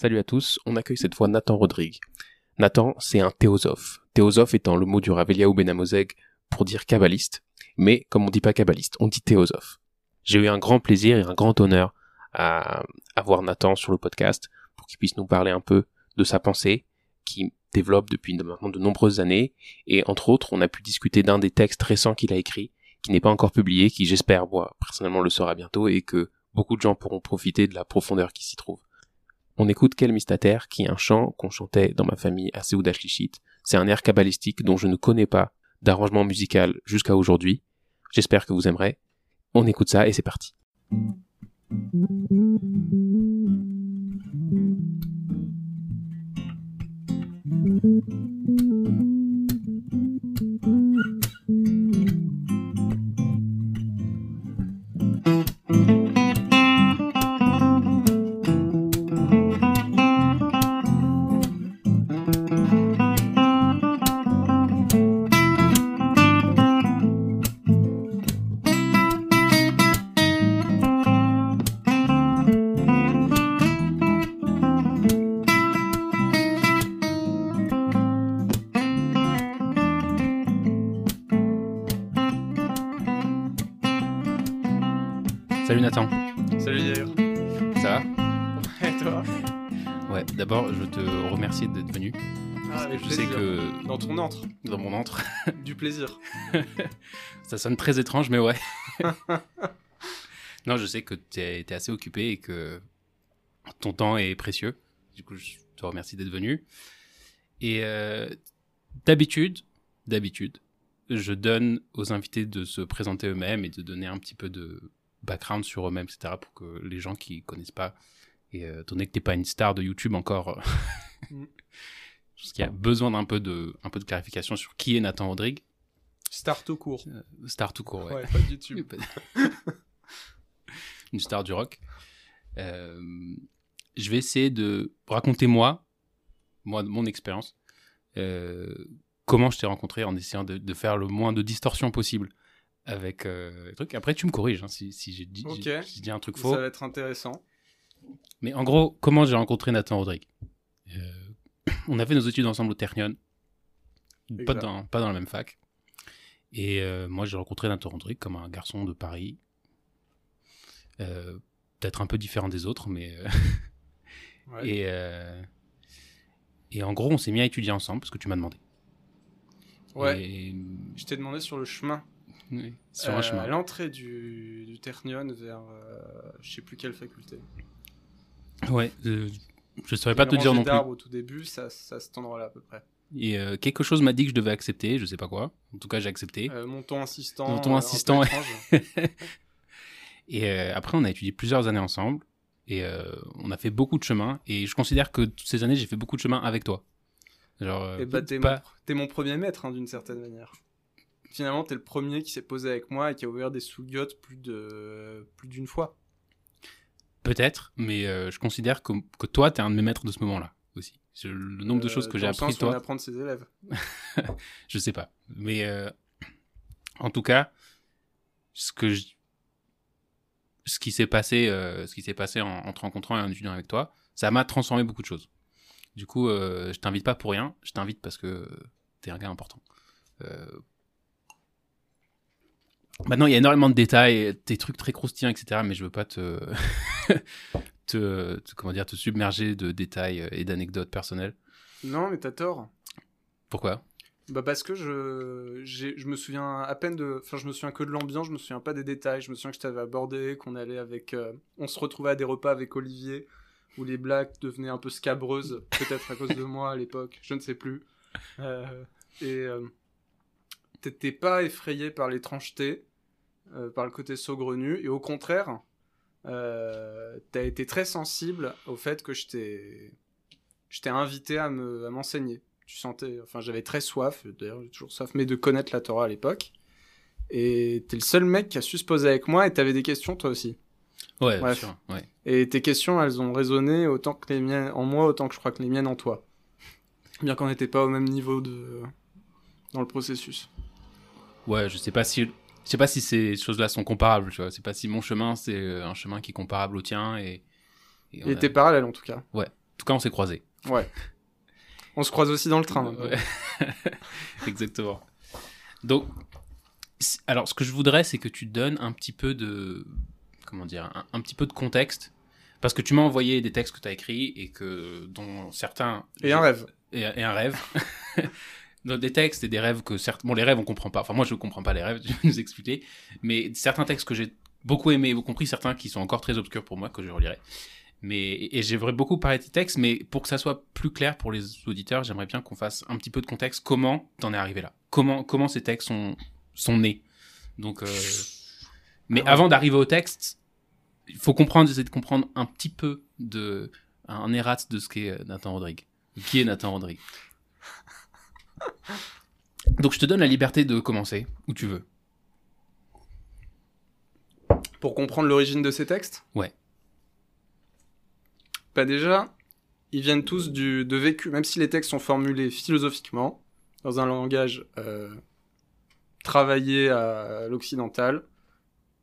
Salut à tous, on accueille cette fois Nathan Rodrigue. Nathan, c'est un théosophe. Théosophe étant le mot du Raveliaou Benamozeg pour dire kabbaliste, mais comme on dit pas kabbaliste, on dit théosophe. J'ai eu un grand plaisir et un grand honneur à avoir Nathan sur le podcast pour qu'il puisse nous parler un peu de sa pensée, qui développe depuis maintenant de nombreuses années, et entre autres, on a pu discuter d'un des textes récents qu'il a écrit, qui n'est pas encore publié, qui j'espère, moi, personnellement, le sera bientôt, et que beaucoup de gens pourront profiter de la profondeur qui s'y trouve. On écoute Quel Mystataire, qui est un chant qu'on chantait dans ma famille à Seouda C'est un air kabbalistique dont je ne connais pas d'arrangement musical jusqu'à aujourd'hui. J'espère que vous aimerez. On écoute ça et c'est parti. Plaisir. ça sonne très étrange, mais ouais. non, je sais que t'es es assez occupé et que ton temps est précieux. Du coup, je te remercie d'être venu. Et euh, d'habitude, d'habitude, je donne aux invités de se présenter eux-mêmes et de donner un petit peu de background sur eux-mêmes, etc., pour que les gens qui connaissent pas, et euh, étant donné que t'es pas une star de YouTube encore, Mm. je pense qu'il y a besoin d'un peu de, un peu de clarification sur qui est Nathan Rodrigue, Star tout court. star tout court, ouais. Ouais, pas de YouTube. une star du rock. Euh, je vais essayer de raconter moi, moi mon expérience, euh, comment je t'ai rencontré en essayant de, de faire le moins de distorsion possible avec euh, le truc. Après, tu me corriges hein, si, si j'ai dit, un truc faux. Ça va être intéressant. Mais en gros, comment j'ai rencontré Nathan Rodrigue Euh, On a fait nos études ensemble au Ternion, pas dans, pas dans la même fac. Et euh, moi, j'ai rencontré Nathan Rodrigue comme un garçon de Paris, Euh, peut-être un peu différent des autres, mais euh, Ouais. et euh, et en gros, on s'est mis à étudier ensemble parce que tu m'as demandé. Ouais. Et- Je t'ai demandé sur le chemin. oui, sur un chemin. À l'entrée du, du Ternion vers je sais plus quelle faculté. Ouais. je saurais pas te dire non plus. au tout début, ça, ça cet endroit-là à peu près. Et euh, quelque chose m'a dit que je devais accepter, je sais pas quoi. En tout cas, j'ai accepté. Euh, mon ton insistant. Mon ton euh, insistant. Et euh, après, on a étudié plusieurs années ensemble. Et on a fait beaucoup de chemin. Et je considère que toutes ces années, j'ai fait beaucoup de chemin avec toi. Genre, Et bah, t'es pas- mon, t'es mon premier maître, hein, d'une certaine manière. Finalement, t'es le premier qui s'est posé avec moi et qui a ouvert des sous-giottes plus de plus d'une fois. peut-être, mais je considère que, que toi, t'es un de mes maîtres de ce moment-là aussi. Je- le nombre de Euh, choses que j'ai appris toi, apprend de ses élèves. je sais pas. Mais euh, en tout cas, ce que je- ce qui s'est passé, euh, ce qui s'est passé en, en te rencontrant et en étudiant avec toi, ça m'a transformé beaucoup de choses. Du coup, euh, je t'invite pas pour rien, je t'invite parce que t'es un gars important. Euh, Maintenant, il y a énormément de détails, des trucs très croustillants, etc. Mais je veux pas te, te, te- comment dire, te submerger de détails et d'anecdotes personnelles. Non, mais t'as tort. Pourquoi? Bah parce que je, je me souviens à peine de, enfin je me souviens que de l'ambiance, je me souviens pas des détails, je me souviens que je t'avais abordé, qu'on allait avec, euh, on se retrouvait à des repas avec Olivier où les blagues devenaient un peu scabreuses, peut-être à cause de moi à l'époque, je ne sais plus. Euh, et euh, t'étais pas effrayé par l'étrangeté, par le côté saugrenu, et au contraire, euh, t'as été très sensible au fait que je t'ai, je t'ai invité à me, à m'enseigner tu sentais, enfin j'avais très soif, d'ailleurs j'ai toujours soif, mais de connaître la Torah à l'époque. Et t'es le seul mec qui a su se poser avec moi et t'avais des questions toi aussi. Ouais, Bref. sûr. Ouais. Et tes questions, elles ont résonné autant que les miennes en moi, autant que je crois que les miennes en toi. Bien qu'on n'était pas au même niveau de dans le processus. Ouais, je sais pas si, je sais pas si ces choses-là sont comparables. Tu vois, c'est pas si mon chemin c'est euh, un chemin qui est comparable au tien et. et Il a- était parallèle en tout cas. Ouais. tout cas, on s'est croisés. Ouais. On se croise aussi dans le train. Ouais. Exactement. Donc, alors, ce que je voudrais, c'est que tu donnes un petit peu de, comment dire, un, un petit peu de contexte, parce que tu m'as envoyé des textes que tu as écrits et que dont certains Et un rêve. et, et un rêve. Dans des textes et des rêves que certes, bon, les rêves on comprend pas. Enfin, moi je comprends pas les rêves, tu vas nous expliquer. Mais certains textes que j'ai beaucoup aimés, y compris certains qui sont encore très obscurs pour moi, que je relirai. Mais, et j'aimerais beaucoup parler de tes textes, mais pour que ça soit plus clair pour les auditeurs, j'aimerais bien qu'on fasse un petit peu de contexte. Comment t'en es arrivé là? Comment, comment ces textes sont, sont nés? Donc, euh, mais avant d'arriver au texte, il faut comprendre, essayer de comprendre un petit peu de, un errate de ce qu'est euh, Nathan Rodrigue. Qui est Nathan Rodrigue Donc je te donne la liberté de commencer où tu veux. Pour comprendre l'origine de ces textes? Ouais. Bah déjà, ils viennent tous du, de vécu, même si les textes sont formulés philosophiquement, dans un langage euh, travaillé à l'occidental,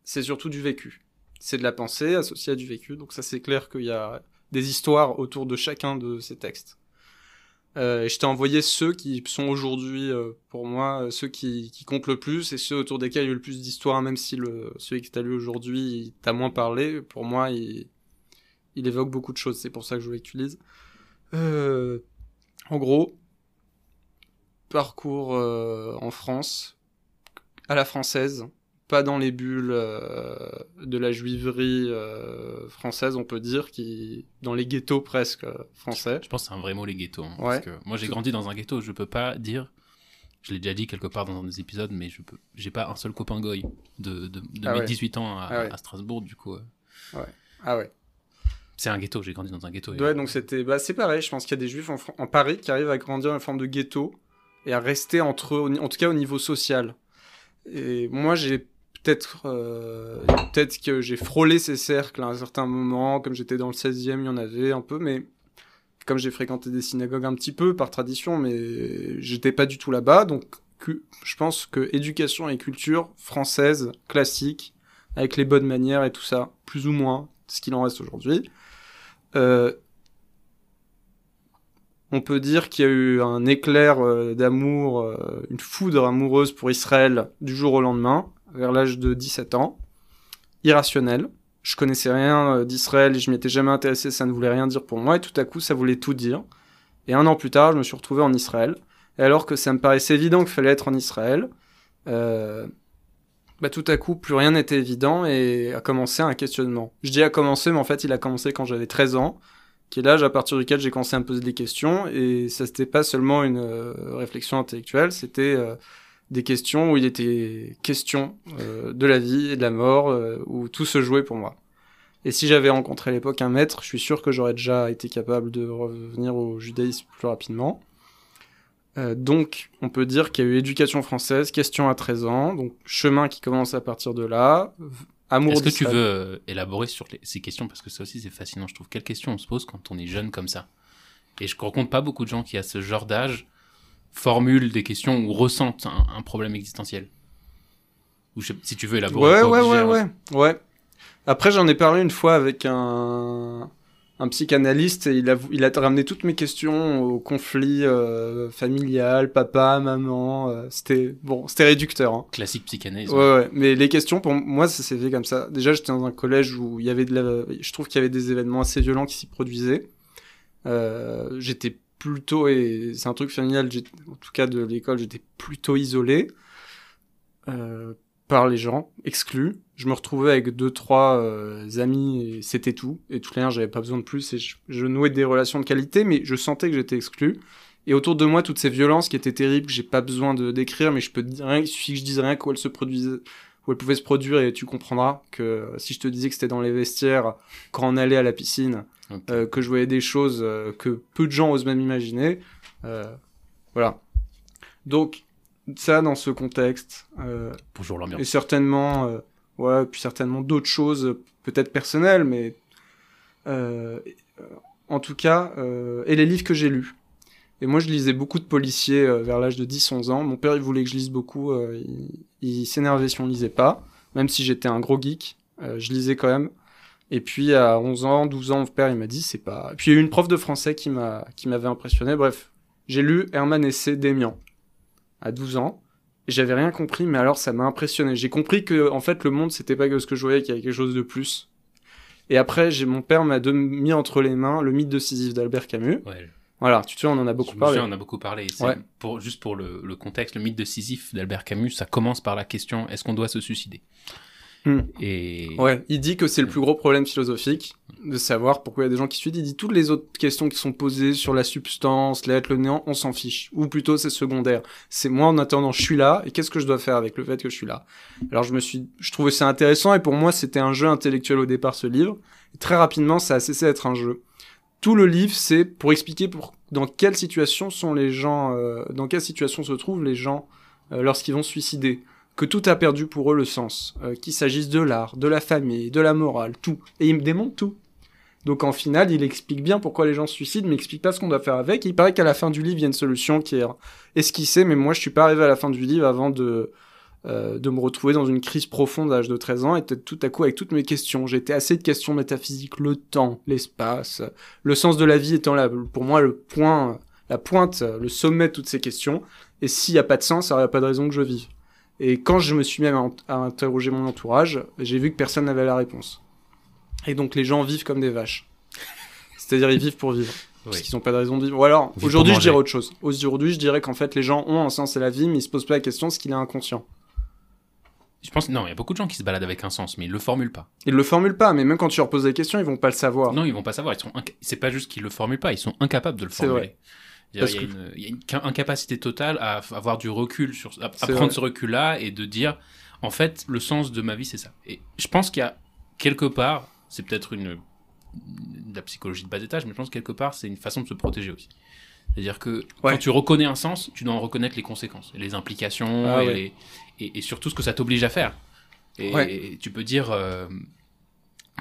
c'est surtout du vécu. C'est de la pensée associée à du vécu, donc ça c'est clair qu'il y a des histoires autour de chacun de ces textes. Euh, je t'ai envoyé ceux qui sont aujourd'hui, euh, pour moi, euh, ceux qui, comptent le plus et ceux autour desquels il y a eu le plus d'histoires, même si le, celui que tu as lu aujourd'hui t'a moins parlé. Pour moi, il, évoque beaucoup de choses, c'est pour ça que je voulais en gros, parcours en France, à la française, pas dans les bulles euh, de la juiverie euh, française, on peut dire, qui dans les ghettos presque euh, français. Je pense que c'est un vrai mot les ghettos. hein, Ouais. Parce que moi j'ai grandi dans un ghetto, je peux pas dire. Je l'ai déjà dit quelque part dans un des épisodes, mais je peux. J'ai pas un seul copain goy de, de, de Ah mes ouais. 18 ans à, Ah ouais. à Strasbourg, du coup. Ah ouais. C'est un ghetto, j'ai grandi dans un ghetto. et- Ouais, donc c'était, bah, c'est pareil. Je pense qu'il y a des juifs en, Paris qui arrivent à grandir en forme de ghetto et à rester entre eux, en tout cas au niveau social. Et moi, j'ai peut-être, euh, peut-être que j'ai frôlé ces cercles à un certain moment, comme j'étais dans le 16e, il y en avait un peu, mais comme j'ai fréquenté des synagogues un petit peu par tradition, mais j'étais pas du tout là-bas, donc je pense que éducation et culture française classique, avec les bonnes manières et tout ça, plus ou moins, ce qu'il en reste aujourd'hui. Euh, on peut dire qu'il y a eu un éclair euh, d'amour, une foudre amoureuse pour Israël du jour au lendemain, vers l'âge de 17 ans. Irrationnel. Je connaissais rien euh, d'Israël et je m'y étais jamais intéressé, ça ne voulait rien dire pour moi, et tout à coup ça voulait tout dire. Et un an plus tard, je me suis retrouvé en Israël. Et alors que ça me paraissait évident qu'il fallait être en Israël, euh, bah, tout à coup, plus rien n'était évident et a commencé un questionnement. Je dis a commencé, mais en fait, il a commencé quand j'avais 13 ans, qui est l'âge à partir duquel j'ai commencé à me poser des questions. Et ça, c'était pas seulement une euh, réflexion intellectuelle, c'était des questions où il était question euh, de la vie et de la mort, euh, où tout se jouait pour moi. Et si j'avais rencontré à l'époque un maître, je suis sûr que j'aurais déjà été capable de revenir au judaïsme plus rapidement. Euh, donc, on peut dire qu'il y a eu éducation française, question à 13 ans, donc chemin qui commence à partir de là, amour Est-ce que tu veux élaborer sur les- ces questions? Parce que ça aussi c'est fascinant, je trouve. Quelles questions on se pose quand on est jeune comme ça? Et je rencontre pas beaucoup de gens qui, à ce genre d'âge, formulent des questions ou ressentent un, un problème existentiel. Ou je si tu veux élaborer. Ouais, ouais, obligé, ouais, hein. ouais, ouais. Après, j'en ai parlé une fois avec un, un psychanalyste et il a, vou- il a ramené toutes mes questions au conflit euh, familial, papa, maman. euh, c'était bon, c'était réducteur. Hein. Classique psychanalyse. Ouais, ouais. Mais les questions, pour moi, ça s'est fait comme ça. Déjà, j'étais dans un collège où il y avait de la... Je trouve qu'il y avait des événements assez violents qui s'y produisaient. Euh, j'étais plutôt... Et c'est un truc familial, en tout cas de l'école, j'étais plutôt isolé euh, par les gens, exclu. Je me retrouvais avec deux, trois euh, amis et c'était tout. Et tout rien, j'avais pas besoin de plus. Et je, je nouais des relations de qualité, mais je sentais que j'étais exclu. Et autour de moi, toutes ces violences qui étaient terribles, que j'ai pas besoin de décrire, mais je peux dire rien, il suffit que je dise rien où elles se produisaient, où elles pouvaient se produire, et tu comprendras que euh, si je te disais que c'était dans les vestiaires, quand on allait à la piscine, Euh, que je voyais des choses euh, que peu de gens osent même imaginer, euh, voilà. Donc, ça dans ce contexte, Bonjour et l'ambiance. certainement, euh, ouais, puis certainement d'autres choses, peut-être personnelles, mais en tout cas, et les livres que j'ai lus. Et moi, je lisais beaucoup de policiers euh, vers l'âge de 10-11 ans. Mon père, il voulait que je lise beaucoup. euh, il il s'énervait si on lisait pas, même si j'étais un gros geek. euh, je lisais quand même. Et puis à 11 ans, 12 ans, mon père il m'a dit c'est pas. Puis il y a eu une prof de français qui m'a qui m'avait impressionné. Bref, j'ai lu Herman Hesse d'Emian à 12 ans. J'avais rien compris, mais alors ça m'a impressionné. J'ai compris que en fait le monde c'était pas que ce que je voyais, qu'il y avait quelque chose de plus. Et après, j'ai mon père m'a mis entre les mains le mythe de Sisyphe d'Albert Camus. Ouais. Voilà, tu sais, on en a beaucoup Je me parlé. souviens, on a beaucoup parlé. Ouais. Pour, juste pour le, le contexte, le mythe de Sisyphe d'Albert Camus, ça commence par la question est-ce qu'on doit se suicider? Hmm. Et Ouais, il dit que c'est le plus gros problème philosophique de savoir pourquoi il y a des gens qui suivent. Il dit toutes les autres questions qui sont posées sur la substance, l'être, le néant, on s'en fiche. Ou plutôt c'est secondaire. C'est moi en attendant, je suis là et qu'est-ce que je dois faire avec le fait que je suis là? Alors je me suis, je trouvais ça intéressant et pour moi c'était un jeu intellectuel au départ ce livre. Et très rapidement ça a cessé d'être un jeu. Tout le livre c'est pour expliquer pour dans quelle situation sont les gens, euh, dans quelle situation se trouvent les gens euh, lorsqu'ils vont se suicider que tout a perdu pour eux le sens, euh, qu'il s'agisse de l'art, de la famille, de la morale, tout. Et il me démontre tout. Donc en final, il explique bien pourquoi les gens se suicident, mais il explique pas ce qu'on doit faire avec. Il paraît qu'à la fin du livre, il y a une solution qui est esquissée, mais moi je suis pas arrivé à la fin du livre avant de, euh, de me retrouver dans une crise profonde à l'âge de 13 ans et peut-être tout à coup avec toutes mes questions. J'étais assez de questions métaphysiques, le temps, l'espace, le sens de la vie étant là, pour moi le point, la pointe, le sommet de toutes ces questions. Et s'il n'y a pas de sens, il n'y a pas de raison que je vive. Et quand je me suis mis à, int- à interroger mon entourage, j'ai vu que personne n'avait la réponse. Et donc les gens vivent comme des vaches. C'est-à-dire ils vivent pour vivre. Parce Oui. qu'ils n'ont pas de raison de vivre. Ou alors, aujourd'hui je dirais autre chose. Aujourd'hui je dirais qu'en fait les gens ont un sens à la vie, mais ils se posent pas la question ce qu'il est inconscient. Je pense non, il y a beaucoup de gens qui se baladent avec un sens, mais ils le formulent pas. Ils le formulent pas, mais même quand tu leur poses des questions, ils vont pas le savoir. Non, ils vont pas savoir. Ils sont inca- c'est pas juste qu'ils le formulent pas, ils sont incapables de le formuler. Parce il y a une, il y a une ca- incapacité totale à avoir du recul sur, à, prendre vrai. ce recul-là et de dire, en fait, le sens de ma vie, c'est ça. Et je pense qu'il y a quelque part, c'est peut-être une, de la psychologie de bas étage, mais je pense que quelque part, c'est une façon de se protéger aussi. C'est-à-dire que Ouais. quand tu reconnais un sens, tu dois en reconnaître les conséquences, les implications, Ah et, ouais. les- et, et surtout ce que ça t'oblige à faire. Et, Ouais. et tu peux dire, euh,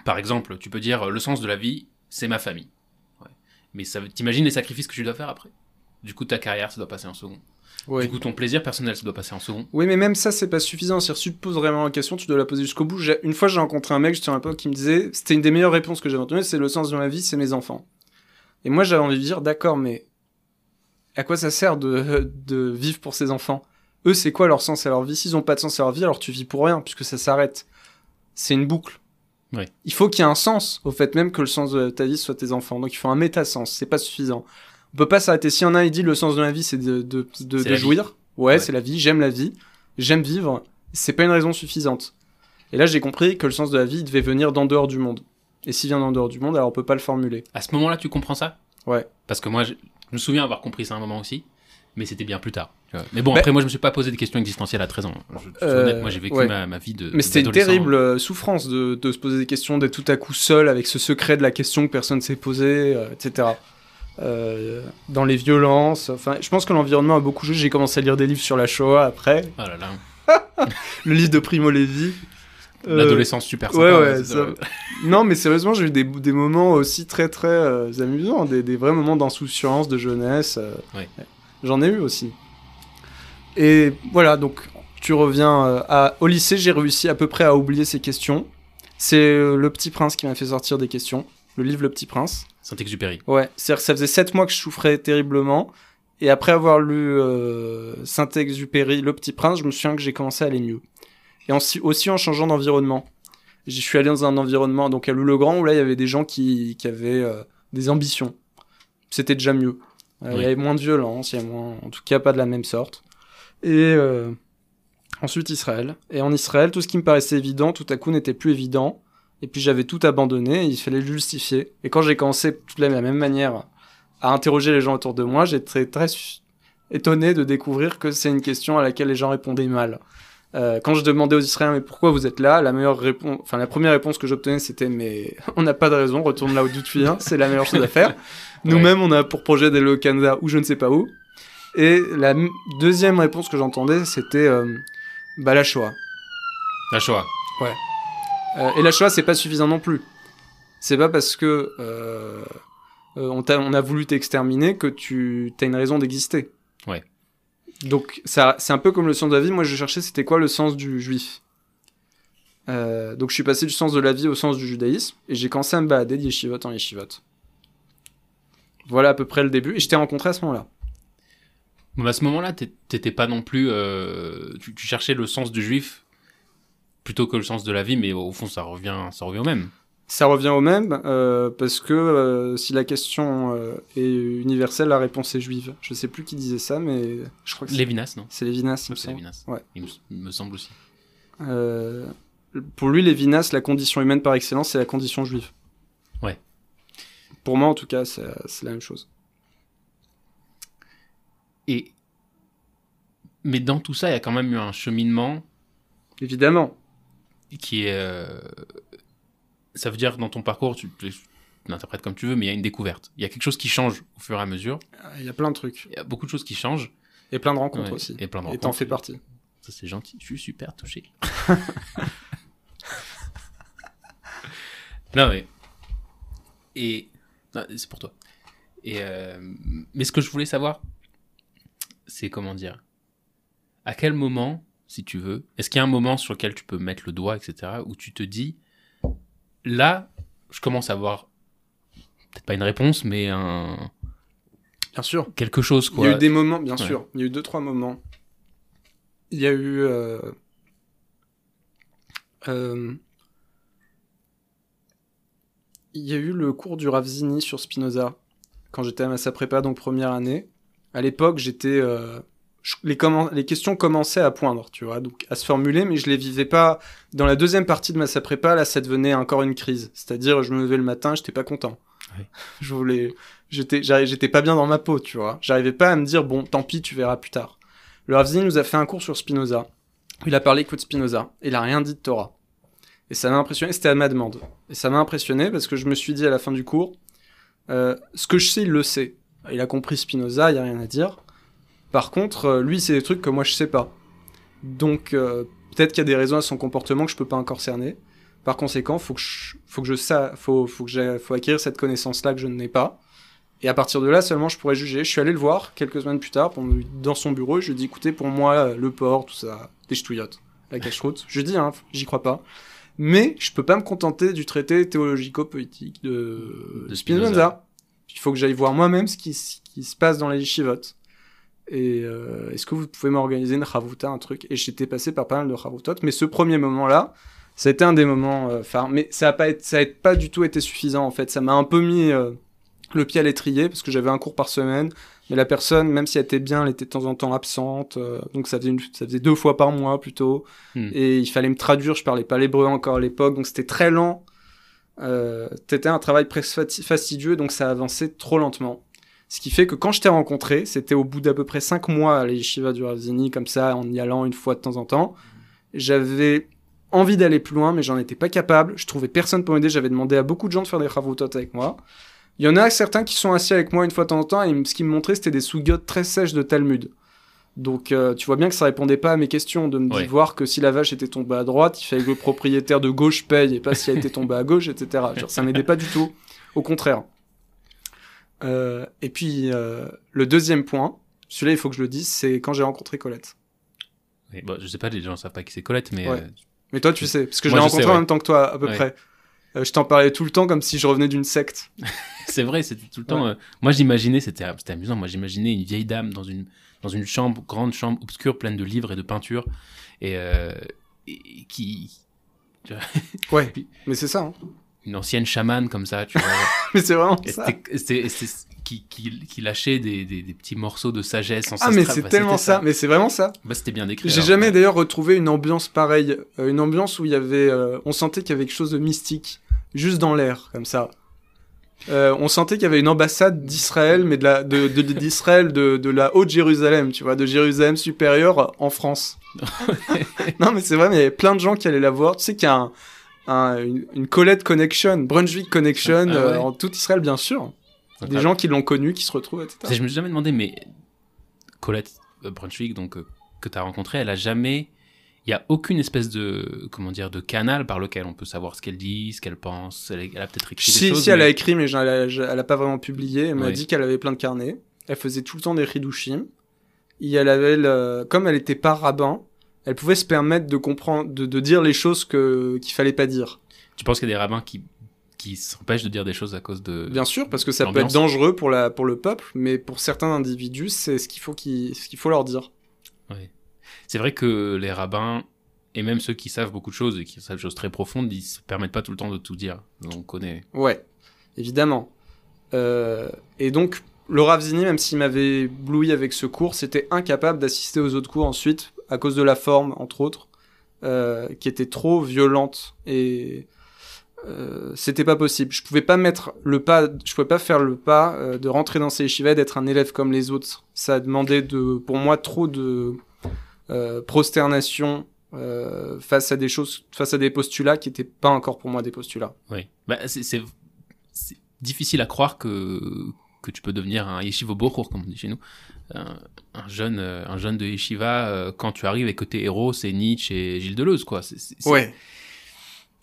par exemple, tu peux dire, le sens de la vie, c'est ma famille. Mais ça, t'imagines les sacrifices que tu dois faire après? Du coup, ta carrière, ça doit passer en second. Du coup, ton plaisir personnel, ça doit passer en second. Oui, mais même ça, c'est pas suffisant. Si tu te poses vraiment la question, tu dois la poser jusqu'au bout. Une fois, j'ai rencontré un mec, j'étais à un pote qui me disait, c'était une des meilleures réponses que j'avais entendues, c'est le sens de ma vie, c'est mes enfants. Et moi, j'avais envie de dire, d'accord, mais à quoi ça sert de, de vivre pour ses enfants? Eux, c'est quoi leur sens à leur vie? S'ils ont pas de sens à leur vie, alors tu vis pour rien, puisque ça s'arrête. C'est une boucle. Il faut qu'il y ait un sens, au fait même que le sens de ta vie soit tes enfants. Donc il faut un métasens, c'est pas suffisant. On peut pas s'arrêter. Si y en a, il dit le sens de ma vie, c'est de, de, de, C'est de la vie. jouir. Ouais, Ouais. c'est la vie, j'aime la vie, j'aime vivre. C'est pas une raison suffisante. Et là, j'ai compris que le sens de la vie il devait venir d'en dehors du monde. Et s'il vient d'en dehors du monde, alors on peut pas le formuler. À ce moment-là, tu comprends ça? Ouais. Parce que moi, je, je me souviens avoir compris ça à un moment aussi, mais c'était bien plus tard. Mais bon, après, moi, je me suis pas posé des questions existentielles à 13 ans. Je, Euh, honnête, moi, j'ai vécu ouais. ma, ma vie de. Mais c'était une terrible euh, souffrance de, de se poser des questions, d'être tout à coup seul avec ce secret de la question que personne s'est posé, euh, etc. Euh, dans les violences, enfin, je pense que l'environnement a beaucoup joué. J'ai commencé à lire des livres sur la Shoah après, Oh là là. le livre de Primo Levi. L'adolescence super ouais, sympa. ouais, c'est ça- Non, mais sérieusement, j'ai eu des, des moments aussi très très amusants, des, des vrais moments d'insouciance, de jeunesse. Ouais. J'en ai eu aussi. Et voilà, donc tu reviens euh, à, au lycée, j'ai réussi à peu près à oublier ces questions. C'est euh, Le Petit Prince qui m'a fait sortir des questions. Le livre Le Petit Prince. Saint-Exupéry. Ouais, c'est-à-dire que ça faisait sept mois que je souffrais terriblement. Et après avoir lu euh, Saint-Exupéry, Le Petit Prince, je me souviens que j'ai commencé à aller mieux. Et aussi, aussi en changeant d'environnement. Je suis allé dans un environnement, donc à Louis-le-Grand, où là, il y avait des gens qui, qui avaient euh, des ambitions. C'était déjà mieux. Euh, Il Oui. y avait moins de violence, il y a moins, en tout cas pas de la même sorte. Et euh, ensuite Israël. Et en Israël, tout ce qui me paraissait évident, tout à coup n'était plus évident. Et puis j'avais tout abandonné, et il fallait le justifier. Et quand j'ai commencé de la même manière à interroger les gens autour de moi, j'étais très étonné de découvrir que c'est une question à laquelle les gens répondaient mal. Euh, quand je demandais aux Israéliens mais pourquoi vous êtes là, la meilleure réponse, enfin la première réponse que j'obtenais c'était mais on n'a pas de raison, retourne là où d'où tu viens, c'est la meilleure chose à faire. Nous-mêmes on a pour projet d'aller au Canada ou je ne sais pas où. Et la deuxième réponse que j'entendais c'était euh, bah la Shoah. La Shoah. Euh, et la Shoah, c'est pas suffisant non plus. C'est pas parce que euh, euh, on, a voulu t'exterminer que tu as une raison d'exister. Ouais. Donc ça, c'est un peu comme le sens de la vie. Moi, je cherchais c'était quoi le sens du juif. Donc je suis passé du sens de la vie au sens du judaïsme et j'ai commencé à me balader d'yeshivot en yeshivot. Voilà à peu près le début et je t'ai rencontré à ce moment-là. Bon, à ce moment-là, t'étais pas non plus. Euh, tu, tu, cherchais le sens du juif plutôt que le sens de la vie, mais au fond, ça revient, ça revient au même. Ça revient au même euh, parce que euh, si la question est universelle, la réponse est juive. Je sais plus qui disait ça, mais je crois que c'est Lévinas, non? C'est Lévinas, il me semble. Lévinas. Ouais. Il me, il me semble aussi. Pour lui, Lévinas, la condition humaine par excellence, c'est la condition juive. Pour moi, en tout cas, c'est la même chose. Et mais dans tout ça, il y a quand même eu un cheminement Évidemment. qui est. euh, Ça veut dire dans ton parcours, tu, l'interprètes comme tu veux, mais il y a une découverte. Il y a quelque chose qui change au fur et à mesure. Il y a plein de trucs. Il y a beaucoup de choses qui changent. Et plein de rencontres Ouais, aussi. Et plein de Et t'en rencontres. fais partie. Ça c'est gentil. Je suis super touché. non mais et c'est pour toi. Et euh, mais ce que je voulais savoir, c'est comment dire. À quel moment, si tu veux, est-ce qu'il y a un moment sur lequel tu peux mettre le doigt, etc., où tu te dis, là, je commence à avoir peut-être pas une réponse, mais un Bien sûr. quelque chose Il quoi. y a eu des moments, bien Ouais. sûr. Il y a eu deux, trois moments. Il y a eu. euh, euh, Il y a eu le cours du Rav Zini sur Spinoza quand j'étais à Massa Prépa, donc première année. À l'époque, j'étais. euh, les, questions commençaient à poindre, tu vois, donc à se formuler, mais je les vivais pas. Dans la deuxième partie de Massa Prépa, là, ça devenait encore une crise. C'est-à-dire, je me levais le matin, j'étais pas content. Oui. Je voulais j'étais pas bien dans ma peau, tu vois. J'arrivais pas à me dire bon, tant pis, tu verras plus tard. Le Rav Zini nous a fait un cours sur Spinoza. Il a parlé que de Spinoza. Il a rien dit de Torah. Et ça m'a impressionné, c'était à ma demande. Et ça m'a impressionné parce que je me suis dit à la fin du cours, euh, ce que je sais, il le sait. Il a compris Spinoza, il y a rien à dire. Par contre, euh, lui, c'est des trucs que moi je sais pas. Donc euh, peut-être qu'il y a des raisons à son comportement que je peux pas encore cerner. Par conséquent, faut que je, faut que je faut, faut que j'ai, faut acquérir cette connaissance-là que je n'ai pas. Et à partir de là seulement, je pourrais juger. Je suis allé le voir quelques semaines plus tard, dans son bureau. Je lui ai dit, écoutez, pour moi, le porc, tout ça, des ch'touillottes, la cache-route. Je lui ai dit, hein, j'y crois pas. Mais je peux pas me contenter du traité théologico-politique de, De Spinoza. Il faut que j'aille voir moi-même ce qui, ce qui se passe dans les yeshivotes. Et euh, est-ce que vous pouvez m'organiser une chavouta, un truc? Et j'étais passé par pas mal de chavoutot, mais ce premier moment-là, ça a été un des moments euh, phares. Mais ça a pas, été- ça a pas du tout été suffisant en fait. Ça m'a un peu mis euh, le pied à l'étrier parce que j'avais un cours par semaine, mais la personne, même si elle était bien, elle était de temps en temps absente. euh, donc ça faisait, une, ça faisait deux fois par mois plutôt. Hmm. Et il fallait me traduire. Je parlais pas l'hébreu encore à l'époque, donc c'était très lent. Euh, c'était un travail presque fastidieux, donc ça avançait trop lentement. Ce qui fait que quand je t'ai rencontré, c'était au bout d'à peu près cinq mois à la yeshiva du Rav Zini, comme ça, en y allant une fois de temps en temps. J'avais envie d'aller plus loin, mais j'en étais pas capable. Je trouvais personne pour m'aider. J'avais demandé à beaucoup de gens de faire des chavoutot avec moi. Il y en a certains qui sont assis avec moi une fois de temps en temps, et ce qu'ils me montraient, c'était des sougiotes très sèches de Talmud. Donc, euh, tu vois bien que ça répondait pas à mes questions de me voir que si la vache était tombée à droite, il fallait que le propriétaire de gauche paye et pas si elle était tombée à gauche, etc. Genre, ça m'aidait pas du tout. Au contraire. Euh, et puis, euh, le deuxième point, celui-là, il faut que je le dise, c'est quand j'ai rencontré Colette. Oui, bon, je sais pas, les gens savent pas qui c'est Colette, mais Ouais. Mais toi, tu sais, parce que je l'ai sais, rencontré en même temps que toi, à peu Ouais. près. Euh, je t'en parlais tout le temps comme si je revenais d'une secte. c'est vrai, c'était tout le temps. Ouais. euh, moi, j'imaginais, c'était amusant. Moi, j'imaginais une vieille dame dans une dans une chambre, grande chambre obscure, pleine de livres et de peintures, et, euh, et qui Ouais, mais c'est ça. hein. une ancienne chamane comme ça, tu vois. Mais c'est vraiment Et ça. c'était- qui, qui, qui lâchait des, des, des petits morceaux de sagesse Ah, ancestrale. mais c'est Bah, tellement ça. Mais c'est vraiment ça. Bah, c'était bien décrit. J'ai jamais d'ailleurs retrouvé une ambiance pareille, euh, une ambiance où il y avait, euh, on sentait qu'il y avait quelque chose de mystique, juste dans l'air, comme ça. Euh, on sentait qu'il y avait une ambassade d'Israël, mais de la, de, de- d'Israël de, de la haute Jérusalem, tu vois, de Jérusalem supérieure en France. non, mais c'est vrai, mais il y avait plein de gens qui allaient la voir. Tu sais qu'il y a un, un- une, une Colette Connection, Brunswick Connection, Ah ouais. euh, en tout Israël, bien sûr. Des gens qui l'ont connu, qui se retrouvent, etc. Je me suis jamais demandé, mais Colette euh, Brunswick, donc que tu as rencontrée, elle a jamais. Il y a aucune espèce de comment dire de canal par lequel on peut savoir ce qu'elle dit, ce qu'elle pense. Elle, elle a peut-être écrit des Si, choses. si, elle a mais- écrit, mais elle a, elle a pas vraiment publié. Elle m'a dit qu'elle avait plein de carnets. Elle faisait tout le temps des ridushim. Et elle avait le... Comme elle était pas rabbin, elle pouvait se permettre de comprendre, de, de dire les choses que qu'il fallait pas dire. Tu penses qu'il y a des rabbins qui qui s'empêchent de dire des choses à cause de Bien sûr, parce que ça peut être dangereux pour la pour le peuple, mais pour certains individus, c'est ce qu'il faut qu'il ce qu'il faut leur dire. C'est vrai que les rabbins et même ceux qui savent beaucoup de choses et qui savent des choses très profondes, ils se permettent pas tout le temps de tout dire. On connaît. Ouais, évidemment. Euh, et donc, le Rav Zini, même s'il m'avait bloui avec ce cours, c'était incapable d'assister aux autres cours ensuite, à cause de la forme, entre autres, euh, qui était trop violente. Et euh, c'était pas possible. Je pouvais pas mettre le pas, je pouvais pas faire le pas de rentrer dans ces yeshivas, d'être un élève comme les autres. Ça demandait de, pour moi, trop de euh, prosternation euh, face à des choses, face à des postulats qui étaient pas encore pour moi des postulats. Oui. Bah, c'est- difficile à croire que que tu peux devenir un yeshiva bochur, comme on dit chez nous, un, un jeune euh, un jeune de yeshiva euh, quand tu arrives et que tes héros c'est Nietzsche et Gilles Deleuze quoi. C'est- c'est- c'est- Ouais.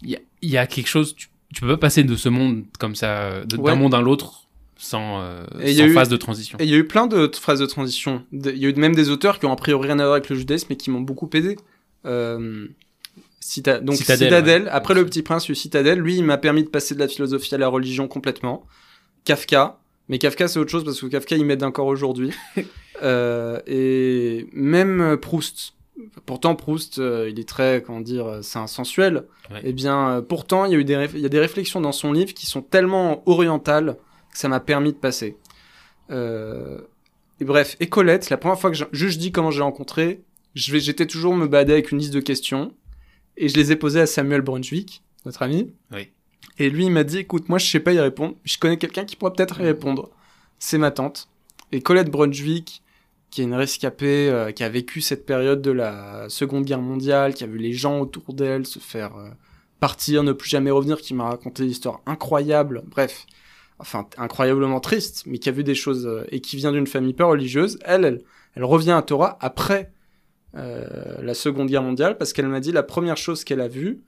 Il y a, il y a quelque chose. Tu, tu peux pas passer de ce monde comme ça, d'un Ouais. monde à l'autre, sans euh, sans eu- phase de transition. Et il y a eu plein de phrases de transition. Il y a eu même des auteurs qui ont a priori rien à voir avec le judaïsme, mais qui m'ont beaucoup aidé. Euh, Cita- donc Citadel, Citadel, ouais. après le Petit Prince, il y a eu Citadel, lui, il m'a permis de passer de la philosophie à la religion complètement. Kafka, mais Kafka c'est autre chose parce que Kafka il m'aide encore aujourd'hui. Euh, et même Proust. Pourtant Proust, euh, il est très, comment dire, euh, c'est un sensuel. Ouais. Eh bien, euh, pourtant il y a eu des, il y a des réflexions dans son livre qui sont tellement orientales ça m'a permis de passer. Euh, et bref, et Colette, la première fois que je, juste dis comment j'ai rencontré, je vais, j'étais toujours me balader avec une liste de questions et je les ai posées à Samuel Brunswick, notre ami. Oui. Et lui, il m'a dit, écoute, moi, je sais pas y répondre. Je connais quelqu'un qui pourrait peut-être y répondre. C'est ma tante. Et Colette Brunswick, qui est une rescapée, euh, qui a vécu cette période de la Seconde Guerre mondiale, qui a vu les gens autour d'elle se faire euh, partir, ne plus jamais revenir, qui m'a raconté des histoires incroyables. Bref, enfin, incroyablement triste, mais qui a vu des choses euh, et qui vient d'une famille peu religieuse. Elle, elle, revient à Torah après euh, la Seconde Guerre mondiale parce qu'elle m'a dit la première chose qu'elle a vue,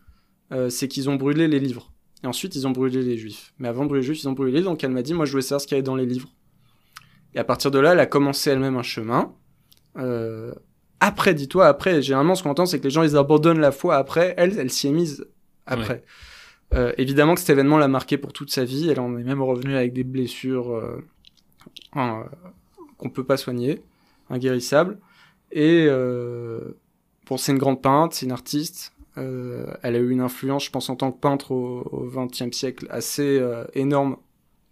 euh, c'est qu'ils ont brûlé les livres. Et ensuite, ils ont brûlé les juifs. Mais avant de brûler les juifs, ils ont brûlé les livres. Donc elle m'a dit, moi, je voulais savoir ce qu'il y avait dans les livres. Et à partir de là, elle a commencé elle-même un chemin. Après, dis-toi, après, généralement, ce qu'on entend, c'est que les gens, ils abandonnent la foi après. Elle, elle s'y est mise après. Euh, évidemment que cet événement l'a marqué pour toute sa vie. Elle en est même revenue avec des blessures euh, euh, qu'on peut pas soigner, inguérissables. Et euh, bon, c'est une grande peintre, c'est une artiste. Euh, elle a eu une influence, je pense, en tant que peintre au XXe siècle assez euh, énorme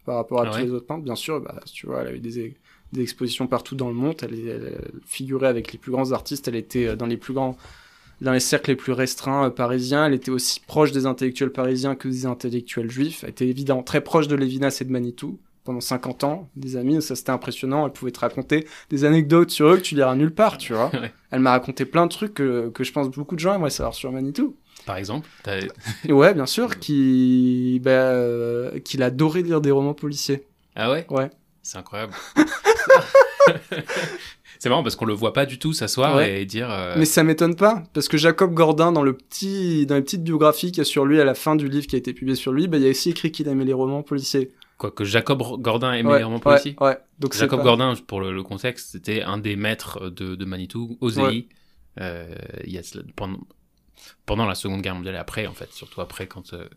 par rapport à Ah tous les autres peintres. Bien sûr, bah, tu vois, elle a eu des, des expositions partout dans le monde. Elle, est- elle, elle figurait avec les plus grands artistes. Elle était dans les plus grands, dans les cercles les plus restreints euh, parisiens. Elle était aussi proche des intellectuels parisiens que des intellectuels juifs. Elle était évidemment très proche de Lévinas et de Manitou pendant 50 ans, des amis, ça c'était impressionnant, elle pouvait te raconter des anecdotes sur eux que tu liras nulle part, tu vois. Ouais. Elle m'a raconté plein de trucs que, que je pense beaucoup de gens aimeraient savoir sur Manitou. Par exemple, ouais, bien sûr, qui, bah, euh, qu'il adorait lire des romans policiers. ah ouais, Ouais. c'est incroyable. c'est marrant parce qu'on le voit pas du tout s'asseoir Ouais. et dire. euh, Mais ça m'étonne pas, parce que Jacob Gordin, dans le petit, dans les petites biographies qu'il y a sur lui à la fin du livre qui a été publié sur lui, bah, il y a aussi écrit qu'il aimait les romans policiers. Quoi que Jacob Gordin aimait ouais, les romans policiers. Ouais, Donc Jacob pas- Gordin, pour le, le contexte, c'était un des maîtres de, de Manitou, Osei, Ouais. euh, il y a cela- pendant, pendant la Seconde Guerre mondiale et après, en fait, surtout après quand, euh,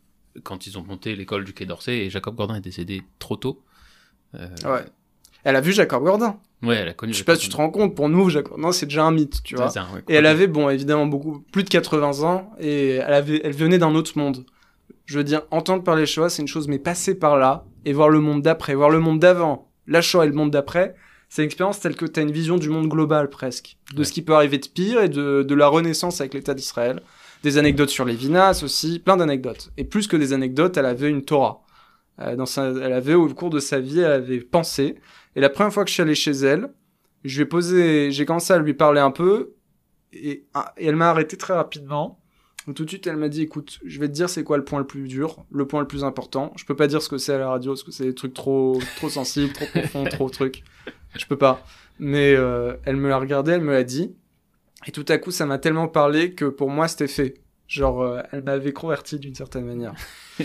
quand ils ont monté l'école du Quai d'Orsay et Jacob Gordin est décédé trop tôt. Euh, Ouais. Elle a vu Jacob Gordin. Ouais, elle a connu. Je sais pas si tu te rends compte, pour nous, Jacob Gordin, c'est déjà un myte, tu vois. Ça, ouais, Et elle avait, bon, évidemment, beaucoup, plus de 80 ans, et elle avait, elle venait d'un autre monde. Je veux dire, entendre parler Shoah, c'est une chose, mais passer par là, et voir le monde d'après, voir le monde d'avant, la Shoah et le monde d'après, c'est une expérience telle que tu as une vision du monde global, presque. De Ouais. ce qui peut arriver de pire, et de, de la renaissance avec l'État d'Israël. Des anecdotes sur les Vinas aussi, plein d'anecdotes. Et plus que des anecdotes, elle avait une Torah. Euh, dans sa, elle avait, au cours de sa vie, elle avait pensé. Et la première fois que je suis allé chez elle, je lui ai posé, j'ai commencé à lui parler un peu, et, ah, et elle m'a arrêté très rapidement. Donc, tout de suite, elle m'a dit, écoute, je vais te dire c'est quoi le point le plus dur, le point le plus important. Je peux pas dire ce que c'est à la radio, parce que c'est des trucs trop, trop sensibles, trop profonds, trop trucs. Je peux pas. Mais euh, elle me l'a regardé, elle me l'a dit. Et tout à coup, ça m'a tellement parlé que pour moi, c'était fait. Genre, euh, elle m'avait converti d'une certaine manière.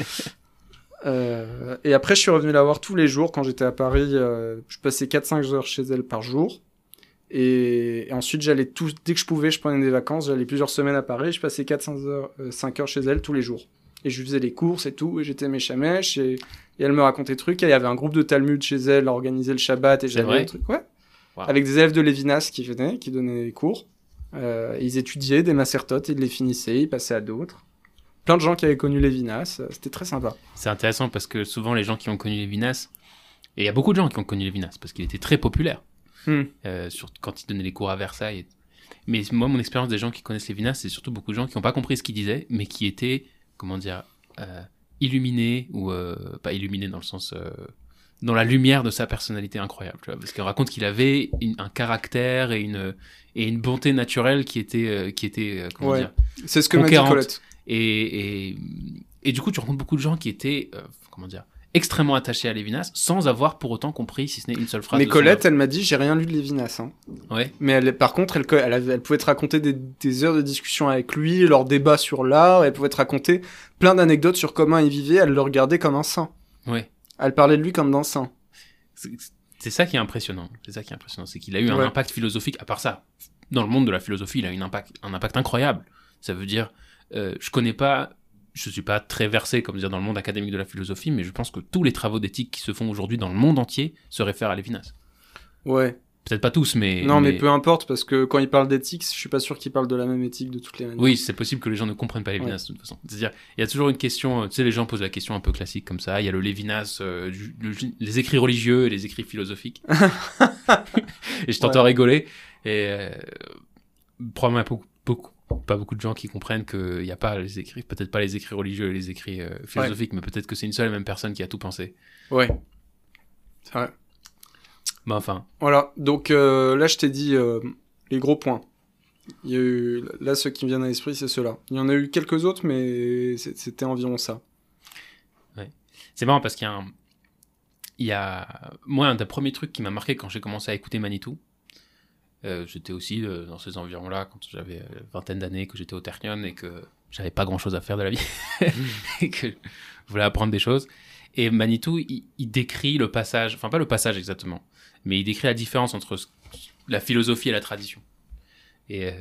Euh, et après, je suis revenu la voir tous les jours quand j'étais à Paris. euh, je passais 4-5 heures chez elle par jour. Et, et ensuite, j'allais tout, dès que je pouvais, je prenais des vacances, j'allais plusieurs semaines à Paris, je passais 4-5 heures, euh, 5 heures chez elle tous les jours. Et je faisais les courses et tout, et j'étais mes chamèches, et, et elle me racontait des trucs. Et il y avait un groupe de Talmud chez elle, organisait le Shabbat, et j'avais des trucs. Ouais. Wow. Avec des élèves de Lévinas qui venaient, qui donnaient des cours. Euh, ils étudiaient des macertotes, ils les finissaient, ils passaient à d'autres. Plein de gens qui avaient connu Lévinas, euh, c'était très sympa. C'est intéressant parce que souvent les gens qui ont connu Lévinas, et il y a beaucoup de gens qui ont connu Lévinas parce qu'il était très populaire, Hmm. euh, quand il donnait les cours à Versailles. Mais moi, mon expérience des gens qui connaissent Lévinas, c'est surtout beaucoup de gens qui n'ont pas compris ce qu'il disait, mais qui étaient, comment dire, euh, illuminés, ou euh, pas illuminés dans le sens. dans la lumière de sa personnalité incroyable, tu vois, parce qu'il raconte qu'il avait une- un caractère et une, et une bonté naturelle qui était, euh, qui était euh, comment Ouais. dire, C'est ce que m'a dit. Colette. Et, et, et du coup, tu rencontres beaucoup de gens qui étaient, euh, comment dire, extrêmement attachés à Lévinas, sans avoir pour autant compris, si ce n'est une seule phrase. Mais Colette, elle m'a dit, j'ai rien lu de Lévinas. Hein. Ouais. Mais elle, par contre, elle, elle, avait- elle pouvait te raconter des, des heures de discussion avec lui, leurs débats sur l'art, elle pouvait te raconter plein d'anecdotes sur comment il vivait, elle le regardait comme un saint. Ouais. Elle parlait de lui comme d'un saint. C'est ça qui est impressionnant. C'est ça qui est impressionnant, c'est qu'il a eu un impact philosophique. À part ça, dans le monde de la philosophie, il a eu un impact, un impact incroyable. Ça veut dire, euh, je connais pas, je suis pas très versé, comme dire, dans le monde académique de la philosophie, mais je pense que tous les travaux d'éthique qui se font aujourd'hui dans le monde entier se réfèrent à Lévinas. Ouais. Peut-être pas tous, mais. non, mais... peu importe, parce que quand il parle d'éthique, je suis pas sûr qu'il parle de la même éthique de toutes les manières. Oui, c'est possible que les gens ne comprennent pas Lévinas de toute façon. C'est-à-dire, il y a toujours une question, euh, tu sais, les gens posent la question un peu classique comme ça. Il y a le Lévinas, euh, du- le- les écrits religieux et les écrits philosophiques. et je t'entends Ouais. rigoler. Et euh, probablement beaucoup, beaucoup, pas beaucoup de gens qui comprennent qu'il n'y a pas les écrits, peut-être pas les écrits religieux et les écrits euh, philosophiques, mais peut-être que c'est une seule et même personne qui a tout pensé. Ouais. C'est vrai. Mais enfin, Voilà, donc euh, là je t'ai dit euh, les gros points. Il y a eu, là ceux qui me viennent à l'esprit c'est ceux-là. Il y en a eu quelques autres mais c'était environ ça. c'est marrant parce qu'il y a un. Il y a. Moi, un des premiers trucs qui m'a marqué quand j'ai commencé à écouter Manitou, euh, j'étais aussi euh, dans ces environs-là quand j'avais euh, vingtaine d'années, que j'étais au Ternion et que j'avais pas grand-chose à faire de la vie et que je voulais apprendre des choses. Et Manitou, il, il décrit le passage, enfin pas le passage exactement, mais il décrit la différence entre ce- la philosophie et la tradition. Et, euh,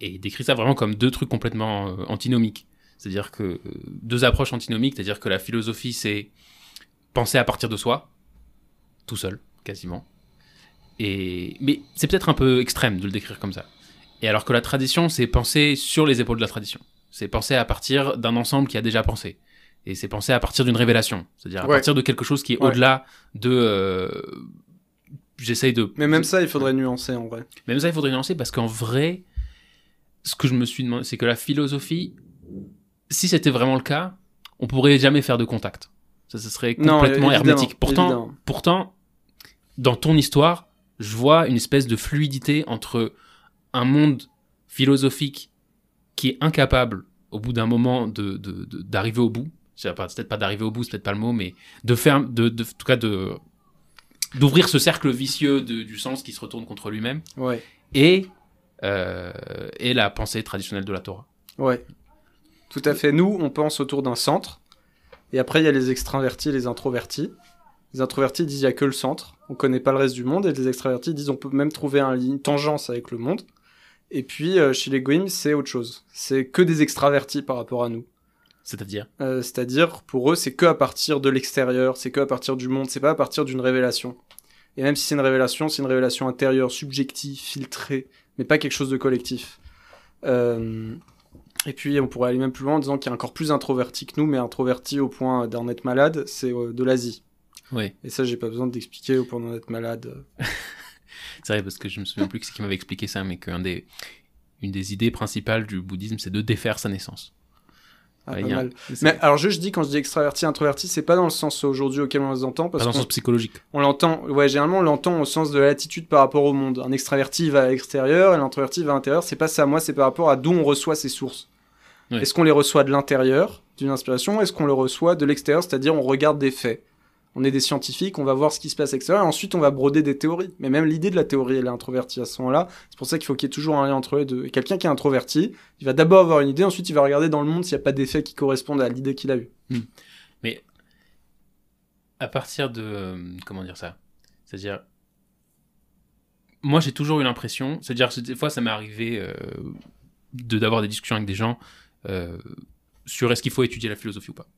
et il décrit ça vraiment comme deux trucs complètement antinomiques. C'est-à-dire que deux approches antinomiques, c'est-à-dire que la philosophie, c'est penser à partir de soi, tout seul, quasiment. Et... Mais c'est peut-être un peu extrême de le décrire comme ça. Et alors que la tradition, c'est penser sur les épaules de la tradition. C'est penser à partir d'un ensemble qui a déjà pensé. Et c'est penser à partir d'une révélation. C'est-à-dire à Ouais. partir de quelque chose qui est Ouais. au-delà de... euh, J'essaye de... Mais même ça il faudrait nuancer en vrai. Même ça, il faudrait nuancer parce qu'en vrai, ce que je me suis demandé, c'est que la philosophie, si c'était vraiment le cas, on pourrait jamais faire de contact. Ça, ce serait Non, complètement évidemment, hermétique. Pourtant, évidemment. pourtant, dans ton histoire, je vois une espèce de fluidité entre un monde philosophique qui est incapable, au bout d'un moment, de, de- de- d'arriver au bout. C'est peut-être pas d'arriver au bout, c'est peut-être pas le mot, mais de faire, de, de- en tout cas, de d'ouvrir ce cercle vicieux du sens qui se retourne contre lui-même Ouais. et, euh, et la pensée traditionnelle de la Torah. Ouais. Tout à fait. Nous on pense autour d'un centre et après il y a les extravertis et les introvertis. Les introvertis disent il y a que le centre, on connaît pas le reste du monde et les extravertis disent on peut même trouver un, une tangence avec le monde. Et puis euh, chez les goïms c'est autre chose. C'est que des extravertis par rapport à nous. C'est-à-dire? Euh, C'est-à-dire, pour eux, c'est que à partir de l'extérieur, c'est que à partir du monde, c'est pas à partir d'une révélation. Et même si c'est une révélation, c'est une révélation intérieure, subjective, filtrée, mais pas quelque chose de collectif. Euh, Et puis, on pourrait aller même plus loin en disant qu'il y a encore plus introverti que nous, mais introverti au point d'en être malade, c'est de l'Asie. Oui, Et ça, j'ai pas besoin d'expliquer au point d'en être malade. c'est vrai parce que je me souviens plus qui c'est qui m'avait expliqué ça, mais qu'une des, une des idées principales du bouddhisme, c'est de défaire sa naissance. Ah, Ouais, pas a- mal. Mais alors, je, je dis quand je dis extraverti, introverti, c'est pas dans le sens aujourd'hui auquel on les entend, pas dans le sens psychologique. On l'entend, ouais, généralement on l'entend au sens de l'attitude par rapport au monde. Un extraverti va à l'extérieur et l'introverti va à l'intérieur. C'est pas ça, moi, c'est par rapport à d'où on reçoit ses sources. Ouais. Est-ce qu'on les reçoit de l'intérieur, d'une inspiration, est-ce qu'on le reçoit de l'extérieur, c'est-à-dire on regarde des faits? On est des scientifiques, on va voir ce qui se passe l'extérieur, et ensuite on va broder des théories. Mais même l'idée de la théorie, elle est introvertie à ce moment-là. C'est pour ça qu'il faut qu'il y ait toujours un lien entre les deux. Et quelqu'un qui est introverti, il va d'abord avoir une idée, ensuite il va regarder dans le monde s'il n'y a pas d'effets qui correspondent à l'idée qu'il a eue. Mais à partir de. euh, Comment dire ça? C'est-à-dire. moi j'ai toujours eu l'impression, c'est-à-dire des fois ça m'est arrivé euh, de d'avoir des discussions avec des gens euh, sur est-ce qu'il faut étudier la philosophie ou pas,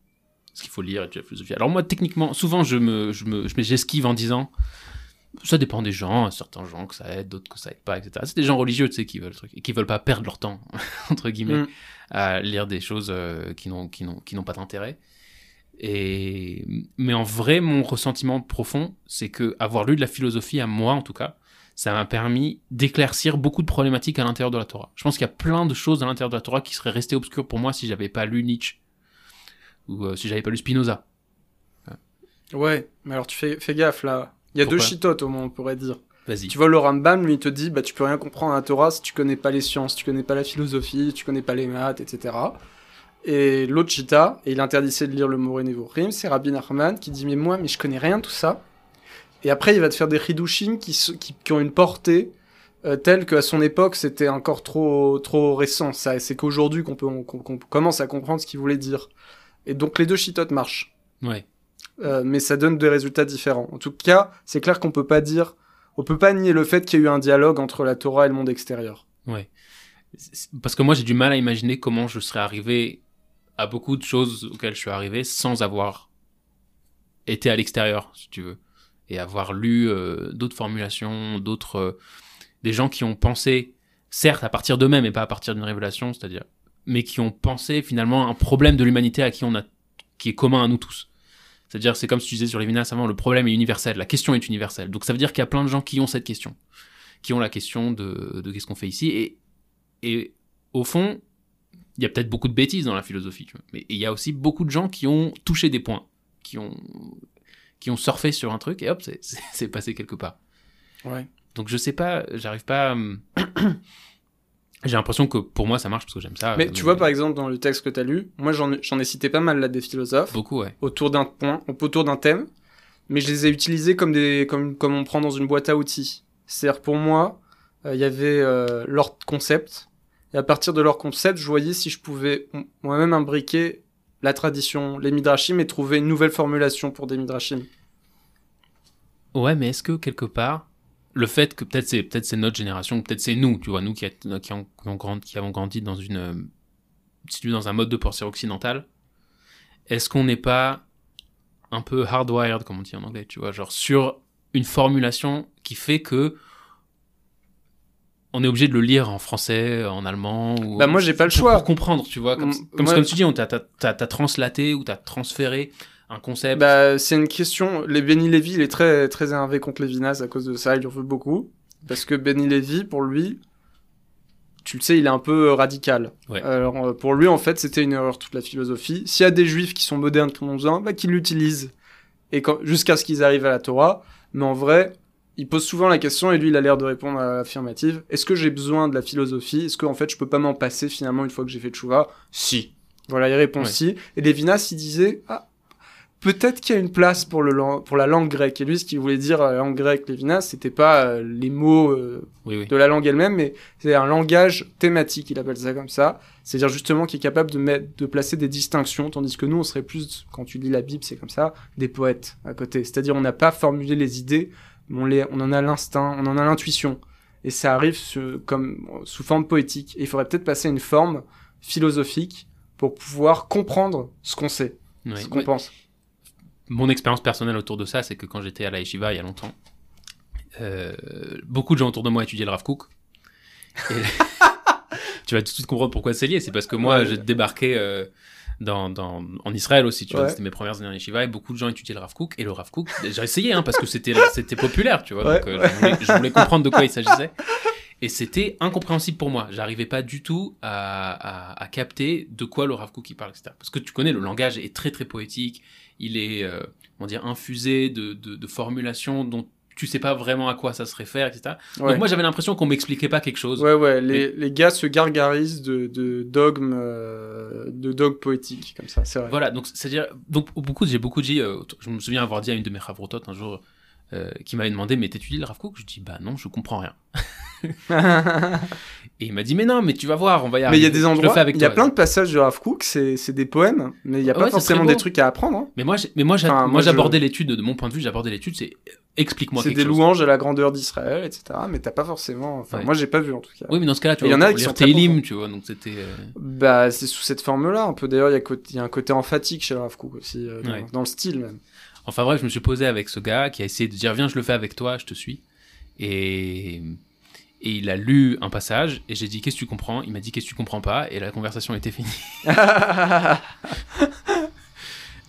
est-ce qu'il faut lire étudier la philosophie. Alors moi techniquement, souvent je me je me j'esquive en disant ça dépend des gens, certains gens que ça aide, d'autres que ça aide pas, etc. C'est des gens religieux, tu sais, qui veulent et qui veulent pas perdre leur temps entre guillemets Mm. à lire des choses euh, qui n'ont qui n'ont qui n'ont pas d'intérêt. Et mais en vrai, mon ressentiment profond, c'est que avoir lu de la philosophie à moi en tout cas, ça m'a permis d'éclaircir beaucoup de problématiques à l'intérieur de la Torah. Je pense qu'il y a plein de choses à l'intérieur de la Torah qui seraient restées obscures pour moi si j'avais pas lu Nietzsche ou euh, si j'avais pas lu Spinoza. Ouais, mais alors tu fais, fais gaffe là. Il y a deux chitotes au moins, on pourrait dire. Vas-y. Tu vois, le Rambam, lui, il te dit, bah, tu peux rien comprendre à la Torah si tu connais pas les sciences, tu connais pas la philosophie, tu connais pas les maths, etc. Et l'autre chita, et il interdisait de lire le Moré Nevorim, c'est Rabbi Nachman qui dit, mais moi, mais je connais rien de tout ça. Et après, il va te faire des Hidushim qui, qui, qui ont une portée euh, telle qu'à son époque, c'était encore trop, trop récent. Ça, c'est qu'aujourd'hui qu'on peut, on- qu'on qu'on commence à comprendre ce qu'il voulait dire. Et donc, les deux chitotes marchent. Ouais. Euh, mais ça donne des résultats différents. En tout cas, c'est clair qu'on peut pas dire, on peut pas nier le fait qu'il y a eu un dialogue entre la Torah et le monde extérieur. Ouais. Parce que moi, j'ai du mal à imaginer comment je serais arrivé à beaucoup de choses auxquelles je suis arrivé sans avoir été à l'extérieur, si tu veux, et avoir lu euh, d'autres formulations, d'autres, euh, des gens qui ont pensé, certes à partir d'eux-mêmes et pas à partir d'une révélation, c'est-à-dire, mais qui ont pensé finalement un problème de l'humanité à qui on a, qui est commun à nous tous. C'est-à-dire, c'est comme si tu disais sur les Vinas avant, le problème est universel, la question est universelle. Donc ça veut dire qu'il y a plein de gens qui ont cette question, qui ont la question de, de qu'est-ce qu'on fait ici, et et au fond, il y a peut-être beaucoup de bêtises dans la philosophie, tu vois. mais il y a aussi beaucoup de gens qui ont touché des points, qui ont, qui ont surfé sur un truc et hop, c'est- passé quelque part. Ouais. Donc je sais pas, j'arrive pas. à J'ai l'impression que pour moi ça marche parce que j'aime ça. Mais tu vois, par exemple, dans le texte que tu as lu, moi j'en ai, j'en ai cité pas mal là des philosophes Beaucoup, ouais. autour d'un point, autour d'un thème, mais je les ai utilisés comme des, comme, comme on prend dans une boîte à outils. C'est-à-dire pour moi, euh, il y avait euh, leur concept, et à partir de leur concept, je voyais si je pouvais moi-même imbriquer la tradition, les midrashim, et trouver une nouvelle formulation pour des midrashim. Ouais, mais est-ce que quelque part, le fait que peut-être c'est peut-être c'est notre génération, peut-être c'est nous, tu vois, nous qui, a- qui, ont, qui, ont grandi, qui avons grandi dans une euh, dans un mode de pensée occidental, est-ce qu'on n'est pas un peu hardwired, comme on dit en anglais, tu vois, genre sur une formulation qui fait que on est obligé de le lire en français, en allemand ou Bah, moi, j'ai pas le pour- choix. pour comprendre, tu vois, comme, Mm, comme, moi- comme tu dis, on t'a translaté ou t'as transféré un concept. Bah, c'est une question. Les Benny Levy, il est très, très énervé contre Lévinas à cause de ça. Il en veut beaucoup. Parce que Benny Levy, pour lui, tu le sais, il est un peu radical. Ouais. Alors, euh, pour lui, en fait, c'était une erreur toute la philosophie. S'il y a des juifs qui sont modernes, qui en ont besoin, bah, qu'ils l'utilisent. Et quand, jusqu'à ce qu'ils arrivent à la Torah. Mais en vrai, il pose souvent la question, et lui, il a l'air de répondre à l'affirmative. Est-ce que j'ai besoin de la philosophie? Est-ce que, en fait, je peux pas m'en passer finalement une fois que j'ai fait tchouva? Si. Voilà, il répond Ouais. si. Et Lévinas, il disait, ah, peut-être qu'il y a une place pour, le, lang- pour la langue grecque. Et lui, ce qu'il voulait dire la langue grecque, Lévinas, c'était pas euh, les mots euh, Oui, oui. de la langue elle-même, mais c'est un langage thématique, il appelle ça comme ça. C'est-à-dire justement qui est capable de, mettre, de placer des distinctions, tandis que nous, on serait plus, quand tu lis la Bible, c'est comme ça, des poètes à côté. C'est-à-dire on n'a pas formulé les idées, mais on, les, on en a l'instinct, on en a l'intuition. Et ça arrive su- comme, sous forme poétique. Et il faudrait peut-être passer à une forme philosophique pour pouvoir comprendre ce qu'on sait, ce qu'on pense. Mon expérience personnelle autour de ça, c'est que quand j'étais à la Yeshiva il y a longtemps, euh, beaucoup de gens autour de moi étudiaient le Rav Kook. Et tu vas tout de suite comprendre pourquoi c'est lié. C'est parce que moi, Ouais. j'ai débarqué euh, dans, dans, en Israël aussi. Tu vois, Ouais. c'était mes premières années en Yeshiva et beaucoup de gens étudiaient le Rav Kook. Et le Rav Kook, j'ai essayé hein, parce que c'était c'était populaire, tu vois. Ouais, donc euh, je, voulais, je voulais comprendre de quoi il s'agissait. Et c'était incompréhensible pour moi. J'arrivais pas du tout à, à, à capter de quoi le Rav Kook il parle, etc. Parce que tu connais, le langage est très très poétique. Il est, euh, on dire, infusé de, de, de formulations dont tu sais pas vraiment à quoi ça se réfère, etc. Ouais. Donc moi j'avais l'impression qu'on m'expliquait pas quelque chose. Ouais, ouais, les, les gars se gargarisent de, de dogmes, euh, de dogmes poétiques, comme ça, c'est vrai. Voilà, donc c'est-à-dire, donc beaucoup, j'ai beaucoup dit, euh, je me souviens avoir dit à une de mes chavrototes un jour, euh, qui m'avait demandé mais t'étudies le Rav Kook? Je dis bah non, je comprends rien. Et il m'a dit mais non, mais tu vas voir, on va y Mais arriver. il y a des endroits, il y a plein de passages de Rav Kook, c'est des poèmes, mais il n'y a pas forcément des trucs à apprendre. hein. Mais moi, mais moi, Enfin, moi, je- j'abordais l'étude de mon point de vue, j'abordais l'étude, c'est explique-moi C'est des louanges à la grandeur d'Israël, etc. Mais t'as pas forcément. Enfin, Ouais. moi, j'ai pas vu en tout cas. Oui, mais dans ce cas-là, tu Il y vois, en a qui sont profonds. tu vois, donc c'était. euh, Bah, c'est sous cette forme-là, un peu. D'ailleurs, il y, a un côté emphatique chez Rav Kook aussi, euh, dans le style même. Enfin bref, je me suis posé avec ce gars qui a essayé de dire viens, je le fais avec toi, je te suis. Et, et il a lu un passage et j'ai dit qu'est-ce que tu comprends? Il m'a dit qu'est-ce que tu comprends pas? Et la conversation était finie.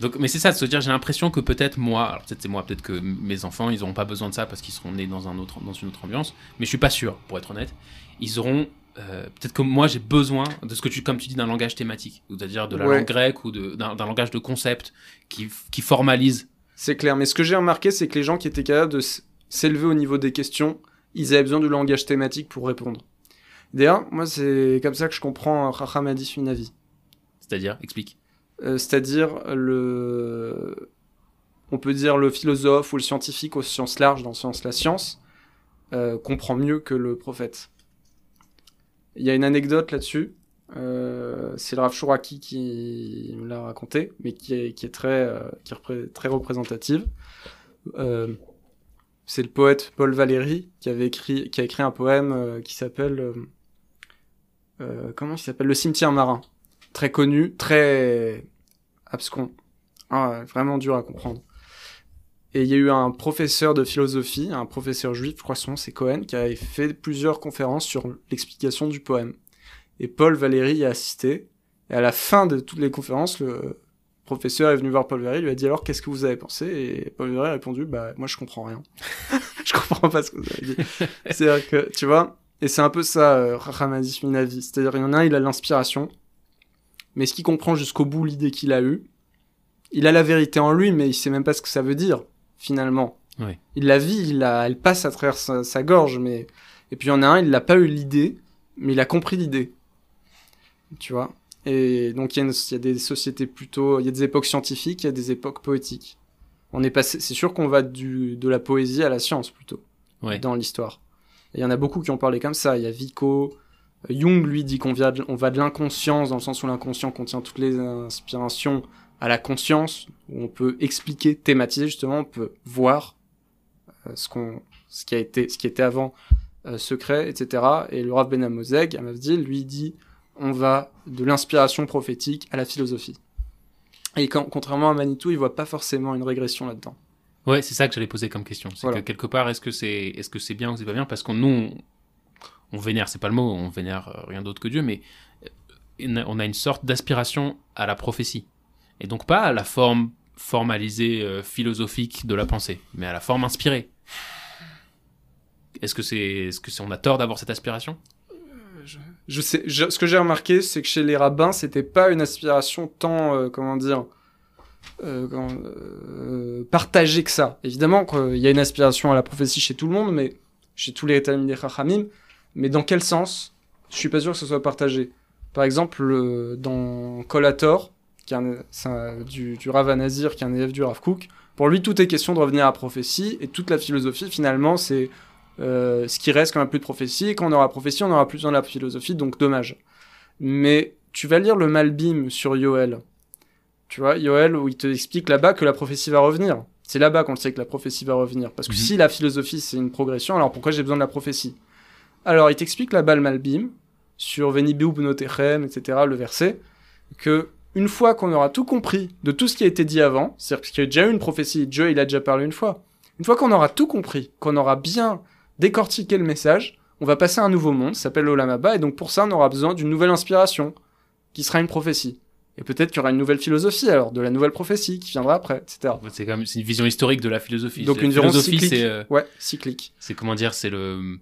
Donc, mais c'est ça de se dire j'ai l'impression que peut-être moi, alors peut-être c'est moi, peut-être que mes enfants ils auront pas besoin de ça parce qu'ils seront nés dans un autre dans une autre ambiance, mais je suis pas sûr pour être honnête. Ils auront euh, peut-être que moi j'ai besoin de ce que tu comme tu dis d'un langage thématique, c'est-à-dire de la Ouais. langue grecque ou d'un langage de concept qui, qui formalise C'est clair. Mais ce que j'ai remarqué, c'est que les gens qui étaient capables de s'élever au niveau des questions, ils avaient besoin du langage thématique pour répondre. D'ailleurs, moi, c'est comme ça que je comprends Raham Hadith Minavi. C'est-à-dire, explique. Euh, c'est-à-dire le on peut dire le philosophe ou le scientifique au sens large dans le sens la science euh, comprend mieux que le prophète il y a une anecdote là-dessus euh, c'est le Rav Shuraki qui me l'a raconté mais qui est, euh, très représentative Euh, c'est le poète Paul Valéry qui avait écrit a écrit un poème qui s'appelle comment il s'appelle? Le cimetière marin très connu, très abscon, Ah, vraiment dur à comprendre. Et il y a eu un professeur de philosophie, un professeur juif, je crois son c'est Cohen, qui avait fait plusieurs conférences sur l'explication du poème. Et Paul Valéry y a assisté. Et à la fin de toutes les conférences, le professeur est venu voir Paul Valéry, lui a dit alors qu'est-ce que vous avez pensé? Et Paul Valéry a répondu bah moi je comprends rien. je comprends pas ce que vous avez dit. C'est-à-dire que tu vois, et c'est un peu ça, euh, Ramadis Minavi. C'est-à-dire il y en a un, il a l'inspiration, mais est-ce qu'il comprend jusqu'au bout l'idée qu'il a eue Il a la vérité en lui, mais il sait même pas ce que ça veut dire, finalement. Il la vit, il la, elle passe à travers sa, sa gorge, mais... Et puis il y en a un, il n'a pas eu l'idée, mais il a compris l'idée. Tu vois Et donc il y, a y des sociétés plutôt... Il y a des époques scientifiques, il y a des époques poétiques. On est passé... C'est sûr qu'on va du, de la poésie à la science, plutôt, Ouais. dans l'histoire. Il y en a beaucoup qui ont parlé comme ça. Il y a Vico, Jung, lui, dit qu'on vient de- on va de l'inconscience, dans le sens où l'inconscient contient toutes les inspirations, à la conscience, où on peut expliquer, thématiser, justement, on peut voir euh, ce, qu'on, ce, qui a été, ce qui était avant euh, secret, etc. Et le Rav Ben Amozeg, à Mavdil, lui dit on va de l'inspiration prophétique à la philosophie. Et quand, contrairement à Manitou, il voit pas forcément une régression là-dedans. Ouais, c'est ça que j'allais poser comme question. C'est Voilà. que quelque part, est-ce que c'est est-ce que c'est bien ou c'est pas bien? Parce qu'on nous, on, on vénère, c'est pas le mot, on vénère euh, rien d'autre que Dieu, mais euh, on a- on a une sorte d'aspiration à la prophétie. Et donc pas à la forme formalisée, euh, philosophique de la pensée, mais à la forme inspirée. Est-ce que c'est est-ce que c'est on a tort d'avoir cette aspiration? Je sais, ce que j'ai remarqué, c'est que chez les rabbins, c'était pas une aspiration tant, euh, comment dire, euh, euh, partagée que ça. Évidemment qu'il y a une aspiration à la prophétie chez tout le monde, mais chez tous les Talmidei Chachamim, mais dans quel sens? Je suis pas sûr que ce soit partagé. Par exemple, dans Kolator, qui est du, du Rav Nazir, qui est un élève du Rav Kook, pour lui, tout est question de revenir à la prophétie, et toute la philosophie, finalement, c'est euh, ce qui reste quand on n'a plus de prophétie, quand on aura prophétie, on aura plus besoin de la philosophie, donc dommage. Mais tu vas lire le Malbim sur Yoel. Tu vois, Yoel, où il te explique là-bas que la prophétie va revenir. C'est là-bas qu'on sait que la prophétie va revenir. Parce que Mhm. si la philosophie, c'est une progression, alors pourquoi j'ai besoin de la prophétie? Alors, il t'explique là-bas le Malbim, sur Venibeu Bnotechem, etc., le verset, que une fois qu'on aura tout compris de tout ce qui a été dit avant, c'est-à-dire qu'il y a déjà eu une prophétie, Dieu, il a déjà parlé une fois, une fois qu'on aura tout compris, qu'on aura bien décortiqué le message, on va passer à un nouveau monde, ça s'appelle l'Olamaba, et donc pour ça, on aura besoin d'une nouvelle inspiration, qui sera une prophétie. Et peut-être qu'il y aura une nouvelle philosophie, alors, de la nouvelle prophétie qui viendra après, etc. C'est quand même une vision historique de la philosophie. Donc La une vision philosophie, cyclique. c'est euh, Ouais, cyclique. c'est comment dire, c'est le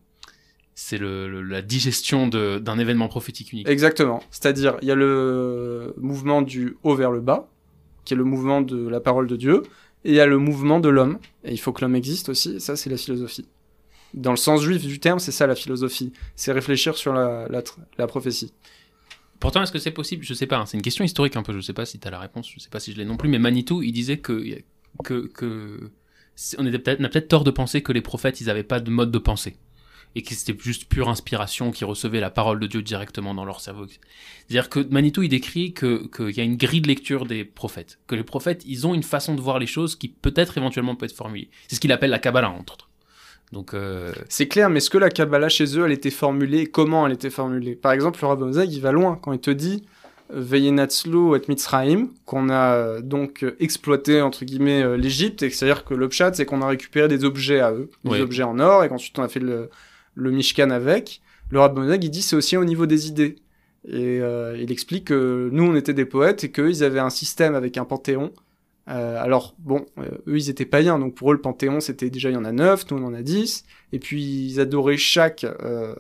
c'est le, le- la digestion d'un événement prophétique unique. Exactement. C'est-à-dire, il y a le mouvement du haut vers le bas, qui est le mouvement de la parole de Dieu, et il y a le mouvement de l'homme. Et il faut que l'homme existe aussi, et ça, c'est la philosophie. Dans le sens juif du terme, c'est ça la philosophie. C'est réfléchir sur la, la, prophétie. Pourtant, est-ce que c'est possible? Je sais pas. hein. C'est une question historique un peu. Je sais pas si tu as la réponse. Je sais pas si je l'ai non plus. Mais Manitou, il disait que que on, a peut-être tort de penser que les prophètes, ils n'avaient pas de mode de pensée. Et que c'était juste pure inspiration, qui recevaient la parole de Dieu directement dans leur cerveau. C'est-à-dire que Manitou, il décrit qu'il y a une grille de lecture des prophètes. Que les prophètes, ils ont une façon de voir les choses qui peut-être éventuellement peut être formulée. C'est ce qu'il appelle la Kabbalah, entre autres. Donc, euh, C'est clair, mais est-ce que la Kabbalah chez eux, elle était formulée? Comment elle était formulée? Par exemple, le Rabbi Mosag, il va loin quand il te dit Veyenatzlu et Mitzraim, qu'on a donc exploité entre guillemets euh, l'Égypte, et c'est-à-dire que le pshat, c'est qu'on a récupéré des objets à eux, des Oui. objets en or, et qu'ensuite on a fait le, le Mishkan avec. Le Rabbi Mosag, il dit c'est aussi au niveau des idées. Et euh, il explique que nous, on était des poètes et qu'eux, avaient un système avec un panthéon. Euh, alors, bon, euh, eux, ils étaient païens, donc pour eux, le panthéon, c'était déjà, il y en a neuf, nous, on en a dix. Et puis, ils adoraient chaque euh,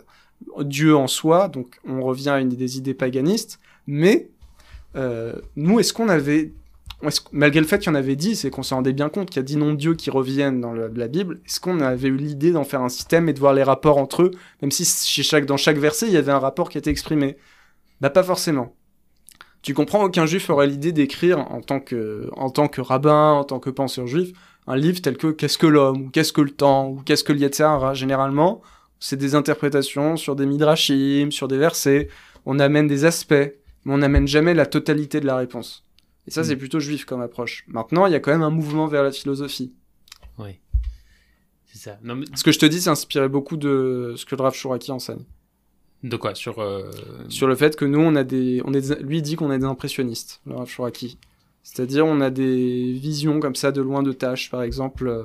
dieu en soi, donc on revient à une des idées paganistes. Mais, euh, nous, est-ce qu'on avait... malgré le fait qu'il y en avait dix et qu'on s'en rendait bien compte qu'il y a dix non-dieux qui reviennent dans la Bible, est-ce qu'on avait eu l'idée d'en faire un système et de voir les rapports entre eux, même si dans chaque verset, il y avait un rapport qui était exprimé? Bah pas forcément. Tu comprends, aucun juif aurait l'idée d'écrire en tant que, en tant que rabbin, en tant que penseur juif, un livre tel que Qu'est-ce que l'homme, ou Qu'est-ce que le temps, ou Qu'est-ce que l'Yetzirah. Généralement, c'est des interprétations sur des midrashim, sur des versets. On amène des aspects, mais on n'amène jamais la totalité de la réponse. Et ça, Mm. c'est plutôt juif comme approche. Maintenant, il y a quand même un mouvement vers la philosophie. oui. C'est ça. Non, mais Ce que je te dis, c'est inspiré beaucoup de ce que le Rav enseigne. De quoi Sur. euh, sur le fait que nous, on a des, on est, des- lui dit qu'on est des impressionnistes, le Rav Shuraki. C'est-à-dire, on a des visions comme ça de loin de tâches, par exemple, euh,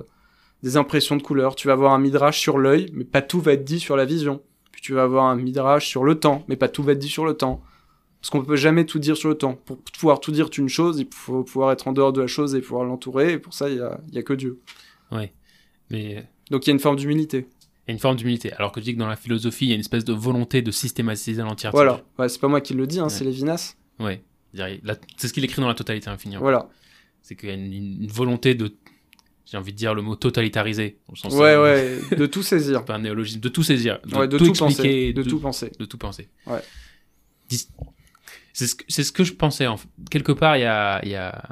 des impressions de couleurs. Tu vas avoir un midrash sur l'œil, mais pas tout va être dit sur la vision. Puis tu vas avoir un midrash sur le temps, mais pas tout va être dit sur le temps. Parce qu'on peut jamais tout dire sur le temps. Pour pouvoir tout dire une chose, il faut pouvoir être en dehors de la chose et pouvoir l'entourer, et pour ça, il y a, il y a que Dieu. Ouais. Mais. Donc il y a une forme d'humilité. Il y a une forme d'humilité. Alors que tu dis que dans la philosophie, il y a une espèce de volonté de systématiser l'entièreté. Voilà. Ouais, c'est pas moi qui le dis, hein, Ouais. c'est Lévinas. La- C'est ce qu'il écrit dans la totalité infinie. Voilà. C'est qu'il y a une, une volonté de. J'ai envie de dire le mot totalitariser. Au sens Ouais, euh, ouais, de tout saisir. Pas un néologisme, de tout saisir. De, Ouais, de tout, tout, expliquer. penser. De tout penser. de tout penser. Ouais. C'est ce, ce que je pensais. En. Quelque part, il y a, y, a,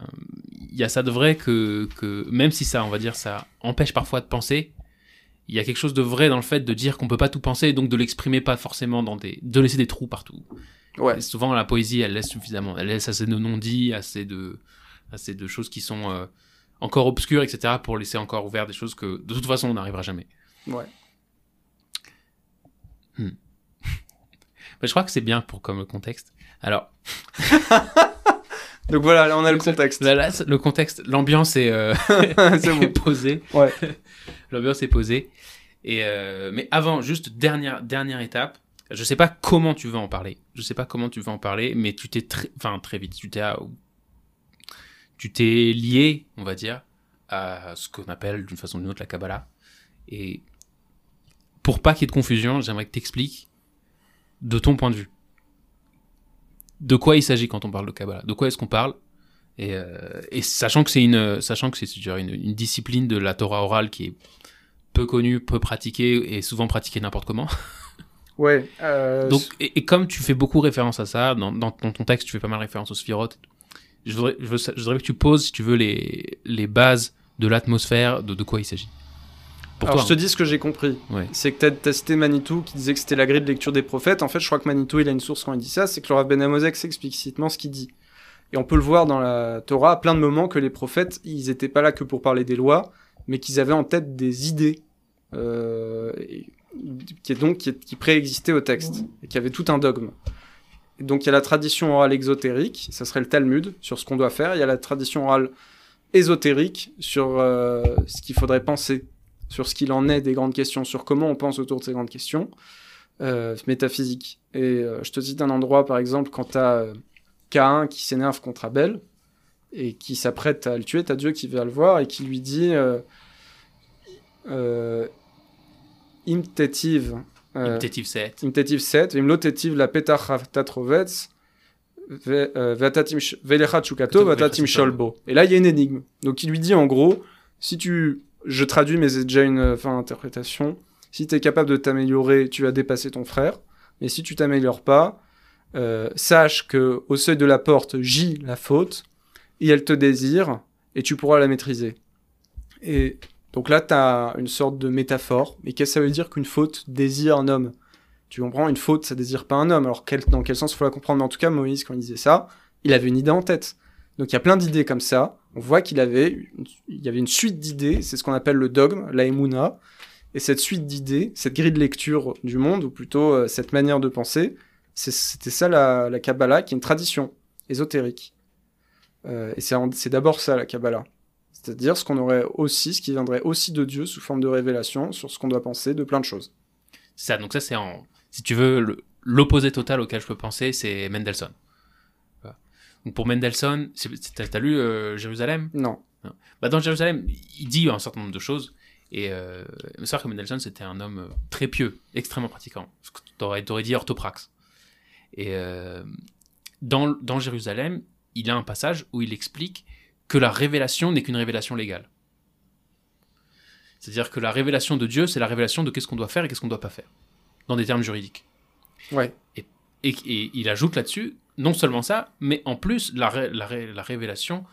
il y a ça de vrai que, que, même si ça, on va dire, ça empêche parfois de penser, il y a quelque chose de vrai dans le fait de dire qu'on peut pas tout penser et donc de l'exprimer pas forcément dans des. de laisser des trous partout. Ouais. Et souvent, la poésie, elle laisse suffisamment. Elle laisse assez de non-dits, assez de, assez de choses qui sont euh, encore obscures, etc., pour laisser encore ouvert des choses que, de toute façon, on n'arrivera jamais. Ouais. Mais je crois que c'est bien pour comme contexte. Alors, Donc voilà, là, on a le contexte. Là, là, le contexte, l'ambiance est, euh, c'est est bon. posée. Ouais. L'ambiance est posée. Et euh, mais avant, juste dernière dernière étape. Je sais pas comment tu veux en parler. Je sais pas comment tu veux en parler, mais tu t'es très, enfin très vite, tu t'es, à- tu t'es lié, on va dire, à ce qu'on appelle d'une façon ou d'une autre la Kabbalah. Et pour pas qu'il y ait de confusion, j'aimerais que tu expliques de ton point de vue. De quoi il s'agit quand on parle de Kabbalah De quoi est-ce qu'on parle et, euh, et sachant que c'est une, sachant que c'est une, une discipline de la Torah orale qui est peu connue, peu pratiquée et souvent pratiquée n'importe comment. Ouais. euh, Donc, et, et comme tu fais beaucoup référence à ça, dans, ton texte, tu fais pas mal référence aux sphirotes, je voudrais, je voudrais que tu poses, si tu veux, les, les bases de l'atmosphère, de, de quoi il s'agit. Pour Alors toi. je te dis ce que j'ai compris. Ouais. C'est que t'as as cité Manitou qui disait que c'était la grille de lecture des prophètes. En fait, je crois que Manitou, il a une source quand il dit ça, c'est que le Rav Ben Amozek sait explicitement ce qu'il dit. Et on peut le voir dans la Torah à plein de moments que les prophètes, ils étaient pas là que pour parler des lois, mais qu'ils avaient en tête des idées, euh, qui est donc qui, est- qui préexistaient au texte et qui avaient tout un dogme. Et donc il y a la tradition orale exotérique, ça serait le Talmud sur ce qu'on doit faire. Il y a la tradition orale ésotérique sur euh, ce qu'il faudrait penser, sur ce qu'il en est des grandes questions, sur comment on pense autour de ces grandes questions euh, métaphysiques. Et euh, je te cite un endroit, par exemple, quand tu as Cain qui s'énerve contre Abel et qui s'apprête à le tuer, t'as Dieu qui va le voir et qui lui dit euh, euh, Imtetiv. euh, Imtetiv 7. Imtetiv 7, Imlotetiv la petach tatrovets, ve- euh, vatatim sholbo. Et là, il y a une énigme. Donc, il lui dit en gros, si tu. Je traduis, mais c'est déjà une euh, fin d'interprétation. Si tu es capable de t'améliorer, tu vas dépasser ton frère. Mais si tu t'améliores pas, euh, sache que au seuil de la porte gît la faute, et elle te désire, et tu pourras la maîtriser. Et Donc là, tu as une sorte de métaphore. Mais qu'est-ce que ça veut dire qu'une faute désire un homme? Tu comprends? Une faute, ça désire pas un homme. Alors quel- dans quel sens faut la comprendre? Mais en tout cas, Moïse, quand il disait ça, il avait une idée en tête. Donc il y a plein d'idées comme ça. On voit qu'il avait, une- il y avait une suite d'idées. C'est ce qu'on appelle le dogme, la. Et cette suite d'idées, cette grille de lecture du monde, ou plutôt euh, cette manière de penser, c'était ça la, la Kabbalah, qui est une tradition ésotérique. Euh, et c'est d'abord ça la Kabbalah. C'est-à-dire ce qu'on aurait aussi, ce qui viendrait aussi de Dieu sous forme de révélation sur ce qu'on doit penser de plein de choses. Ça, donc ça c'est en... Si tu veux, l'opposé total auquel je peux penser, c'est Mendelssohn. Pour Mendelssohn, t'as lu euh, Jérusalem? Non. bah, Dans Jérusalem, il dit un certain nombre de choses. Et euh, c'est vrai que Mendelssohn, c'était un homme euh, très pieux, extrêmement pratiquant. Ce que T'aurais t'aurais dit orthopraxe. Et euh, dans, dans Jérusalem, il a un passage où il explique que la révélation n'est qu'une révélation légale. C'est-à-dire que la révélation de Dieu, c'est la révélation de qu'est-ce qu'on doit faire et qu'est-ce qu'on ne doit pas faire, dans des termes juridiques. Ouais. Et, et il ajoute là-dessus, non seulement ça, mais en plus, la, ré- la, ré- la révélation,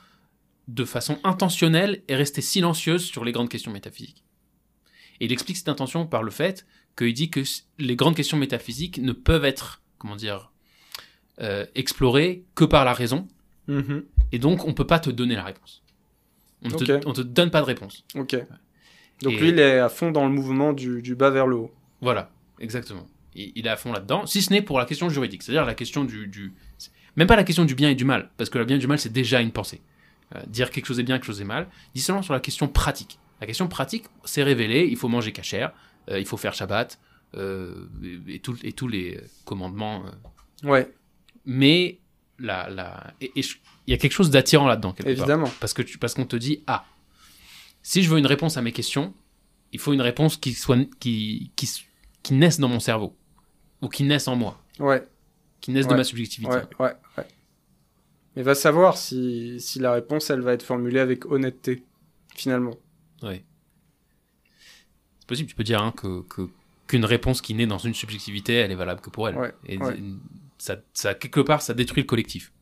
de façon intentionnelle, est restée silencieuse sur les grandes questions métaphysiques. Et il explique cette intention par le fait qu'il dit que les grandes questions métaphysiques ne peuvent être, comment dire, euh, explorées que par la raison, Mhm. et donc on ne peut pas te donner la réponse. On ne te, on te donne pas de réponse. Ok. Donc Et- lui, il est à fond dans le mouvement du, du bas vers le haut. Voilà, exactement. Il, il est à fond là-dedans, si ce n'est pour la question juridique, c'est-à-dire la question du, du- Même pas la question du bien et du mal, parce que le bien et du mal, c'est déjà une pensée. Euh, dire quelque chose est bien, quelque chose est mal. Dis seulement sur la question pratique. La question pratique, c'est révélé, il faut manger cachère, euh, il faut faire Shabbat, euh, et, et tout- et tous les commandements. Ouais, Mais la, la... et- il y a quelque chose d'attirant là-dedans, quelque part. évidemment. Parce que tu, parce qu'on te dit ah si je veux une réponse à mes questions, il faut une réponse qui soit qui qui, qui naisse dans mon cerveau ou qui naisse en moi, Ouais, qui naisse de ma subjectivité. ouais, ouais, ouais. Mais va savoir si, si la réponse, elle va être formulée avec honnêteté, finalement. Ouais. C'est possible, tu peux dire hein, que que- qu'une réponse qui naît dans une subjectivité, elle est valable que pour elle. Ouais, Et ouais. ça, ça quelque part ça détruit le collectif.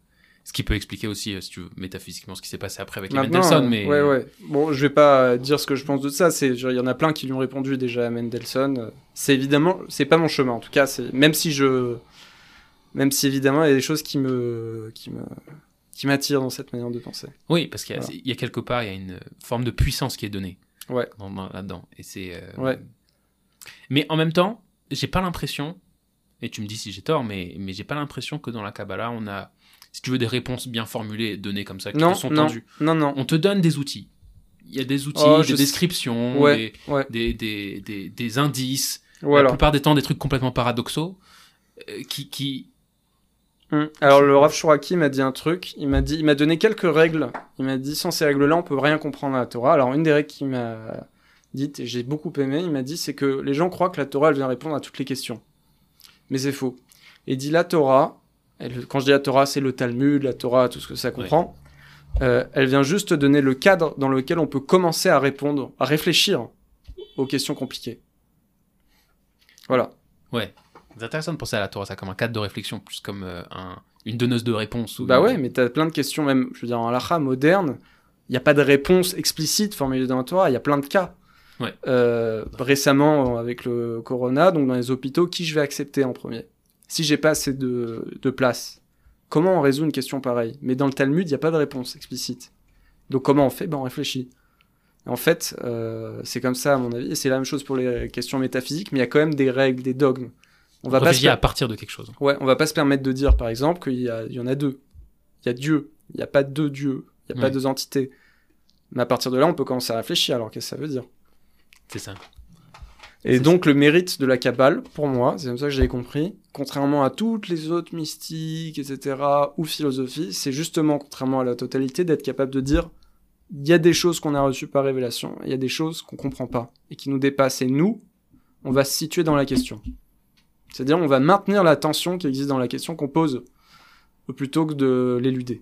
Ce qui peut expliquer aussi, euh, si tu veux, métaphysiquement, ce qui s'est passé après avec les Mendelssohn, euh, mais Ouais, ouais. Bon, je vais pas euh, dire ce que je pense de ça. C'est, il y en a plein qui lui ont répondu déjà à Mendelssohn. Euh, C'est évidemment, c'est pas mon chemin. En tout cas, c'est même si je, même si évidemment il y a des choses qui me, qui me, qui m'attirent dans cette manière de penser. oui, parce qu'il y, a- Voilà. il y a quelque part, il y a une forme de puissance qui est donnée. Ouais. dans- dans- là-dedans. Et c'est. euh, Ouais. Mais en même temps, j'ai pas l'impression, et tu me dis si j'ai tort, mais, mais j'ai pas l'impression que dans la Kabbalah, on a, si tu veux, des réponses bien formulées, données comme ça, qui Non, te sont non, tendues. non, non. On te donne des outils. Il y a des outils, Oh, des descriptions, Ouais, ouais. des, des, des, des, des indices. La plupart des temps, des trucs complètement paradoxaux. euh, qui, qui... Hum. Alors le Rav Shuraki m'a dit un truc, il m'a dit, il m'a donné quelques règles. Il m'a dit sans ces règles-là, on peut rien comprendre à la Torah. Alors une des règles qu'il m'a dites et j'ai beaucoup aimé, il m'a dit c'est que les gens croient que la Torah elle vient répondre à toutes les questions. Mais c'est faux. Il dit la Torah, quand je dis la Torah, c'est le Talmud, la Torah, tout ce que ça comprend. Euh, elle vient juste donner le cadre dans lequel on peut commencer à répondre, à réfléchir aux questions compliquées. Voilà. Ouais. C'est intéressant de penser à la Torah, ça comme un cadre de réflexion, plus comme euh, un, une donneuse de réponses. ou Bah une- ouais, mais t'as plein de questions, même, je veux dire, en halakha moderne, il n'y a pas de réponse explicite formulée dans la Torah, il y a plein de cas. Ouais. Euh, récemment, avec le corona, donc dans les hôpitaux, qui je vais accepter en premier? Si j'ai pas assez de, de place, comment on résout une question pareille? Mais dans le Talmud, il n'y a pas de réponse explicite. Donc comment on fait? Ben on réfléchit. En fait, euh, c'est comme ça à mon avis, et c'est la même chose pour les questions métaphysiques, mais il y a quand même des règles, des dogmes. On va pas se per- à partir de quelque chose. Ouais, on va pas se permettre de dire, par exemple, qu'il y, a- il y en a deux. Il y a Dieu. Il n'y a pas deux dieux. Il n'y a Ouais. pas deux entités. Mais à partir de là, on peut commencer à réfléchir. Alors, qu'est-ce que ça veut dire? C'est ça. Et donc, le mérite de la Kabbale, pour moi, c'est comme ça que j'avais compris, contrairement à toutes les autres mystiques, etc., ou philosophies, c'est justement, contrairement à la totalité, d'être capable de dire il y a des choses qu'on a reçues par révélation, il y a des choses qu'on comprend pas, et qui nous dépassent. Et nous, on va se situer dans la question. C'est-à-dire, on va maintenir la tension qui existe dans la question qu'on pose, plutôt que de l'éluder.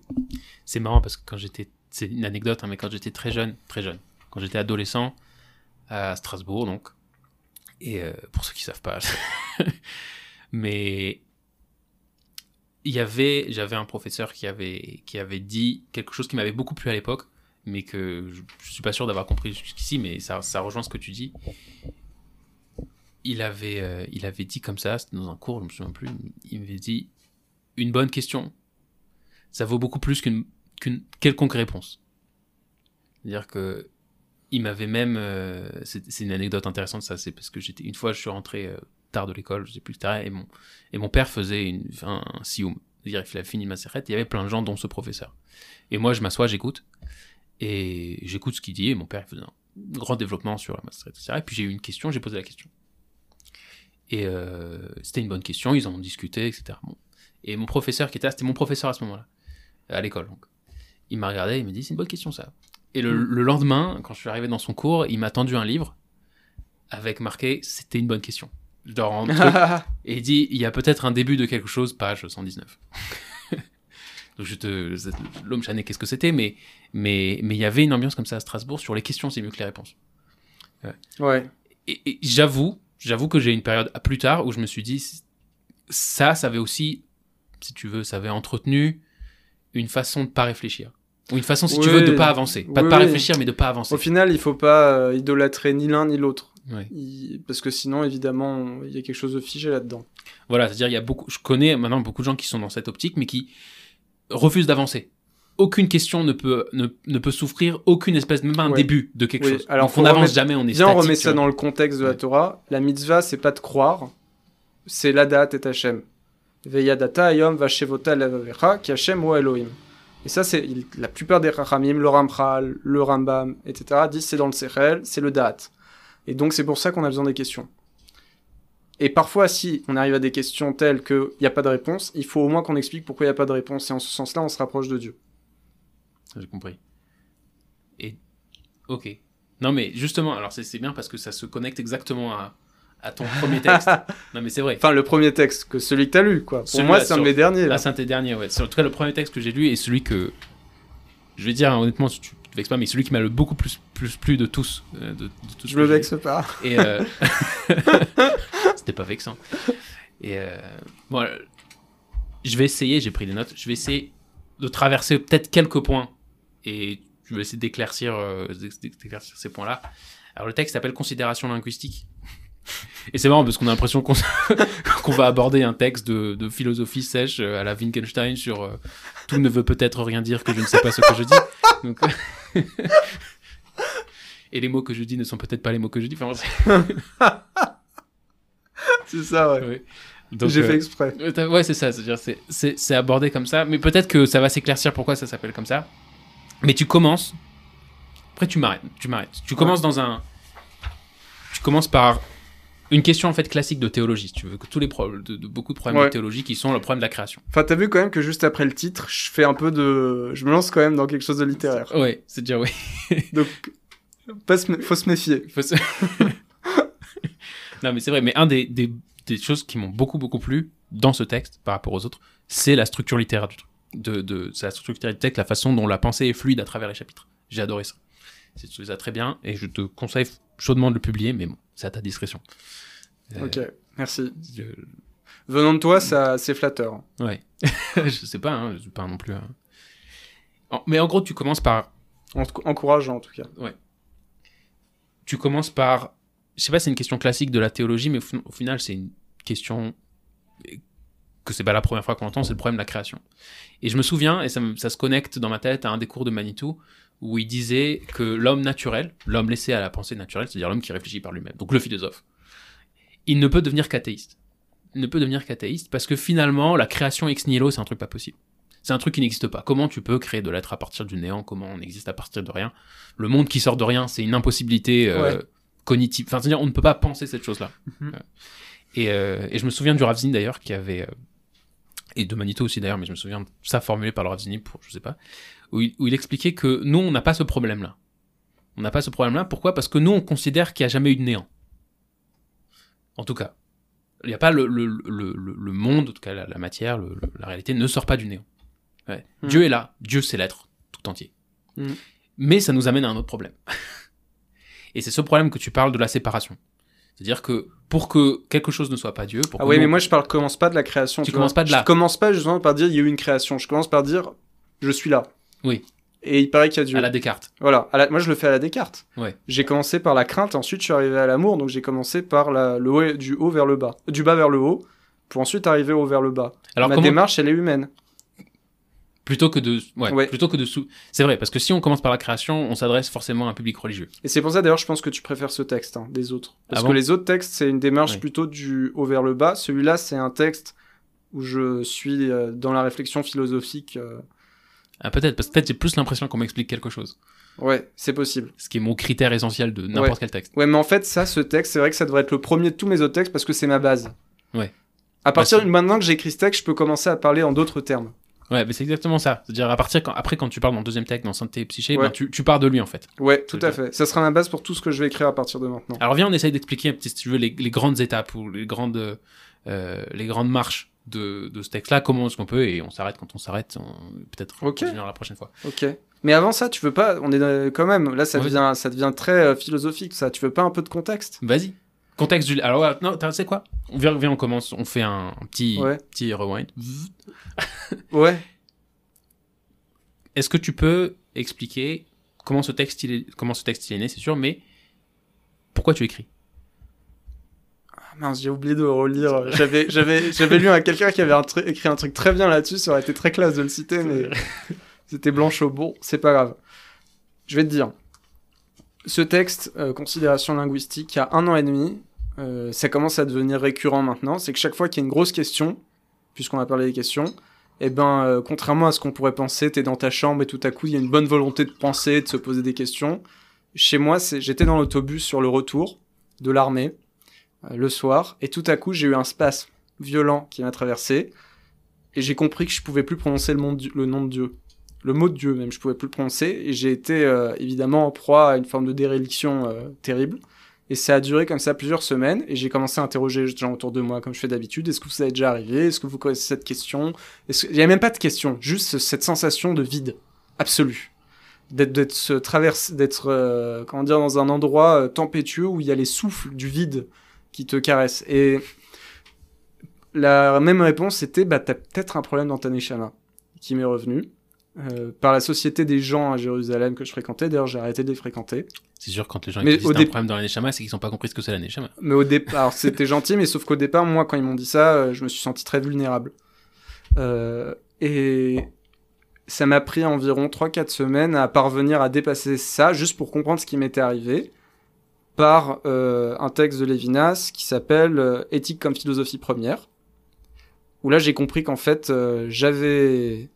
C'est marrant parce que quand j'étais, c'est une anecdote, hein, mais quand j'étais très jeune, très jeune, quand j'étais adolescent à Strasbourg, donc, et euh, pour ceux qui savent pas, mais il y avait, j'avais un professeur qui avait, qui avait dit quelque chose qui m'avait beaucoup plu à l'époque, mais que je, je suis pas sûr d'avoir compris jusqu'ici, mais ça, ça rejoint ce que tu dis. Il avait, euh, il avait dit comme ça, c'était dans un cours, je me souviens plus, il m'avait dit une bonne question, ça vaut beaucoup plus qu'une qu'une quelconque réponse. C'est-à-dire que il m'avait même, euh, c'est une anecdote intéressante ça, c'est parce que j'étais une fois je suis rentré euh, tard de l'école, je sais plus etc. Et mon et mon père faisait une, un, sioum, c'est-à-dire qu'il a fini ma serrette, il y avait plein de gens dont ce professeur. Et moi je m'assois, j'écoute et j'écoute ce qu'il dit et mon père faisait un grand développement sur la masterette, etc. Et puis j'ai eu une question, j'ai posé la question. Et euh, c'était une bonne question, ils en ont discuté, etc. Bon. Et mon professeur qui était c'était mon professeur à ce moment-là, à l'école. Il m'a regardé, il m'a dit c'est une bonne question ça. Et le, le lendemain, quand je suis arrivé dans son cours, il m'a tendu un livre avec marqué c'était une bonne question. Et il dit il y a peut-être un début de quelque chose, page 119. Donc je te l'homme chané qu'est-ce que c'était mais mais mais il y avait une ambiance comme ça à Strasbourg sur les questions c'est mieux que les réponses. ouais. Et, et j'avoue, j'avoue que j'ai une période à plus tard où je me suis dit ça ça avait aussi si tu veux, ça avait entretenu une façon de pas réfléchir. Ou une façon, si tu veux, de pas avancer. Pas de Oui, pas oui. réfléchir, mais de pas avancer. Au final, il faut pas euh, idolâtrer ni l'un ni l'autre. Ouais. Il- Parce que sinon, évidemment, il y a quelque chose de figé là-dedans. Voilà, c'est-à-dire, il y a beaucoup, je connais maintenant beaucoup de gens qui sont dans cette optique, mais qui refusent d'avancer. Aucune question ne peut, ne, ne peut souffrir aucune espèce, même pas un Ouais. début de quelque Oui, chose. alors Donc on n'avance remettre- jamais, on est Viens, on remet ça dans le contexte de la. Torah. La mitzvah, c'est pas de croire, c'est l'adat et Hachem. Veyadata ayom vashevota levavecha ki Hachem ou Elohim. Et ça, c'est la plupart des Rachamim, le Ramchal, le Rambam, etc., disent c'est dans le Sechel, c'est le Da'at. Et donc, c'est pour ça qu'on a besoin des questions. Et parfois, si on arrive à des questions telles qu'il n'y a pas de réponse, il faut au moins qu'on explique pourquoi il n'y a pas de réponse. Et en ce sens-là, on se rapproche de Dieu. J'ai compris. Et, ok. Non, mais justement, alors c'est bien parce que ça se connecte exactement à, à ton premier texte. non, mais c'est vrai. Enfin, le premier texte, que celui que tu as lu, quoi. Pour moi, c'est un de mes derniers. là. Là, c'est un de tes derniers, ouais. En tout cas le premier texte que j'ai lu et celui que. Je vais dire, hein, honnêtement, tu te vexes pas, mais celui qui m'a le beaucoup plus, plus plu de tous. euh, de, de tous Je me vexe pas. Et. euh, C'était pas vexant. Et. euh, Bon, je vais essayer, j'ai pris des notes, je vais essayer de traverser peut-être quelques points et je vais essayer d'éclaircir euh, d'éclaircir ces points-là. Alors, le texte s'appelle Considération linguistique. Et c'est marrant parce qu'on a l'impression qu'on va aborder un texte de, de philosophie sèche euh, à la Wittgenstein sur euh, tout ne veut peut-être rien dire que je ne sais pas ce que je dis. Donc, Et les mots que je dis ne sont peut-être pas les mots que je dis. Enfin, c'est- ça, ouais. J'ai euh, fait exprès. euh, t'as- Ouais, c'est ça. C'est abordé comme ça. Mais peut-être que ça va s'éclaircir pourquoi ça s'appelle comme ça. Mais tu commences. Après, tu m'arrêtes. Tu m'arrêtes. Tu commences dans un. Tu commences par une question en fait classique de théologie. Si tu veux que tous les problèmes, de, de beaucoup de problèmes Ouais. de théologie qui sont le problème de la création. Enfin, t'as vu quand même que juste après le titre, je fais un peu de. Je me lance quand même dans quelque chose de littéraire. Ouais, c'est dire oui. Donc, pas se mé- faut se méfier. Faut se- non, mais c'est vrai. Mais un des, des, des choses qui m'ont beaucoup beaucoup plu dans ce texte par rapport aux autres, c'est la structure littéraire du truc. De, de, c'est la structure littéraire du texte, la façon dont la pensée est fluide à travers les chapitres. J'ai adoré ça. C'est ça très bien et je te conseille chaudement de le publier, mais bon, c'est à ta discrétion. Euh, Ok, merci. je- Venant de toi, ça, c'est flatteur. Ouais. je sais pas, hein, je suis pas non plus. En- Mais en gros, tu commences par En- encourageant, en tout cas. tu commences par. Je sais pas, c'est une question classique de la théologie, mais au, fin- au final, c'est une question que c'est pas la première fois qu'on entend, c'est le problème de la création. Et je me souviens, et ça, me- ça se connecte dans ma tête à un des cours de Manitou, où il disait que l'homme naturel, l'homme laissé à la pensée naturelle, c'est-à-dire l'homme qui réfléchit par lui-même, donc le philosophe, il ne peut devenir qu'athéiste. Il ne peut devenir qu'athéiste parce que finalement, la création ex nihilo, c'est un truc pas possible. C'est un truc qui n'existe pas. Comment tu peux créer de l'être à partir du néant? Comment on existe à partir de rien? Le monde qui sort de rien, c'est une impossibilité euh, Ouais. cognitive. Enfin, c'est-à-dire, on ne peut pas penser cette chose-là. Mhm. Euh, et, euh, et je me souviens du Ravzin d'ailleurs, qui avait. euh, et de Manito aussi d'ailleurs, mais je me souviens de ça formulé par le Ravzini pour, je sais pas, où il, où il expliquait que nous, on n'a pas ce problème-là. On n'a pas ce problème-là. Pourquoi? Parce que nous, on considère qu'il n'y a jamais eu de néant. En tout cas. Il n'y a pas le, le, le, le, le monde, en tout cas la, la matière, la réalité ne sort pas du néant. Ouais. Mhm. Dieu est là, Dieu c'est l'être tout entier. Mhm. Mais ça nous amène à un autre problème. Et c'est ce problème que tu parles de la séparation. C'est-à-dire que pour que quelque chose ne soit pas Dieu, pour Ah oui, mais moi, je parle, commence pas de la création. Tu vois. commences pas de là. Je commence pas justement par dire il y a eu une création. Je commence par dire je suis là. Oui. Et il paraît qu'il y a Dieu. À la Descartes. Voilà. À la- Moi, je le fais à la Descartes. Ouais. J'ai commencé par la crainte, ensuite je suis arrivé à l'amour, donc j'ai commencé par la, le haut, du haut vers le bas, du bas vers le haut, pour ensuite arriver au haut vers le bas. Alors Ma comment démarche, elle est humaine. plutôt que de ouais, Ouais. plutôt que de sous c'est vrai parce que si on commence par la création on s'adresse forcément à un public religieux Et c'est pour ça d'ailleurs, je pense que tu préfères ce texte hein, des autres. Parce Ah que les autres textes, c'est une démarche plutôt du haut vers le bas. Celui-là, c'est un texte où je suis euh, dans la réflexion philosophique. euh, ah peut-être parce que peut-être j'ai plus l'impression qu'on m'explique quelque chose Ouais, c'est possible. ce qui est mon critère essentiel de n'importe Ouais. quel texte Ouais, mais en fait, ça, ce texte, c'est vrai que ça devrait être le premier de tous mes autres textes parce que c'est ma base. Ouais. À partir de maintenant que j'ai écrit ce texte, je peux commencer à parler en d'autres termes. ouais mais c'est exactement ça c'est-à-dire à partir quand, après quand tu parles dans le deuxième texte dans santé et psyché Ouais. ben, tu, tu pars de lui en fait Ouais, tout à fait. Ça sera ma base pour tout ce que je vais écrire à partir de maintenant. alors viens on essaye d'expliquer un petit si tu veux les, les grandes étapes ou les grandes euh, les grandes marches de, de ce texte là comment est-ce qu'on peut et on s'arrête quand on s'arrête on- peut-être on Ok. continuera la prochaine fois Ok. Mais avant ça, tu veux pas On est euh, quand même. Là, ça Ouais. devient, ça devient très euh, philosophique. Ça. Tu veux pas un peu de contexte? Vas-y. Contexte du. Alors, ouais, non, tu sais quoi? On vient, viens, on commence, on fait un, un petit, Ouais. petit rewind. Ouais. Est-ce que tu peux expliquer comment ce texte il est, comment ce texte il est né, c'est sûr, mais pourquoi tu écris? Mince, j'ai oublié de relire. J'avais, j'avais, j'avais lu à quelqu'un qui avait un écrit un truc très bien là-dessus. Ça aurait été très classe de le citer, mais c'était blanche au bon. C'est pas grave. Je vais te dire. Ce texte, euh, considération linguistique, il y a un an et demi, euh, ça commence à devenir récurrent maintenant. C'est que chaque fois qu'il y a une grosse question, puisqu'on a parlé des questions, eh ben, euh, contrairement à ce qu'on pourrait penser, t'es dans ta chambre et tout à coup, il y a une bonne volonté de penser, de se poser des questions. Chez moi, j'étais dans l'autobus sur le retour de l'armée, le soir, et tout à coup, j'ai eu un spasme violent qui m'a traversé, et j'ai compris que je pouvais plus prononcer le, nom de Dieu- le mot de Dieu, même, je pouvais plus le prononcer, et j'ai été euh, évidemment en proie à une forme de déréliction euh, terrible. Et ça a duré comme ça plusieurs semaines, et j'ai commencé à interroger les gens autour de moi, comme je fais d'habitude. Est-ce que vous avez déjà arrivé? Est-ce que vous connaissez cette question? Que- Il n'y a même pas de question, juste cette sensation de vide absolu. D'être, d'être, d'être, euh, comment dire, dans un endroit euh, tempétueux où il y a les souffles du vide qui te caressent. Et la même réponse, c'était, bah, t'as peut-être un problème dans ta neshama, qui m'est revenu. euh, par la société des gens à Jérusalem que je fréquentais, d'ailleurs j'ai arrêté de les fréquenter. C'est sûr, quand les gens Mais disent au un problème dans la neshama, c'est qu'ils n'ont pas compris ce que c'est la neshama. Mais au départ, c'était gentil, mais sauf qu'au départ, moi, quand ils m'ont dit ça, euh, je me suis senti très vulnérable. Euh, et ça m'a pris environ 3-4 semaines à parvenir à dépasser ça, juste pour comprendre ce qui m'était arrivé, par euh, un texte de Lévinas qui s'appelle euh, Éthique comme philosophie première, où là j'ai compris qu'en fait, euh, j'avais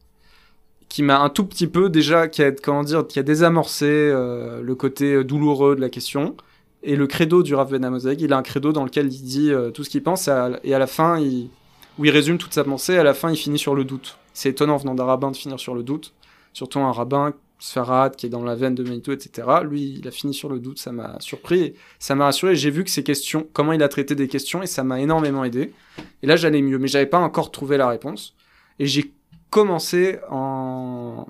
qui m'a un tout petit peu déjà qui a comment dire qui a désamorcé le côté douloureux de la question et le credo du Rav Ben il a un credo dans lequel il dit tout ce qu'il pense et à, et à la fin, il, où il résume toute sa pensée, à la fin, il finit sur le doute. C'est étonnant venant d'un rabbin de finir sur le doute, surtout un rabbin Sfarad qui est dans la veine de Manito, etc. Lui, il a fini sur le doute, ça m'a surpris, ça m'a rassuré. J'ai vu que ces questions, comment il a traité des questions, et ça m'a énormément aidé. Et là, j'allais mieux, mais j'avais pas encore trouvé la réponse. Et j'ai commencé en,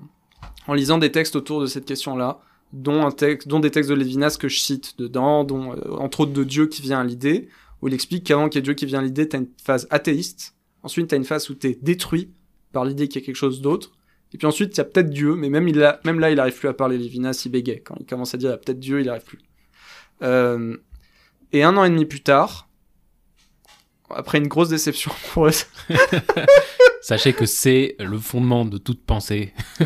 en lisant des textes autour de cette question-là dont, un texte, dont des textes de Lévinas que je cite dedans, dont euh, entre autres de Dieu qui vient à l'idée, où il explique qu'avant qu'il y ait Dieu qui vient à l'idée, t'as une phase athéiste, ensuite t'as une phase où t'es détruit par l'idée qu'il y a quelque chose d'autre, et puis ensuite il y a peut-être Dieu, mais même, il a, même là il arrive plus à parler Lévinas, il bégait, quand il commence à dire il y a peut-être Dieu, il arrive plus. Euh, et un an et demi plus tard, après une grosse déception amoureuse, Sachez que c'est le fondement de toute pensée.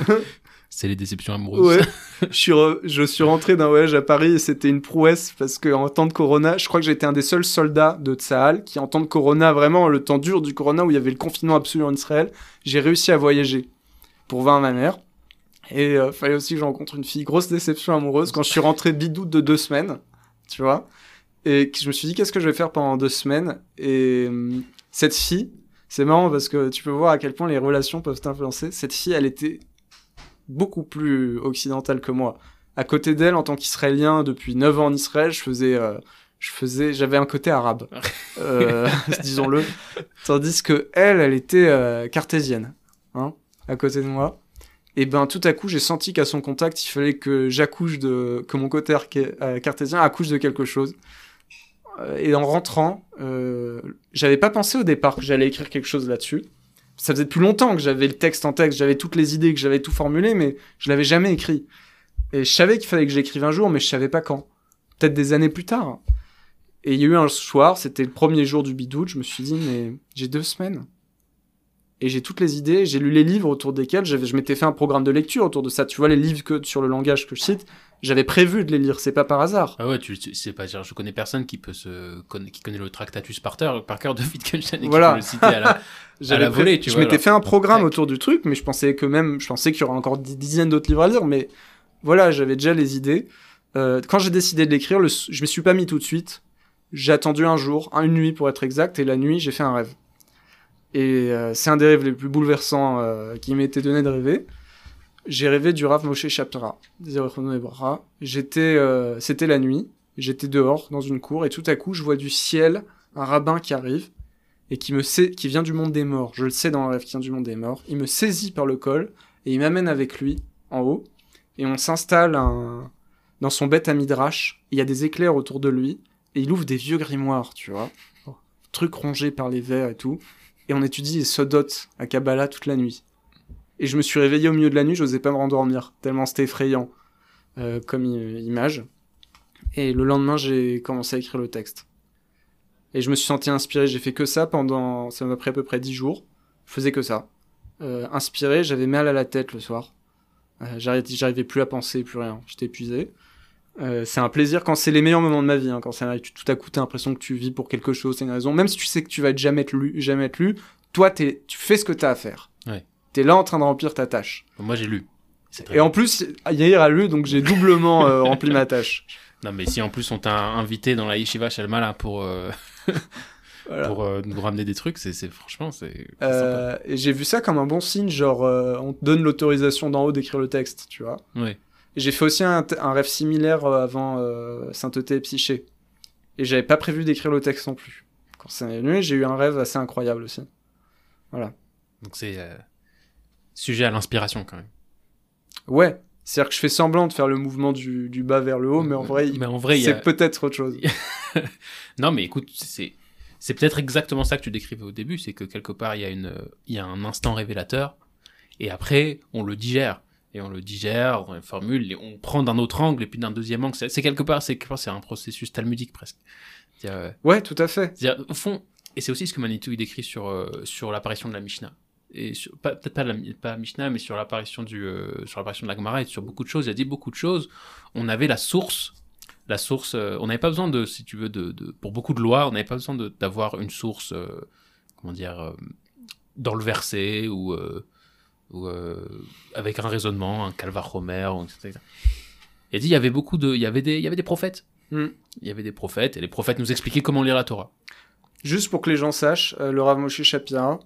c'est les déceptions amoureuses. Ouais. je, suis re- je suis rentré d'un voyage à Paris et c'était une prouesse parce que en temps de Corona, je crois que j'ai été un des seuls soldats de Tsahal qui, en temps de Corona, vraiment le temps dur du Corona où il y avait le confinement absolu en Israël, j'ai réussi à voyager pour voir ma mère. Et euh, fallait aussi que je rencontre une fille. Grosse déception amoureuse quand je suis rentré bidou de deux semaines, tu vois. Et je me suis dit qu'est-ce que je vais faire pendant deux semaines? Et hum, cette fille, c'est marrant parce que tu peux voir à quel point les relations peuvent t'influencer. Cette fille, elle était beaucoup plus occidentale que moi. À côté d'elle, en tant qu'israélien, depuis 9 ans en Israël, je faisais, euh, je faisais, j'avais un côté arabe, euh, disons-le. Tandis que elle, elle était euh, cartésienne, hein, à côté de moi. Et ben, tout à coup, j'ai senti qu'à son contact, il fallait que j'accouche de, que mon côté euh, cartésien accouche de quelque chose. Euh, Et en rentrant, euh, j'avais pas pensé au départ que j'allais écrire quelque chose là-dessus. ça faisait depuis longtemps que j'avais le texte en texte, j'avais toutes les idées, que j'avais tout formulé, mais je l'avais jamais écrit. Et je savais qu'il fallait que j'écrive un jour, mais je savais pas quand. Peut-être des années plus tard. Et il y a eu un soir, c'était le premier jour du bidoute, je me suis dit, mais j'ai deux semaines. Et j'ai toutes les idées, j'ai lu les livres autour desquels je m'étais fait un programme de lecture autour de ça. Tu vois, les livres que, sur le langage que je cite, j'avais prévu de les lire, c'est pas par hasard. Ah ouais, tu, sais pas je connais personne qui peut se, qui connaît le Tractatus par cœur, par cœur de Wittgenstein et voilà. qui peut le citer à la, à la volée, tu je m'étais fait un programme autour du truc, mais je pensais que même, je pensais qu'il y aurait encore des dizaines d'autres livres à lire, mais voilà, j'avais déjà les idées. Euh, quand j'ai décidé de l'écrire, je me suis pas mis tout de suite. J'ai attendu un jour, une nuit pour être exact, et la nuit, j'ai fait un rêve. Et euh, c'est un des rêves les plus bouleversants euh, qui m'était donné de rêver. J'ai rêvé du Rav Moshe Shapira, J'étais, euh, c'était la nuit, j'étais dehors dans une cour et tout à coup je vois du ciel un rabbin qui arrive et qui me sait, qui vient du monde des morts. Je le sais dans le rêve qui vient du monde des morts. Il me saisit par le col et il m'amène avec lui en haut et on s'installe un... dans son bête à midrash. Il y a des éclairs autour de lui et il ouvre des vieux grimoires, tu vois, truc rongé par les vers et tout et on étudie les Sodot à Kabbalah toute la nuit. Et je me suis réveillé au milieu de la nuit, je n'osais pas me rendormir, tellement c'était effrayant euh, comme image. Et le lendemain, j'ai commencé à écrire le texte. Et je me suis senti inspiré, j'ai fait que ça pendant, ça m'a pris à peu près dix jours. Je faisais que ça. Euh, inspiré, j'avais mal à la tête le soir. Euh, j'arrivais plus à penser, plus rien. J'étais épuisé. Euh, c'est un plaisir quand c'est les meilleurs moments de ma vie, hein, quand ça tout à coup t'as l'impression que tu vis pour quelque chose, c'est une raison. Même si tu sais que tu vas jamais être lu, jamais être lu, toi tu fais ce que t'as à faire. Ouais. T'es là en train de remplir ta tâche. Moi j'ai lu. Et en plus, Yair a lu, donc j'ai doublement euh, rempli ma tâche. Non mais si en plus on t'a invité dans la yeshiva Shalmala pour euh, pour nous ramener des trucs, c'est franchement c'est. et j'ai vu ça comme un bon signe, genre on te donne l'autorisation d'en haut d'écrire le texte, tu vois. Ouais. J'ai fait aussi un, rêve similaire euh, avant euh, Sainteté et Psyché. Et j'avais pas prévu d'écrire le texte non plus. Quand c'est venu, j'ai eu un rêve assez incroyable aussi. Voilà. Donc c'est euh, sujet à l'inspiration quand même. Ouais. C'est-à-dire que je fais semblant de faire le mouvement du, du bas vers le haut, mais en vrai, mais en vrai c'est peut-être autre chose. non, mais écoute, c'est c'est peut-être exactement ça que tu décrivais au début, c'est que quelque part il y a une il y a un instant révélateur et après on le digère et on le digère, on le formule, et on prend d'un autre angle et puis d'un deuxième angle. C'est quelque part, c'est c'est un processus talmudique presque. Euh, ouais, tout à fait. Au fond, et c'est aussi ce que Manitou il décrit sur euh, sur l'apparition de la Mishnah et peut-être pas la pas Mishnah, mais sur l'apparition du euh, sur l'apparition de la Gemara et sur beaucoup de choses. Il a dit beaucoup de choses. On avait la source. La source, on n'avait pas besoin de, si tu veux, de, de pour beaucoup de lois, on n'avait pas besoin d'avoir une source, comment dire, dans le verset ou ou euh, avec un raisonnement, un calvar Homer, etc. Il dit il y avait beaucoup de, il y avait des, il y avait des prophètes. Hmm. Il y avait des prophètes et les prophètes nous expliquaient comment lire la Torah. Juste pour que les gens sachent, euh, le Rav Moshe Shapira,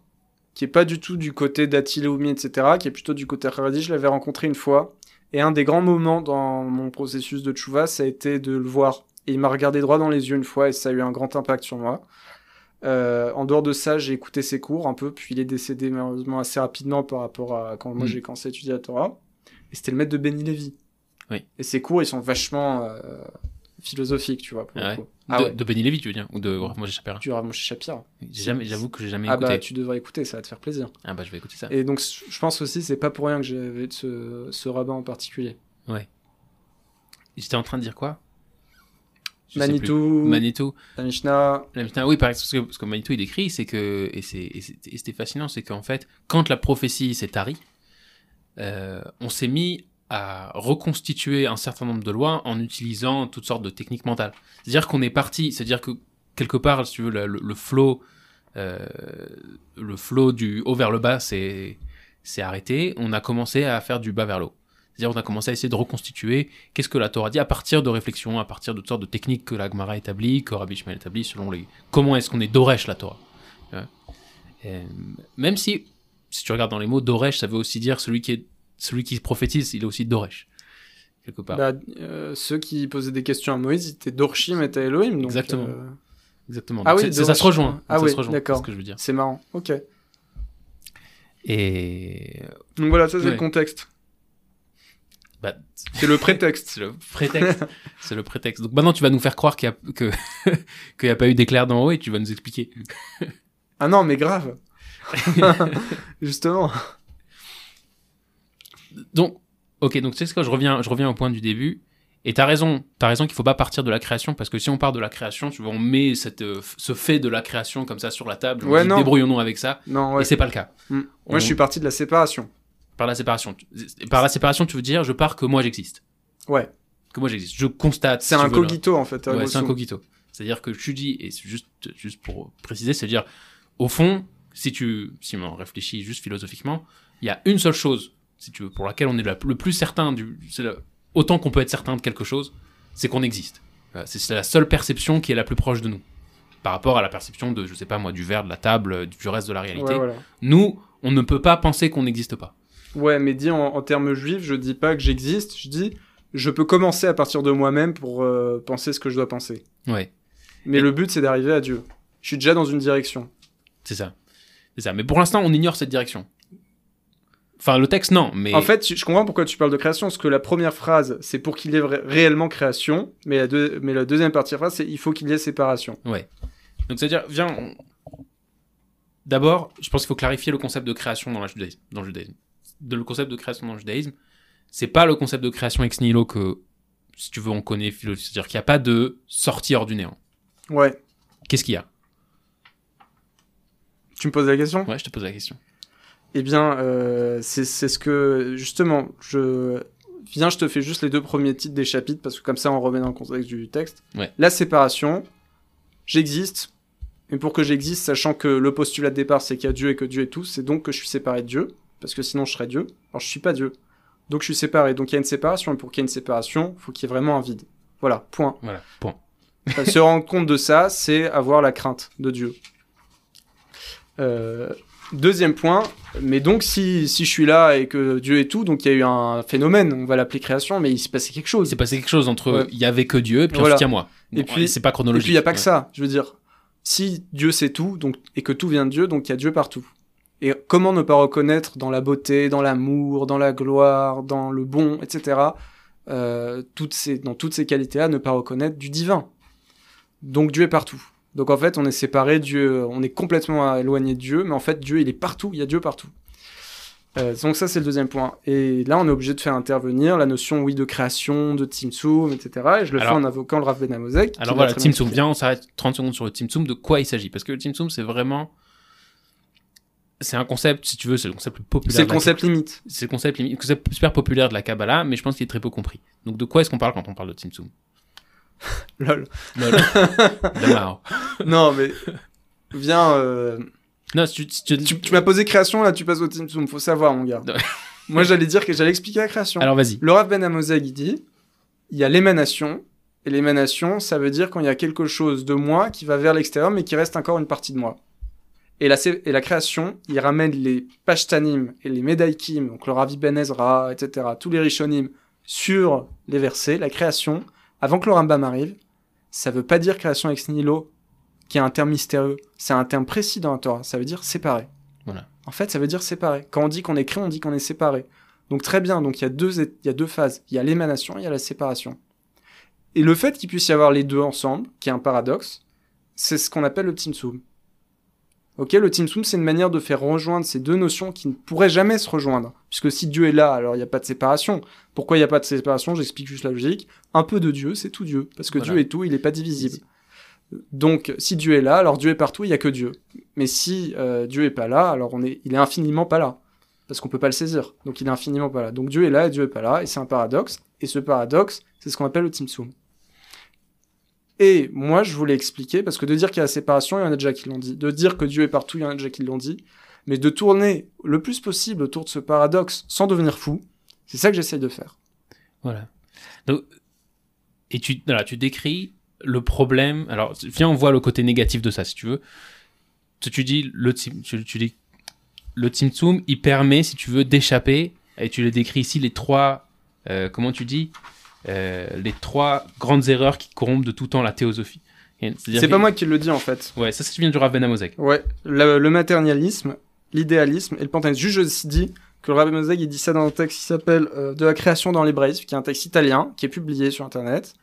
qui est pas du tout du côté d'Atileoumi, etc., qui est plutôt du côté Haredi, je l'avais rencontré une fois. Et un des grands moments dans mon processus de tchouva, ça a été de le voir. Et il m'a regardé droit dans les yeux une fois et ça a eu un grand impact sur moi. Euh, en dehors de ça, j'ai écouté ses cours un peu, puis il est décédé malheureusement assez rapidement par rapport à quand moi mm. j'ai commencé à étudier la Torah. Et c'était le maître de Benny Lévy. Oui. Et ses cours, ils sont vachement euh, philosophiques, tu vois. Pour ah, ah de, de, Benny Lévy, tu veux dire Ou de Rav Moshe Shapira Du Rav Moshe Shapira. J'avoue que j'ai jamais écouté. Ah bah, tu devrais écouter, ça va te faire plaisir. Ah bah, je vais écouter ça. Et donc, je pense aussi, c'est pas pour rien que j'avais ce, ce rabbin en particulier. Ouais. J'étais en train de dire quoi? Manitou, Manitou, la Mishnah. La Mishnah, oui, parce que, parce que Manitou il écrit, c'est que et c'était fascinant, c'est qu'en fait, quand la prophétie s'est tarie, euh, on s'est mis à reconstituer un certain nombre de lois en utilisant toutes sortes de techniques mentales. C'est-à-dire qu'on est parti, c'est-à-dire que quelque part, si tu veux, le, le, le flow, euh, le flow du haut vers le bas, c'est c'est arrêté. On a commencé à faire du bas vers le haut. C'est-à-dire on a commencé à essayer de reconstituer qu'est-ce que la Torah dit à partir de réflexions, à partir de toutes sortes de techniques que la Gemara établit, que Rabbi Shmuel établit, selon les... Comment est-ce qu'on est Doresh la Torah Même si, si tu regardes dans les mots, Doresh, ça veut aussi dire celui qui, est, celui qui prophétise, il est aussi Doresh. Quelque part. Bah, euh, ceux qui posaient des questions à Moïse, ils étaient Dorshim et Elohim. Donc, Exactement. Euh, Exactement. Ah oui, ça se rejoint. Ah ça oui, d'accord. C'est ce que je veux dire. C'est marrant. Ok. Et. Donc voilà, ça c'est Ouais. le contexte. Bah, C'est le prétexte. C'est le prétexte. c'est le prétexte. Donc maintenant, tu vas nous faire croire qu'il y a, que, qu'il a pas eu d'éclair d'en haut et tu vas nous expliquer. Ah non, mais grave. Justement. Donc, ok, donc tu sais ce que je reviens, je reviens au point du début. Et t'as raison, t'as raison qu'il faut pas partir de la création parce que si on part de la création, tu vois, on met cette, euh, ce fait de la création comme ça sur la table, on Ouais, débrouillons-nous avec ça, Non, ouais. et c'est pas le cas. Mm. On- Moi, je suis parti de la séparation. Par la séparation, tu- par la séparation, tu veux dire, je pars que moi j'existe, Ouais. que moi j'existe, je constate. C'est si un cogito, en fait. Ouais, c'est un cogito. C'est-à-dire que tu dis, et c'est juste, juste pour préciser, c'est-à-dire, au fond, si tu, si on réfléchit juste philosophiquement, il y a une seule chose, si tu veux, pour laquelle on est le plus certain du, la- autant qu'on peut être certain de quelque chose, c'est qu'on existe. Euh, C'est c'est la seule perception qui est la plus proche de nous. Par rapport à la perception de, je sais pas moi, du verre, de la table, du reste de la réalité. Ouais, voilà. Nous, on ne peut pas penser qu'on n'existe pas. Ouais, mais dit en, en termes juifs, je dis pas que j'existe, je dis je peux commencer à partir de moi-même pour euh, penser ce que je dois penser. Ouais, Mais Et- le but, c'est d'arriver à Dieu. Je suis déjà dans une direction. c'est ça. C'est ça. Mais pour l'instant, on ignore cette direction. Enfin, le texte, non, mais. En fait, je comprends pourquoi tu parles de création, parce que la première phrase, c'est pour qu'il y ait réellement création, mais la, deux- mais la deuxième partie de la phrase, c'est il faut qu'il y ait séparation. Ouais. Donc c'est-à-dire, viens, on- d'abord, je pense qu'il faut clarifier le concept de création dans, la judaïsme, dans le judaïsme. De, le concept de création dans le judaïsme, c'est pas le concept de création ex nihilo que, si tu veux, on connaît, philo- c'est-à-dire qu'il n'y a pas de sortie hors du néant. Ouais. Qu'est-ce qu'il y a? Tu me poses la question? Ouais, je te pose la question. Eh bien, euh, c'est c'est ce que, justement, je... Viens, je te fais juste les deux premiers titres des chapitres, parce que comme ça, on remet dans le contexte du texte. Ouais. La séparation, j'existe, mais pour que j'existe, sachant que le postulat de départ, c'est qu'il y a Dieu et que Dieu est tout, c'est donc que je suis séparé de Dieu, parce que sinon je serais Dieu. Alors, je suis pas Dieu. Donc, je suis séparé. Donc, il y a une séparation, et pour qu'il y ait une séparation, il faut qu'il y ait vraiment un vide. Voilà, point. Voilà, point. Euh, se rendre compte de ça, c'est avoir la crainte de Dieu. Euh, deuxième point, mais donc si, si je suis là et que Dieu est tout, donc il y a eu un phénomène, on va l'appeler création, mais il s'est passé quelque Il chose. s'est passé quelque chose entre Ouais. il y avait que Dieu et puis Voilà. ensuite il y a moi. Et puis- c'est pas Et chronologique. puis il n'y a pas que ça, je veux dire, si Dieu c'est tout, donc, et que tout vient de Dieu, donc il y a Dieu partout. Et comment ne pas reconnaître dans la beauté, dans l'amour, dans la gloire, dans le bon, etc., euh, toutes ces, dans toutes ces qualités-là, ne pas reconnaître du divin. Donc Dieu est partout. Donc en fait, on est séparé, Dieu, on est complètement éloigné de Dieu, mais en fait, Dieu, il est partout, il y a Dieu partout. Euh, donc ça, c'est le deuxième point. Et là, on est obligé de faire intervenir la notion, oui, de création, de Tzimtzum, etc. Et je le Alors- fais en invoquant le Rav Ben Amozek. Alors voilà, expliqué. viens, on s'arrête 30 secondes sur le Tzimtzum, de quoi il s'agit? Parce que le Tzimtzum, c'est vraiment... C'est un concept, si tu veux, c'est le concept le plus populaire. C'est le concept limite. c'est le concept, limite- concept super populaire de la Kabbalah, mais je pense qu'il est très peu compris. Donc de quoi est-ce qu'on parle quand on parle de Tzimtzum? Lol. Lol. Non, mais viens. euh, Non, si tu, si tu- Tu, tu m'as posé création, là, tu passes au Tzimtzum. Faut savoir, mon gars. Moi, j'allais dire que j'allais expliquer la création. Alors vas-y. Le Rav Ben Amozeg, il dit il y a l'émanation. Et l'émanation, ça veut dire quand il y a quelque chose de moi qui va vers l'extérieur, mais qui reste encore une partie de moi. Et la, et création, il ramène les Pashtanim et les Medaikim, donc le Ravi Ben Ezra, etc., tous les Rishonim, sur les versets, la création, avant que le Rambam arrive, ça veut pas dire création ex nihilo, qui est un terme mystérieux. C'est un terme précis dans la Torah. Ça veut dire séparé. Voilà. En fait, ça veut dire séparé. Quand on dit qu'on est créé, on dit qu'on est séparé. Donc très bien, donc il y a deux, il y a deux phases. Il y a l'émanation, il y a la séparation. Et le fait qu'il puisse y avoir les deux ensemble, qui est un paradoxe, c'est ce qu'on appelle le Tzimtzum. Ok, le Tzimtzum, c'est une manière de faire rejoindre ces deux notions qui ne pourraient jamais se rejoindre. Puisque si Dieu est là, alors il n'y a pas de séparation. Pourquoi il n'y a pas de séparation? J'explique juste la logique. Un peu de Dieu, c'est tout Dieu. Parce que Voilà. Dieu est tout, il n'est pas divisible. Donc, si Dieu est là, alors Dieu est partout, il n'y a que Dieu. Mais si euh, Dieu est pas là, alors on est, il est infiniment pas là. Parce qu'on peut pas le saisir. Donc il est infiniment pas là. Donc Dieu est là et Dieu est pas là. Et c'est un paradoxe. Et ce paradoxe, c'est ce qu'on appelle le Tzimtzum. Et moi, je voulais expliquer, parce que de dire qu'il y a la séparation, il y en a déjà qui l'ont dit. De dire que Dieu est partout, il y en a déjà qui l'ont dit. Mais de tourner le plus possible autour de ce paradoxe sans devenir fou, c'est ça que j'essaye de faire. Voilà. Donc, et tu, voilà, tu décris le problème. Alors, viens, on voit le côté négatif de ça, si tu veux. Tu, dis le tu, tu dis le Tzimtzum, il permet, si tu veux, d'échapper. Et tu les décris ici les trois. euh, comment tu dis euh, Les trois grandes erreurs qui corrompent de tout temps la théosophie. C'est pas moi qui le dis en fait. Ouais, ça, ça vient du Rav Ben Amozek. Ouais, le, le matérialisme, l'idéalisme et le panthéisme. Juste, je dis que le Rabbi Mosek, il dit ça dans un texte qui s'appelle euh, De la création dans l'hébraïsme, qui est un texte italien, qui est publié sur Internet.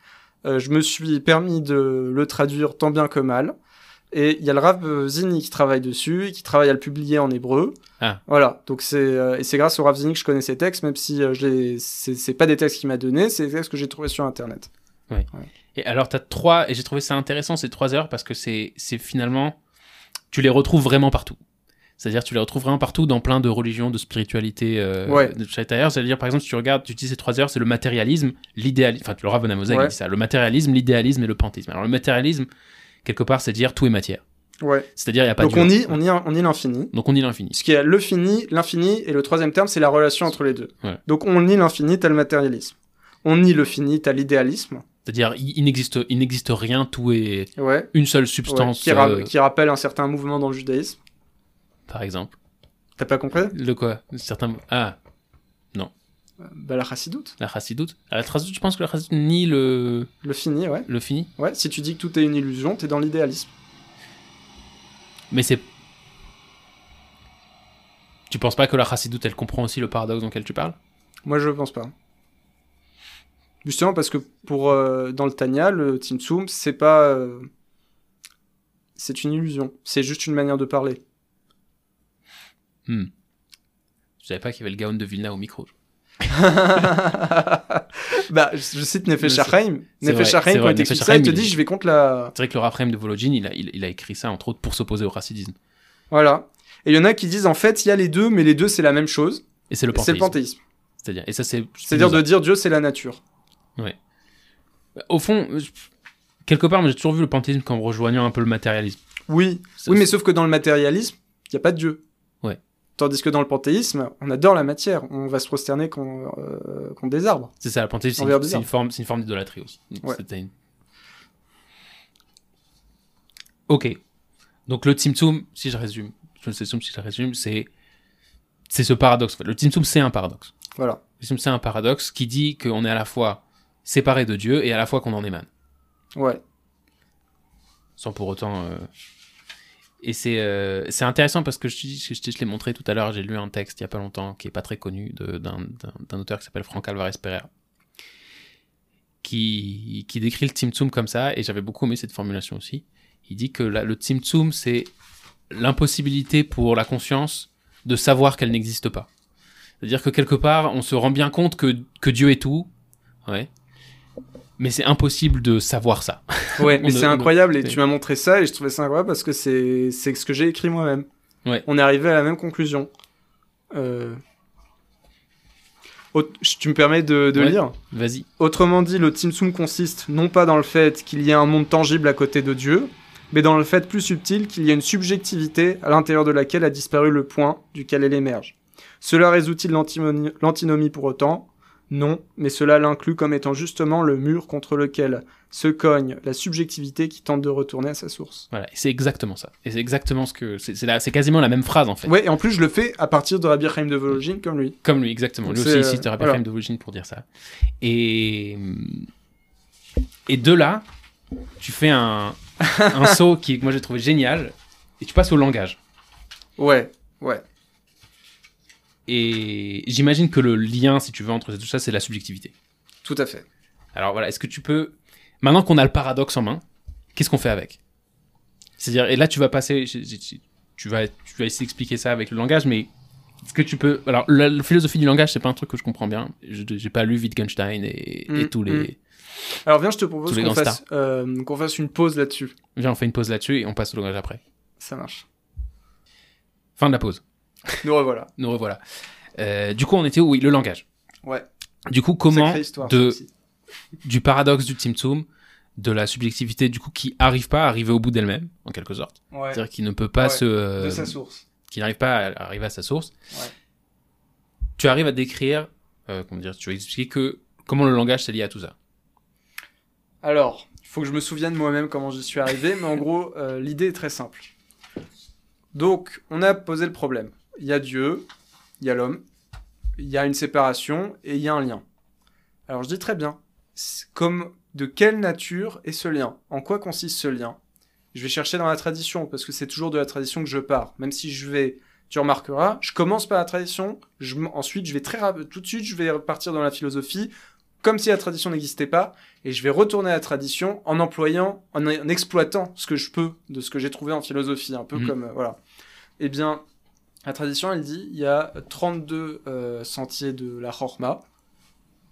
Euh, je me suis permis de le traduire tant bien que mal. Et il y a le Rav Zini qui travaille dessus et qui travaille à le publier en hébreu. Ah. Voilà. Donc c'est euh, et c'est grâce au Rav Zini que je connais ces textes, même si euh, je c'est pas des textes qu'il m'a donné, c'est des textes que j'ai trouvés sur internet. Et alors, tu as trois, et j'ai trouvé ça intéressant ces trois heures parce que c'est, c'est finalement, tu les retrouves vraiment partout. C'est-à-dire, tu les retrouves vraiment partout dans plein de religions, de spiritualité, euh, Ouais. de. C'est-à-dire, par exemple, si tu regardes, tu dis ces trois heures, c'est le matérialisme, l'idéalisme, enfin, tu l'auras Bonamosek Ouais. dit ça, le matérialisme, l'idéalisme et le panthéisme. Alors, le matérialisme, quelque part, c'est dire tout est matière. Ouais. C'est-à-dire, il n'y a pas Donc de on on on nie l'infini. Donc, on nie l'infini. Ce qui est le fini, l'infini, et le troisième terme, c'est la relation entre les deux. Ouais. Donc on nie l'infini, t'as le matérialisme. On nie le fini, t'as l'idéalisme. C'est-à-dire, il, n'existe, il n'existe rien, tout est Ouais. une seule substance, qui, ra- euh, qui rappelle un certain mouvement dans le judaïsme. par exemple. T'as pas compris? Le quoi? Certains... Ah, Bah la chassidoute. la chassidoute. Ah, La chassidoute, je pense que la chassidoute nie le, Le fini, ouais. le fini. Ouais, si tu dis que tout est une illusion, t'es dans l'idéalisme. Mais c'est. Tu penses pas que la chassidoute, elle comprend aussi le paradoxe dans lequel tu parles? Moi, je pense pas. Justement parce que pour euh, dans le Tanya, le Tzimtzum, c'est pas euh, c'est une illusion, c'est juste une manière de parler. Hmm. Je savais pas qu'il y avait le Gaon de Vilna au micro. bah, je, cite Nefesh Mais c'est- Hachaim. c'est Nefesh vrai, Hachaim, c'est quand il ça, te dit je vais contre la. C'est vrai que le Raphaël de Volodjin, il a, il, il a écrit ça, entre autres, pour s'opposer au racidisme. Voilà. Et il y en a qui disent en fait, il y a les deux, mais les deux c'est la même chose. Et c'est le C'est le panthéisme. C'est-à-dire, et ça, c'est. C'est-à-dire de dire Dieu c'est la nature. Au fond, quelque part, j'ai toujours vu le panthéisme comme rejoignant un peu le matérialisme. Oui. Oui, mais sauf que dans le matérialisme, il n'y a pas de Dieu. Tandis que dans le panthéisme, on adore la matière. On va se prosterner contre, euh, contre des arbres. C'est ça, le panthéisme, c'est une, forme, une forme d'idolâtrie aussi. Ouais. C'était une- Ok. Donc le Tzimtzum, si je résume, le Tzimtzum, si je résume, c'est c'est ce paradoxe. Le Tzimtzum, c'est un paradoxe. Voilà. Le Tzimtzum, c'est un paradoxe qui dit qu'on est à la fois séparé de Dieu et à la fois qu'on en émane, Ouais. sans pour autant. euh, Et c'est euh, intéressant parce que je, je, te- je l'ai montré tout à l'heure, j'ai lu un texte il y a pas longtemps qui est pas très connu d'un auteur qui s'appelle Franck Alvarez Pereira qui, qui décrit le Tzimtzum comme ça, et j'avais beaucoup aimé cette formulation aussi. Il dit que la- le Tzimtzum, c'est l'impossibilité pour la conscience de savoir qu'elle n'existe pas. C'est-à-dire que quelque part, on se rend bien compte que, que Dieu est tout, ouais, mais c'est impossible de savoir ça. Ouais, mais c'est incroyable et tu m'as montré ça et je trouvais ça incroyable parce que c'est c'est ce que j'ai écrit moi-même. Ouais. On est arrivé à la même conclusion. Euh... Tu me permets de, de Ouais. lire Vas-y. Autrement dit, le Tzimtzum consiste non pas dans le fait qu'il y ait un monde tangible à côté de Dieu, mais dans le fait plus subtil qu'il y a une subjectivité à l'intérieur de laquelle a disparu le point duquel elle émerge. Cela résout-il l'antinomie pour autant? Non, mais cela l'inclut comme étant justement le mur contre lequel se cogne la subjectivité qui tente de retourner à sa source. Voilà, c'est exactement ça. Et c'est exactement ce que. C'est quasiment la même phrase en fait. Ouais, et en plus je le fais à partir de Rabbi Chaim de Vologine comme lui. Comme lui, exactement. Lui Donc aussi, c'est, il cite euh, Rabbi voilà. Chaim de Vologine pour dire ça. Et, et de là, tu fais un, un saut qui, que moi, j'ai trouvé génial. Et tu passes au langage. Ouais, ouais. Et j'imagine que le lien, si tu veux, entre tout ça, c'est la subjectivité. Tout à fait. Alors voilà, est-ce que tu peux. Maintenant qu'on a le paradoxe en main, qu'est-ce qu'on fait avec? C'est-à-dire, et là, tu vas passer. Tu vas, tu vas essayer d'expliquer ça avec le langage, mais est-ce que tu peux. Alors, la, la philosophie du langage, c'est pas un truc que je comprends bien. Je J'ai pas lu Wittgenstein et, et Mm, tous les. mm. Alors viens, je te propose qu'on fasse, euh, qu'on fasse une pause là-dessus. Viens, on fait une pause là-dessus et on passe au langage après. Ça marche. Fin de la pause. Nous revoilà. Nous revoilà. Euh, du coup, on était où? Oui, le langage. Ouais. Du coup, comment histoire, de- du paradoxe du Tzimtzum, de la subjectivité, du coup, qui arrive pas à arriver au bout d'elle-même, en quelque sorte. Ouais. C'est-à-dire qui ne peut pas Ouais, se. euh, De sa source. qui n'arrive pas à arriver à sa source. Ouais. Tu arrives à décrire, euh, comment dire, tu vas expliquer que comment le langage s'est lié à tout ça. Alors, il faut que je me souvienne moi-même comment j'y suis arrivé, mais en gros, l'idée est très simple. Donc, on a posé le problème. Il y a Dieu, il y a l'homme, il y a une séparation et il y a un lien. Alors, je dis très bien. Comme de quelle nature est ce lien? En quoi consiste ce lien? Je vais chercher dans la tradition, parce que c'est toujours de la tradition que je pars. Même si je vais, tu remarqueras, je commence par la tradition, je, ensuite je vais très rap- tout de suite je vais partir dans la philosophie comme si la tradition n'existait pas, et je vais retourner à la tradition en employant, en, en exploitant ce que je peux de ce que j'ai trouvé en philosophie, un peu Mhm. comme, euh, voilà. Eh bien, la tradition, elle dit, il y a 32 euh, sentiers de la Chorma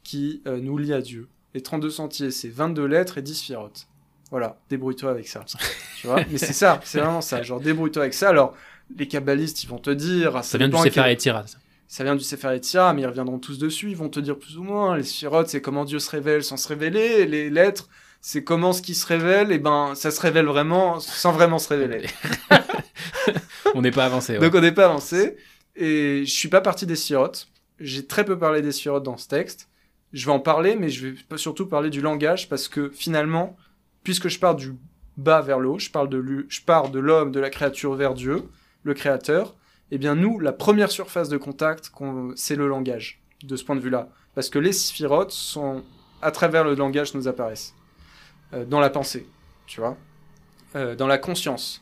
qui euh, nous lient à Dieu. Les 32 sentiers, c'est 22 lettres et 10 sphirotes. Voilà, débrouille-toi avec ça. tu vois Mais c'est ça, c'est vraiment ça. Genre, débrouille-toi avec ça. Alors, les kabbalistes, ils vont te dire... Ça vient du Sefer Yetzirah, ça. ça vient du Sefer Yetzirah, mais ils reviendront tous dessus, ils vont te dire plus ou moins, les sphirotes, c'est comment Dieu se révèle sans se révéler, les lettres, c'est comment ce qui se révèle, et ben, ça se révèle vraiment sans vraiment se révéler. On n'est pas avancé. ouais. Donc on n'est pas avancé, et je suis pas parti des sphirotes, j'ai très peu parlé des sphirotes dans ce texte, je vais en parler, mais je vais surtout parler du langage, parce que finalement, puisque je pars du bas vers le haut, je parle de je pars de l'homme, de la créature vers Dieu, le créateur, eh bien nous, la première surface de contact, c'est le langage, de ce point de vue-là. Parce que les sphirotes sont, à travers le langage, nous apparaissent. Euh, dans la pensée, tu vois. Euh, dans la conscience.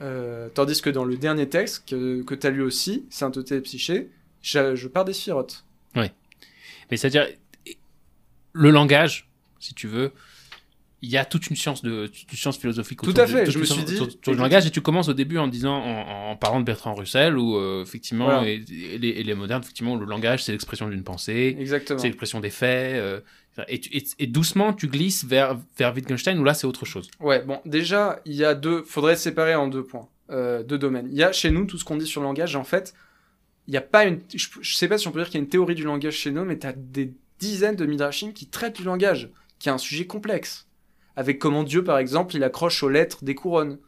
Euh, tandis que dans le dernier texte, que, que tu as lu aussi, Sainteté et Psyché, je, je pars des sphirotes. Mais c'est-à-dire, le langage, si tu veux, il y a toute une science de une science philosophique Tout autour à du- fait, toute je me suis dit- autour- du langage et tu commences au début en disant en, en parlant de Bertrand Russell où euh, effectivement Voilà. et, et les, et les modernes effectivement le langage c'est l'expression d'une pensée Exactement. c'est l'expression des faits euh, et, tu- et- et doucement tu glisses vers vers Wittgenstein où là c'est autre chose Ouais, bon, déjà, il y a deux. Faudrait séparer en deux points, euh, deux domaines. Il y a chez nous tout ce qu'on dit sur le langage. En fait, il n'y a pas une. Je, je sais pas si on peut dire qu'il y a une théorie du langage chez nous, mais tu as des dizaines de midrashim qui traitent du langage, qui est un sujet complexe. Avec comment Dieu, par exemple, il accroche aux lettres des couronnes.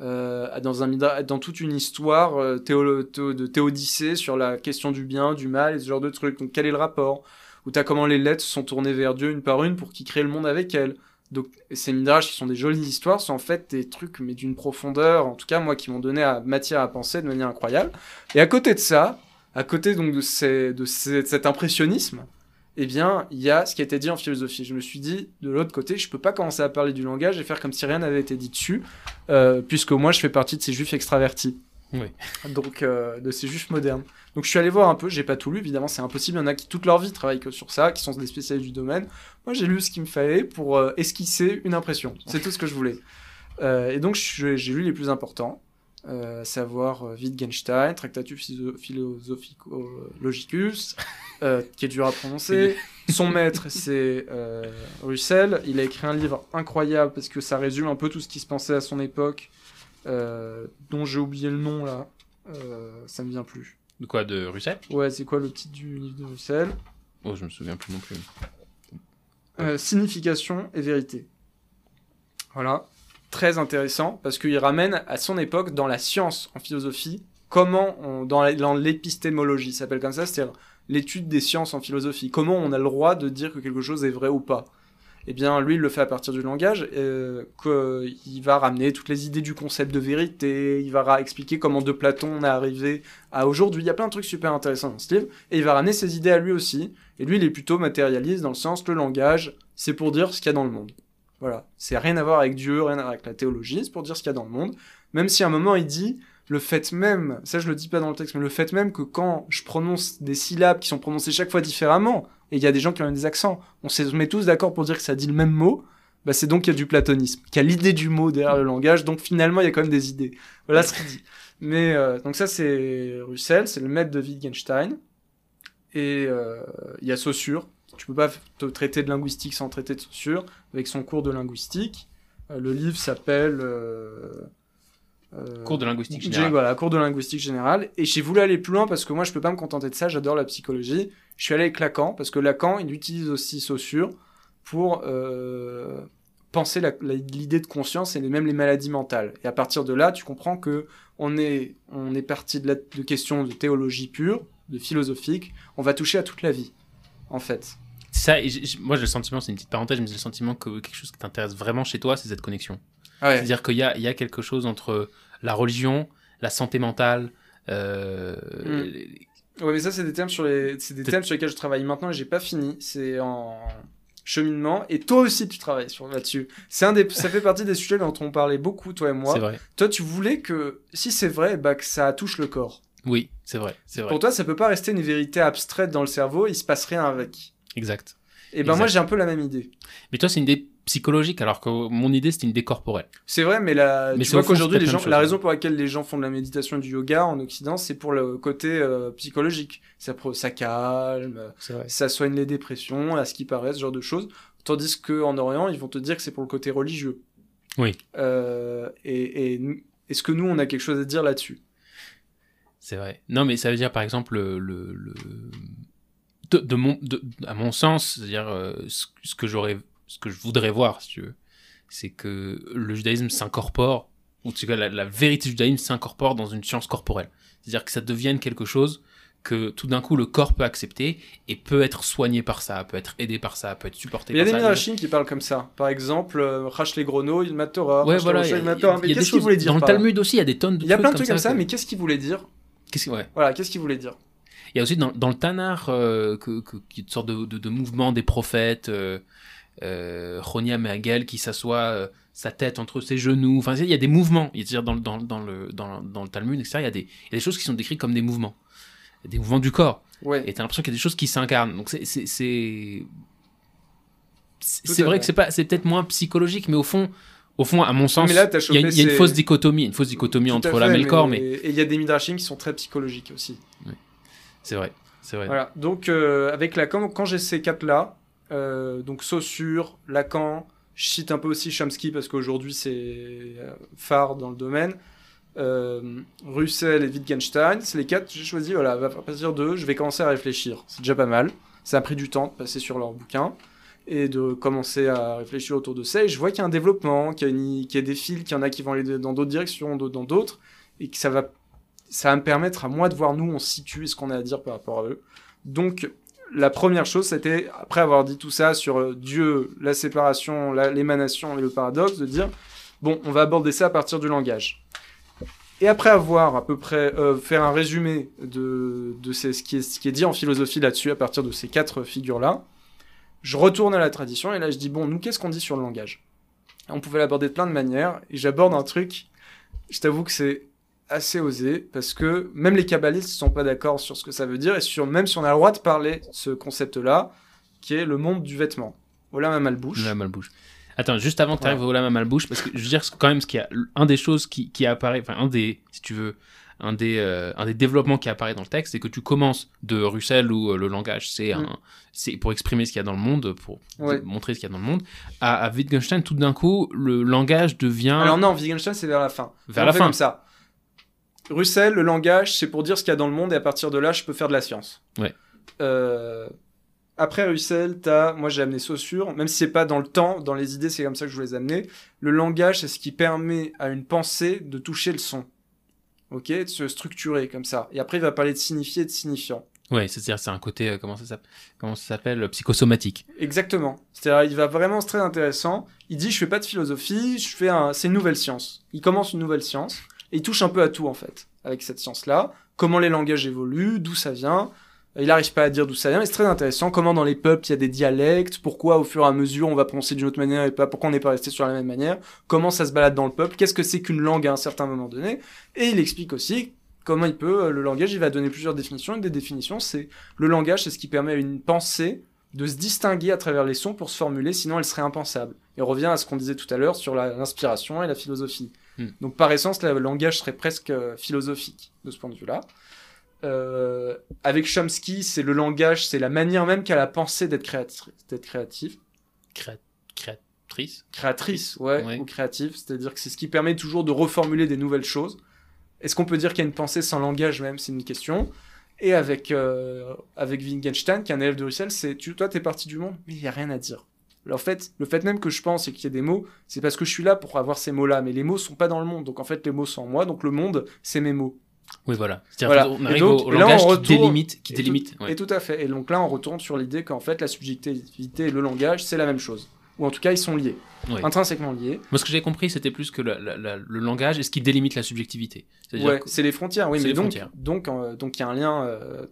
Euh, dans, toute une histoire euh, de Théodicée sur la question du bien, du mal et ce genre de trucs. Donc, quel est le rapport? Où tu as comment les lettres sont tournées vers Dieu une par une pour qu'il crée le monde avec elles. Donc ces midrash qui sont des jolies histoires sont en fait des trucs mais d'une profondeur, en tout cas moi qui m'ont donné à, matière à penser de manière incroyable. Et à côté de ça, à côté donc de, cet impressionnisme, eh bien il y a ce qui a été dit en philosophie. Je me suis dit de l'autre côté, je peux pas commencer à parler du langage et faire comme si rien n'avait été dit dessus, euh, puisque moi je fais partie de ces juifs extravertis. Oui. Donc euh, de ces juifs modernes. Donc je suis allé voir un peu, j'ai pas tout lu évidemment, c'est impossible, il y en a qui toute leur vie travaillent que sur ça, qui sont des spécialistes du domaine. Moi, j'ai lu ce qu'il me fallait pour euh, esquisser une impression. C'est tout ce que je voulais. Et donc, j'ai lu les plus importants, euh, savoir euh, Wittgenstein, Tractatus Philo- Philosophico-Logicus, euh, qui est dur à prononcer. Son maître, c'est Russell. Il a écrit un livre incroyable parce que ça résume un peu tout ce qui se pensait à son époque, dont j'ai oublié le nom là. Ça me vient plus. de quoi de Russell? Ouais, c'est quoi le titre du livre de Russell? Oh je me souviens plus non plus signification et vérité. Voilà, très intéressant parce qu'il ramène à son époque dans la science, en philosophie, comment on, dans l'épistémologie, ça s'appelle comme ça, c'est-à-dire l'étude des sciences en philosophie, comment on a le droit de dire que quelque chose est vrai ou pas. Eh bien, lui, il le fait à partir du langage, euh, que- il va ramener toutes les idées du concept de vérité, il va expliquer comment de Platon on est arrivé à aujourd'hui. Il y a plein de trucs super intéressants dans ce livre, et il va ramener ses idées à lui aussi. Et lui, il est plutôt matérialiste dans le sens le langage, c'est pour dire ce qu'il y a dans le monde. Voilà, c'est rien à voir avec Dieu, rien à voir avec la théologie, c'est pour dire ce qu'il y a dans le monde. Même si à un moment il dit le fait même, ça je le dis pas dans le texte, mais le fait même que quand je prononce des syllabes qui sont prononcées chaque fois différemment, et il y a des gens qui ont des accents, on se met tous d'accord pour dire que ça dit le même mot, bah c'est donc qu'il y a du platonisme, qu'il y a l'idée du mot derrière le langage, donc finalement il y a quand même des idées. Voilà ce qu'il dit. Mais euh, donc ça c'est Russell, c'est le maître de Wittgenstein, et euh, il y a Saussure. Tu peux pas te traiter de linguistique sans traiter de Saussure, avec son cours de linguistique. Euh, le livre s'appelle euh, euh, cours de linguistique générale Voilà, cours de linguistique générale. Et j'ai voulu aller plus loin parce que moi, je peux pas me contenter de ça. J'adore la psychologie. Je suis allé avec Lacan parce que Lacan, il utilise aussi Saussure pour euh, penser l'idée de conscience et même les maladies mentales. Et à partir de là, tu comprends que on est, on est parti de, la, de questions de théologie pure, de philosophique. On va toucher à toute la vie, en fait. Ça et moi j'ai le sentiment c'est une petite parenthèse mais j'ai le sentiment que quelque chose qui t'intéresse vraiment chez toi c'est cette connexion Ouais. C'est-à-dire qu'il y a, il y a quelque chose entre la religion, la santé mentale. Euh, Mm. les- Ouais, mais ça, c'est des thèmes sur les, c'est des thèmes sur lesquels je travaille maintenant et j'ai pas fini. C'est en cheminement. Et toi aussi, tu travailles sur là-dessus. C'est un des, ça fait partie des sujets dont on parlait beaucoup, toi et moi. C'est vrai. Toi, tu voulais que, si c'est vrai, bah, que ça touche le corps. Oui, c'est vrai. C'est vrai. Pour toi, ça peut pas rester une vérité abstraite dans le cerveau, il se passe rien avec. Exact. Et ben moi j'ai un peu la même idée. Mais toi, c'est une idée psychologique, alors que mon idée, c'était une idée corporelle. C'est vrai, mais, la, Mais tu c'est vois qu'aujourd'hui, c'est les gens, chose, la raison pour laquelle les gens font de la méditation et du yoga en Occident, c'est pour le côté euh, psychologique. Ça, ça calme, C'est ça soigne les dépressions, à ce qui paraît, ce genre de choses. Tandis qu'en Orient, ils vont te dire que c'est pour le côté religieux. Oui. Euh, et et est-ce que nous, on a quelque chose à dire là-dessus? C'est vrai. Non, mais ça veut dire, par exemple, le, le, le- de, de mon, de- à mon sens, c'est-à-dire euh, ce, ce que j'aurais, ce que je voudrais voir, si tu veux, c'est que le judaïsme s'incorpore, ou en tout cas la, la vérité du judaïsme s'incorpore dans une science corporelle. C'est-à-dire que ça devienne quelque chose que tout d'un coup le corps peut accepter et peut être soigné par ça, peut être aidé par ça, peut être supporté Il y a par des ça. midrashim qui parlent comme ça. Par exemple, euh, Rach les Grono, il Torah. Ouais, voilà. Il Mais qu'est-ce qu'il voulait dire Dans le par Talmud aussi, il y a des tonnes de Il y a plein de trucs comme ça, mais qu'est-ce qu'il voulait dire? Qu'est-ce qu'il voulait dire? Il y a aussi dans, dans le Tanar, euh, que, que, qui est une sorte de, de, de mouvement des prophètes, euh, euh, Choniam et Hagel qui s'assoit euh, sa tête entre ses genoux. Enfin, il y a des mouvements. Il dans, le- dans, dans, le, dans, dans le Talmud, etc. Il y, a des, il y a des choses qui sont décrites comme des mouvements. Des mouvements du corps. Ouais. Et t'as l'impression qu'il y a des choses qui s'incarnent. Donc c'est. vrai que c'est pas c'est peut-être moins psychologique mais au fond au fond à mon sens il y a, y une fausse dichotomie une fausse dichotomie Tout entre l'âme et le corps mais Et il y a des midrashim qui sont très psychologiques aussi. C'est vrai. Donc, euh, avec Lacan, quand j'ai ces quatre-là, euh, donc Saussure, Lacan, je cite un peu aussi Chomsky parce qu'aujourd'hui c'est euh, phare dans le domaine. Russell et Wittgenstein, c'est les quatre. J'ai choisi, voilà, à partir d'eux, je vais commencer à réfléchir. C'est déjà pas mal. Ça a pris du temps de passer sur leurs bouquins et de commencer à réfléchir autour de ça. Et je vois qu'il y a un développement, qu'il y a, des fils, qu'il y en a qui vont aller dans d'autres directions, dans d'autres, et que ça va, ça va me permettre à moi de voir nous on situe ce qu'on a à dire par rapport à eux. Donc, la première chose, c'était, après avoir dit tout ça sur euh, Dieu, la séparation, l'émanation et le paradoxe, de dire, bon, on va aborder ça à partir du langage. Et après avoir à peu près euh, fait un résumé de, de ce, qui est, ce qui est dit en philosophie là-dessus à partir de ces quatre figures-là, je retourne à la tradition et là je dis, bon, nous, qu'est-ce qu'on dit sur le langage? On pouvait l'aborder de plein de manières et j'aborde un truc, je t'avoue que c'est assez osé parce que même les kabbalistes ne sont pas d'accord sur ce que ça veut dire et sur même si on a le droit de parler de ce concept-là, qui est le monde du vêtement. Voilà ma malbouche. La malbouche. Attends, juste avant que tu arrives au lama malbouche, parce que je veux dire quand même ce qu'il y a, un des choses qui, qui apparaît, enfin un des, si tu veux, un des, euh, un des développements qui apparaît dans le texte, c'est que tu commences de Russell où euh, le langage c'est Mm. c'est pour exprimer ce qu'il y a dans le monde, pour Ouais. montrer ce qu'il y a dans le monde. À, à Wittgenstein, tout d'un coup, le langage devient Alors non, Wittgenstein c'est vers la fin. vers la fin. Comme ça. Russell, le langage, c'est pour dire ce qu'il y a dans le monde et à partir de là, je peux faire de la science. Ouais. Euh, Après Russell, t'as, moi j'ai amené Saussure, même si c'est pas dans le temps, dans les idées, c'est comme ça que je voulais les amener. Le langage, c'est ce qui permet à une pensée de toucher le son. Ok, de se structurer comme ça. Et après, il va parler de signifié et de signifiant. Ouais, c'est-à-dire c'est un côté euh, comment ça s'appelle, euh, psychosomatique. Exactement. C'est-à-dire, il va vraiment, c'est très intéressant. Il dit, je fais pas de philosophie, je fais un, c'est une nouvelle science. Il commence une nouvelle science et il touche un peu à tout en fait avec cette science-là. Comment les langages évoluent, d'où ça vient. Il n'arrive pas à dire d'où ça vient, mais c'est très intéressant. Comment dans les peuples il y a des dialectes, pourquoi au fur et à mesure on va prononcer d'une autre manière et pas pourquoi on n'est pas resté sur la même manière. Comment ça se balade dans le peuple, qu'est-ce que c'est qu'une langue à un certain moment donné. Et il explique aussi comment il peut, euh, le langage, il va donner plusieurs définitions. Une des définitions, c'est le langage, c'est ce qui permet à une pensée de se distinguer à travers les sons pour se formuler, sinon elle serait impensable. Et revient à ce qu'on disait tout à l'heure sur l'inspiration et la philosophie. Hmm. Donc par essence, le langage serait presque euh, philosophique de ce point de vue-là. Euh, avec Chomsky, c'est le langage, c'est la manière même qu'a la pensée d'être créatrice, d'être créative, Créa- créatrice. créatrice, ouais, Ouais. ou créative, c'est-à-dire que c'est ce qui permet toujours de reformuler des nouvelles choses. Est-ce qu'on peut dire qu'il y a une pensée sans langage même? C'est une question. Et avec euh, avec Wittgenstein, qui est un élève de Russell, c'est tu, toi, t'es parti du monde, mais il y a rien à dire. En fait, le fait même que je pense et qu'il y ait des mots, c'est parce que je suis là pour avoir ces mots-là, mais les mots sont pas dans le monde. Donc en fait, les mots sont en moi, donc le monde, c'est mes mots. Oui, voilà. C'est-à-dire Voilà. on Et arrive donc- au, et là, on langage qui retourne- délimite, qui et délimite. tout, ouais. et tout à fait. Et donc là, on retourne sur l'idée qu'en fait, la subjectivité et le langage, c'est la même chose. Ou en tout cas, ils sont liés, intrinsèquement liés. Moi, ce que j'ai compris, c'était plus que la- la- la- le langage est ce qui délimite la subjectivité. C'est-à-dire Ouais, que- c'est les frontières, oui, c'est mais les donc, frontières. donc, euh, donc il y a un lien. euh,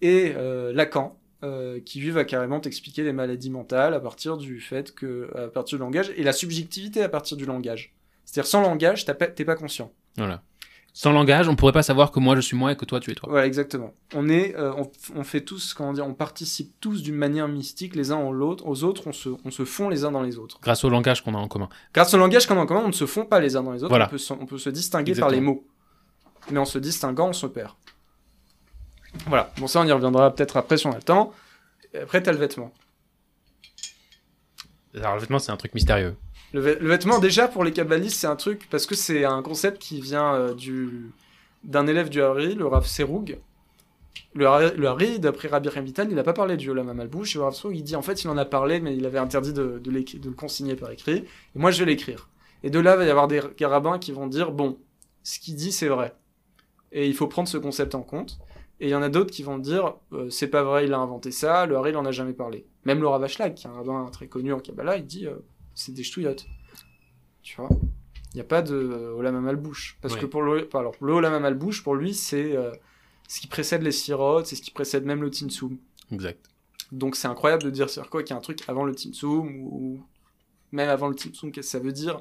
et euh, Lacan, euh, qui lui va carrément t'expliquer les maladies mentales à partir du fait que, à partir du langage, et la subjectivité à partir du langage. C'est-à-dire sans langage, t'es pas conscient. Voilà. Sans langage, on pourrait pas savoir que moi je suis moi et que toi tu es toi. Voilà, exactement. On est, euh, on, on fait tous, comment dire, on participe tous d'une manière mystique les uns aux, l'autre, aux autres, on se, on se fond les uns dans les autres. Grâce au langage qu'on a en commun. Grâce au langage qu'on a en commun, on ne se fond pas les uns dans les autres, Voilà. on, peut se, on peut se distinguer par les mots. Mais en se distinguant, on se perd. Voilà, bon ça on y reviendra peut-être après si on a le temps. Et après t'as le vêtement. Alors le vêtement c'est un truc mystérieux. Le, vê- le vêtement, déjà, pour les kabbalistes, c'est un truc, parce que c'est un concept qui vient euh, du d'un élève du Hari, le Rav Seroug. Le Hari, le Hari, d'après Rabbi Vital, il n'a pas parlé du Olam Amalbouch. Et le Rav Seroug, il dit, en fait, il en a parlé, mais il avait interdit de, de, l'écri- de le consigner par écrit. Et moi, je vais l'écrire. Et de là, il va y avoir des rabbins qui vont dire, bon, ce qu'il dit, c'est vrai. Et il faut prendre ce concept en compte. Et il y en a d'autres qui vont dire, euh, c'est pas vrai, il a inventé ça, le Hari, il en a jamais parlé. Même le Rav Ashlag, qui est un rabbin très connu en Kabbalah, il dit, euh, c'est des ch'touillottes. Tu vois? Il n'y a pas de euh, Olam Amalbouche. Parce Ouais. que pour le, alors, le Olam Amalbouche, pour lui, c'est euh, ce qui précède les Sirot, c'est ce qui précède même le Tinsum. Exact. Donc c'est incroyable de dire sur quoi qu'il y a un truc avant le Tinsum, ou même avant le Tinsum, qu'est-ce que ça veut dire?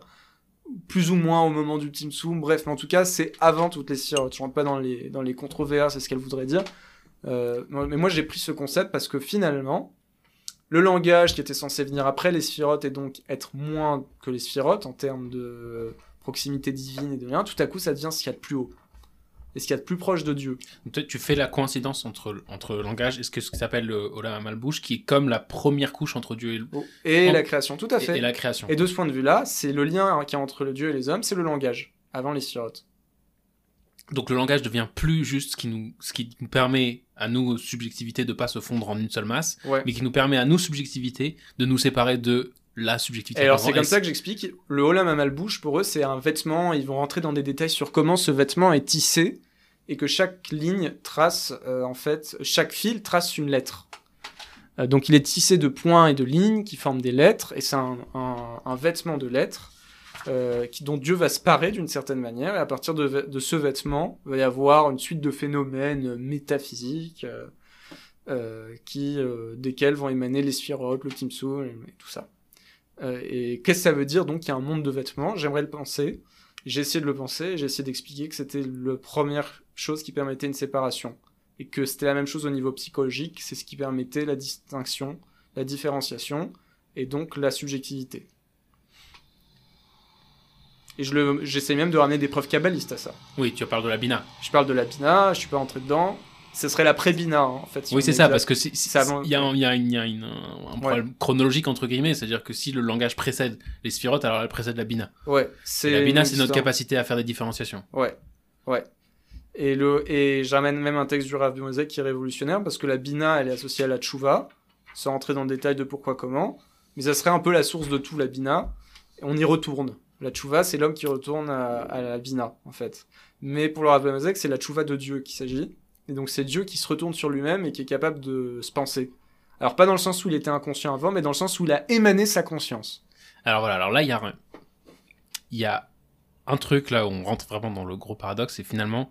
Plus ou moins au moment du Tinsum, bref, mais en tout cas, c'est avant toutes les Sirot. Je rentre pas dans les, dans les controverses, c'est ce qu'elle voudrait dire. Euh, mais moi, j'ai pris ce concept parce que finalement, le langage qui était censé venir après les sphirotes et donc être moins que les sphirotes en termes de proximité divine et de rien, tout à coup ça devient ce qu'il y a de plus haut. Et ce qu'il y a de plus proche de Dieu. Tu fais la coïncidence entre, entre le langage et ce que ce qui s'appelle le Olam Malbouche, qui est comme la première couche entre Dieu et, le- Et En- la création, tout à et- fait. et la création. Et de ce point de vue-là, c'est le lien qu'il y a entre le Dieu et les hommes, c'est le langage, avant les sphirotes. Donc le langage devient plus juste ce qui nous, ce qui nous permet à nous, subjectivité, de pas se fondre en une seule masse, Ouais. mais qui nous permet à nous, subjectivité, de nous séparer de la subjectivité. Et alors c'est comme ça que j'explique. Le Olam Amalbouche, pour eux, c'est un vêtement. Ils vont rentrer dans des détails sur comment ce vêtement est tissé et que chaque ligne trace, euh, en fait, chaque fil trace une lettre. Euh, donc il est tissé de points et de lignes qui forment des lettres et c'est un, un- un vêtement de lettres euh, qui, dont Dieu va se parer d'une certaine manière et à partir de, ce vêtement, il va y avoir une suite de phénomènes métaphysiques euh, qui, euh, desquels vont émaner les sphirotes, le timsum et, et tout ça. Euh, et qu'est-ce que ça veut dire donc qu'il y a un monde de vêtements J'aimerais le penser. J'ai essayé de le penser. J'ai essayé d'expliquer que c'était la première chose qui permettait une séparation et que c'était la même chose au niveau psychologique. C'est ce qui permettait la distinction, la différenciation et donc la subjectivité. Et je j'essaie même de ramener des preuves kabbalistes à ça. Oui, tu parles de la bina. Je parle de la bina, je suis pas entré dedans. Ce serait la pré-bina, hein, en fait. si oui, c'est est ça, parce que si- il y a, un- y a une- il y a une- un problème chronologique entre guillemets, c'est-à-dire que si le langage précède les sphirotes, alors elle précède la bina. Ouais, c'est. la bina, c'est notre capacité à faire des différenciations. Ouais, ouais. Et, le, et j'amène même un texte du Rav Mosek qui est révolutionnaire parce que la Bina, elle est associée à la Tchouva, sans rentrer dans le détail de pourquoi, comment. Mais ça serait un peu la source de tout, la Bina. On y retourne. La Tchouva, c'est l'homme qui retourne à, à la Bina, en fait. Mais pour le Rav Mosek, c'est la Tchouva de Dieu qu'il s'agit. Et donc c'est Dieu qui se retourne sur lui-même et qui est capable de se penser. Alors pas dans le sens où il était inconscient avant, mais dans le sens où il a émané sa conscience. Alors voilà, alors là, il y a un, il y a un truc là où on rentre vraiment dans le gros paradoxe, et finalement,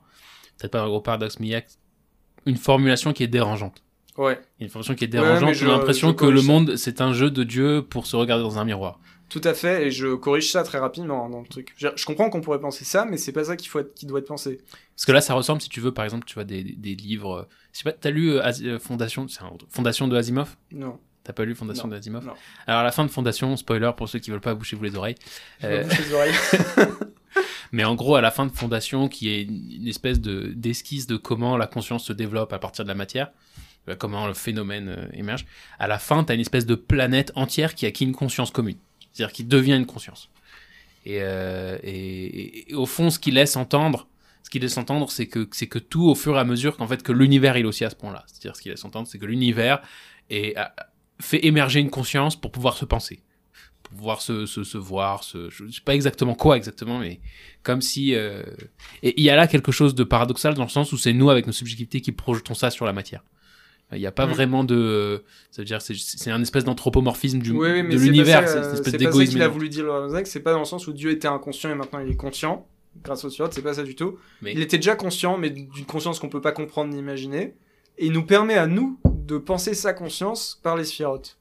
peut-être pas un gros paradoxe, mais il y a une formulation qui est dérangeante. Ouais. Il y a Une formulation qui est dérangeante. J'ai l'impression que le ça. monde, c'est un jeu de Dieu pour se regarder dans un miroir. Tout à fait, et je corrige ça très rapidement dans le truc. Je, comprends qu'on pourrait penser ça, mais c'est pas ça qu'il faut qui doit être pensé. Parce que là, ça ressemble, si tu veux, par exemple, tu vois des, des, des livres. euh, Je sais pas, t'as lu euh, euh, Fondation, c'est un- Fondation de Asimov? Non. T'as pas lu Fondation Non, de Asimov? Non. Alors à la fin de Fondation, spoiler pour ceux qui veulent pas boucher-vous les oreilles. Je Euh, me bouche les oreilles. Mais en gros, à la fin de Fondation, qui est une espèce de d'esquisse de comment la conscience se développe à partir de la matière, comment le phénomène euh, émerge. À la fin, t'as une espèce de planète entière qui acquit une conscience commune, c'est-à-dire qui devient une conscience. Et, euh, et, et- au fond, ce qu'il laisse entendre, ce qu'il laisse entendre, c'est que c'est que tout, au fur et à mesure, qu'en fait, que l'univers il est aussi à ce point-là. C'est-à-dire, ce qu'il laisse entendre, c'est que l'univers est, fait émerger une conscience pour pouvoir se penser, pour pouvoir se, se, se voir, se, je sais pas exactement quoi exactement, mais comme si euh, et il y a là quelque chose de paradoxal dans le sens où c'est nous avec nos subjectivités qui projetons ça sur la matière. Il n'y a pas Mm. vraiment de, ça veut dire c'est c'est un espèce d'anthropomorphisme du Oui, de l'univers, c'est une espèce c'est pas d'égoïsme. qu'il a voulu dire c'est pas dans le sens où Dieu était inconscient et maintenant il est conscient, grâce au Sirot, c'est pas ça du tout. Mais- Il était déjà conscient, mais d'une conscience qu'on peut pas comprendre ni imaginer, et il nous permet à nous de penser sa conscience par les sphirotes.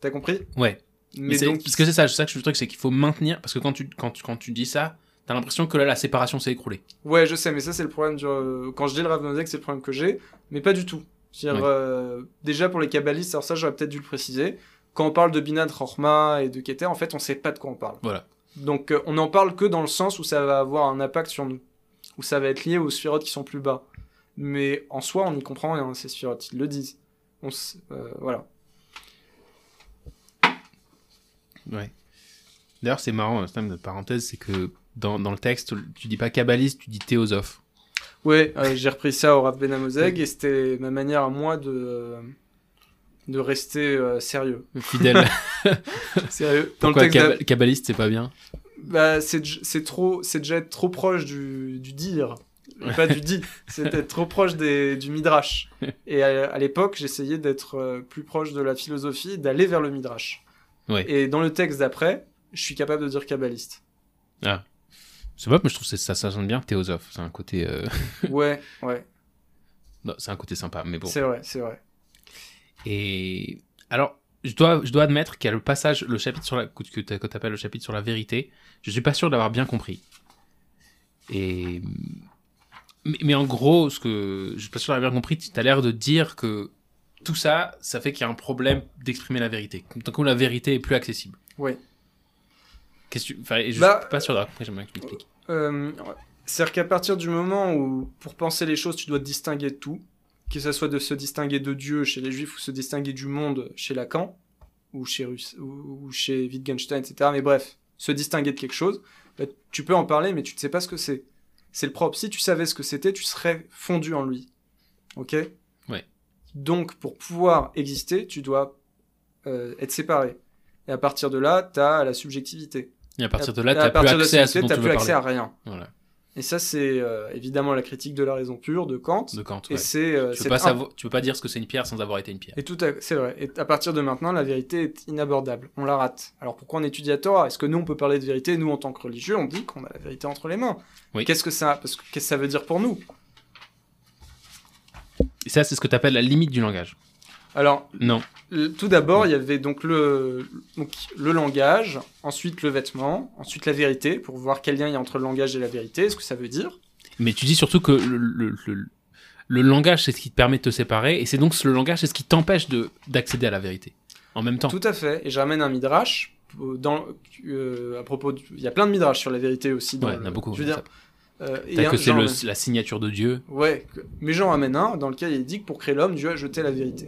T'as compris? Ouais. Mais Mais c'est- donc, parce que c'est ça, c'est ça que je le truc, c'est qu'il faut maintenir, parce que quand tu, quand, quand tu dis ça, t'as l'impression que là, la séparation s'est écroulée. Ouais, je sais, mais ça, c'est le problème du. euh, Quand je dis le Rav Nosek, c'est le problème que j'ai, mais pas du tout. Ouais. euh, déjà pour les kabbalistes, alors ça, j'aurais peut-être dû le préciser. Quand on parle de Binad, Chorma et de Keter, en fait, on sait pas de quoi on parle. Voilà. Donc, euh, on n'en parle que dans le sens où ça va avoir un impact sur nous, où ça va être lié aux sphirotes qui sont plus bas. Mais en soi, on n'y comprend rien, ces sphirotes, ils le disent. On s- euh, voilà. Ouais. D'ailleurs, c'est marrant, un système de parenthèse, c'est que dans, dans le texte, tu dis pas kabbaliste, tu dis théosophe. Ouais, euh, j'ai repris ça au Rav Ben Amozeg et c'était ma manière à moi de, de rester euh, sérieux. Fidèle. Sérieux. Dans le Pourquoi texte kab- kabbaliste, c'est pas bien? Bah, c'est trop, c'est déjà être trop proche du, du dire, pas du dit. C'est être trop proche des, du midrash. Et à, à l'époque, j'essayais d'être euh, plus proche de la philosophie, d'aller vers le midrash. Ouais. Et dans le texte d'après, je suis capable de dire kabbaliste. C'est pas, mais je trouve que ça, ça sonne bien théosophe. C'est un côté, euh, Ouais, ouais, c'est un côté sympa, mais bon. c'est vrai, c'est vrai. Et alors, je dois, je dois admettre qu'il y a le passage, le chapitre sur la, que tu appelles le chapitre sur la vérité. Je suis pas sûr d'avoir bien compris. Et mais, mais en gros, ce que je suis pas sûr d'avoir bien compris, tu as l'air de dire que tout ça, ça fait qu'il y a un problème d'exprimer la vérité. Tant que la vérité est plus accessible. Ouais. Qu'est-ce que tu, enfin, et je Bah, suis pas sûr d'avoir compris. J'aimerais que tu m'expliques. Euh, C'est-à-dire qu'à partir du moment où, pour penser les choses, tu dois te distinguer de tout, que ça soit de se distinguer de Dieu chez les Juifs ou se distinguer du monde chez Lacan, ou chez, ou, ou chez Wittgenstein, etc. Mais bref, se distinguer de quelque chose, bah, tu peux en parler, mais tu ne sais pas ce que c'est. C'est le propre. Si tu savais ce que c'était, tu serais fondu en lui. Ok? Ouais. Donc, pour pouvoir exister, tu dois euh, être séparé. Et à partir de là, tu as la subjectivité. Et à partir de là, tu à n'as plus accès à ce dont tu plus accès à rien. Voilà. Et ça, c'est euh, évidemment la critique de la raison pure de Kant. De Kant. Et c'est. euh, Tu peux c'est pas un- savoir, tu peux pas dire ce que c'est une pierre sans avoir été une pierre. Et tout, à- c'est vrai. Et à partir de maintenant, la vérité est inabordable. On la rate. Alors pourquoi on étudie la Torah Est-ce que nous, on peut parler de vérité? Nous, en tant que religieux, on dit qu'on a la vérité entre les mains. Oui. Qu'est-ce que ça, parce que qu'est-ce que ça veut dire pour nous? Et ça, c'est ce que tu appelles la limite du langage. Alors, Non. le- tout d'abord, il y avait donc le, donc le langage, ensuite le vêtement, ensuite la vérité, pour voir quel lien il y a entre le langage et la vérité, ce que ça veut dire. Mais tu dis surtout que le, le, le- le langage, c'est ce qui te permet de te séparer, et c'est donc le langage, c'est ce qui t'empêche de d'accéder à la vérité. En même temps. Tout à fait. Et je ramène un midrash. euh, Dans, euh, à propos, il y a plein de midrash sur la vérité aussi. Dans Ouais, il y en a beaucoup. Je veux dire, euh, et un- que c'est la signature de Dieu. Ouais, que- mais j'en ramène un dans lequel il dit que pour créer l'homme, Dieu a jeté la vérité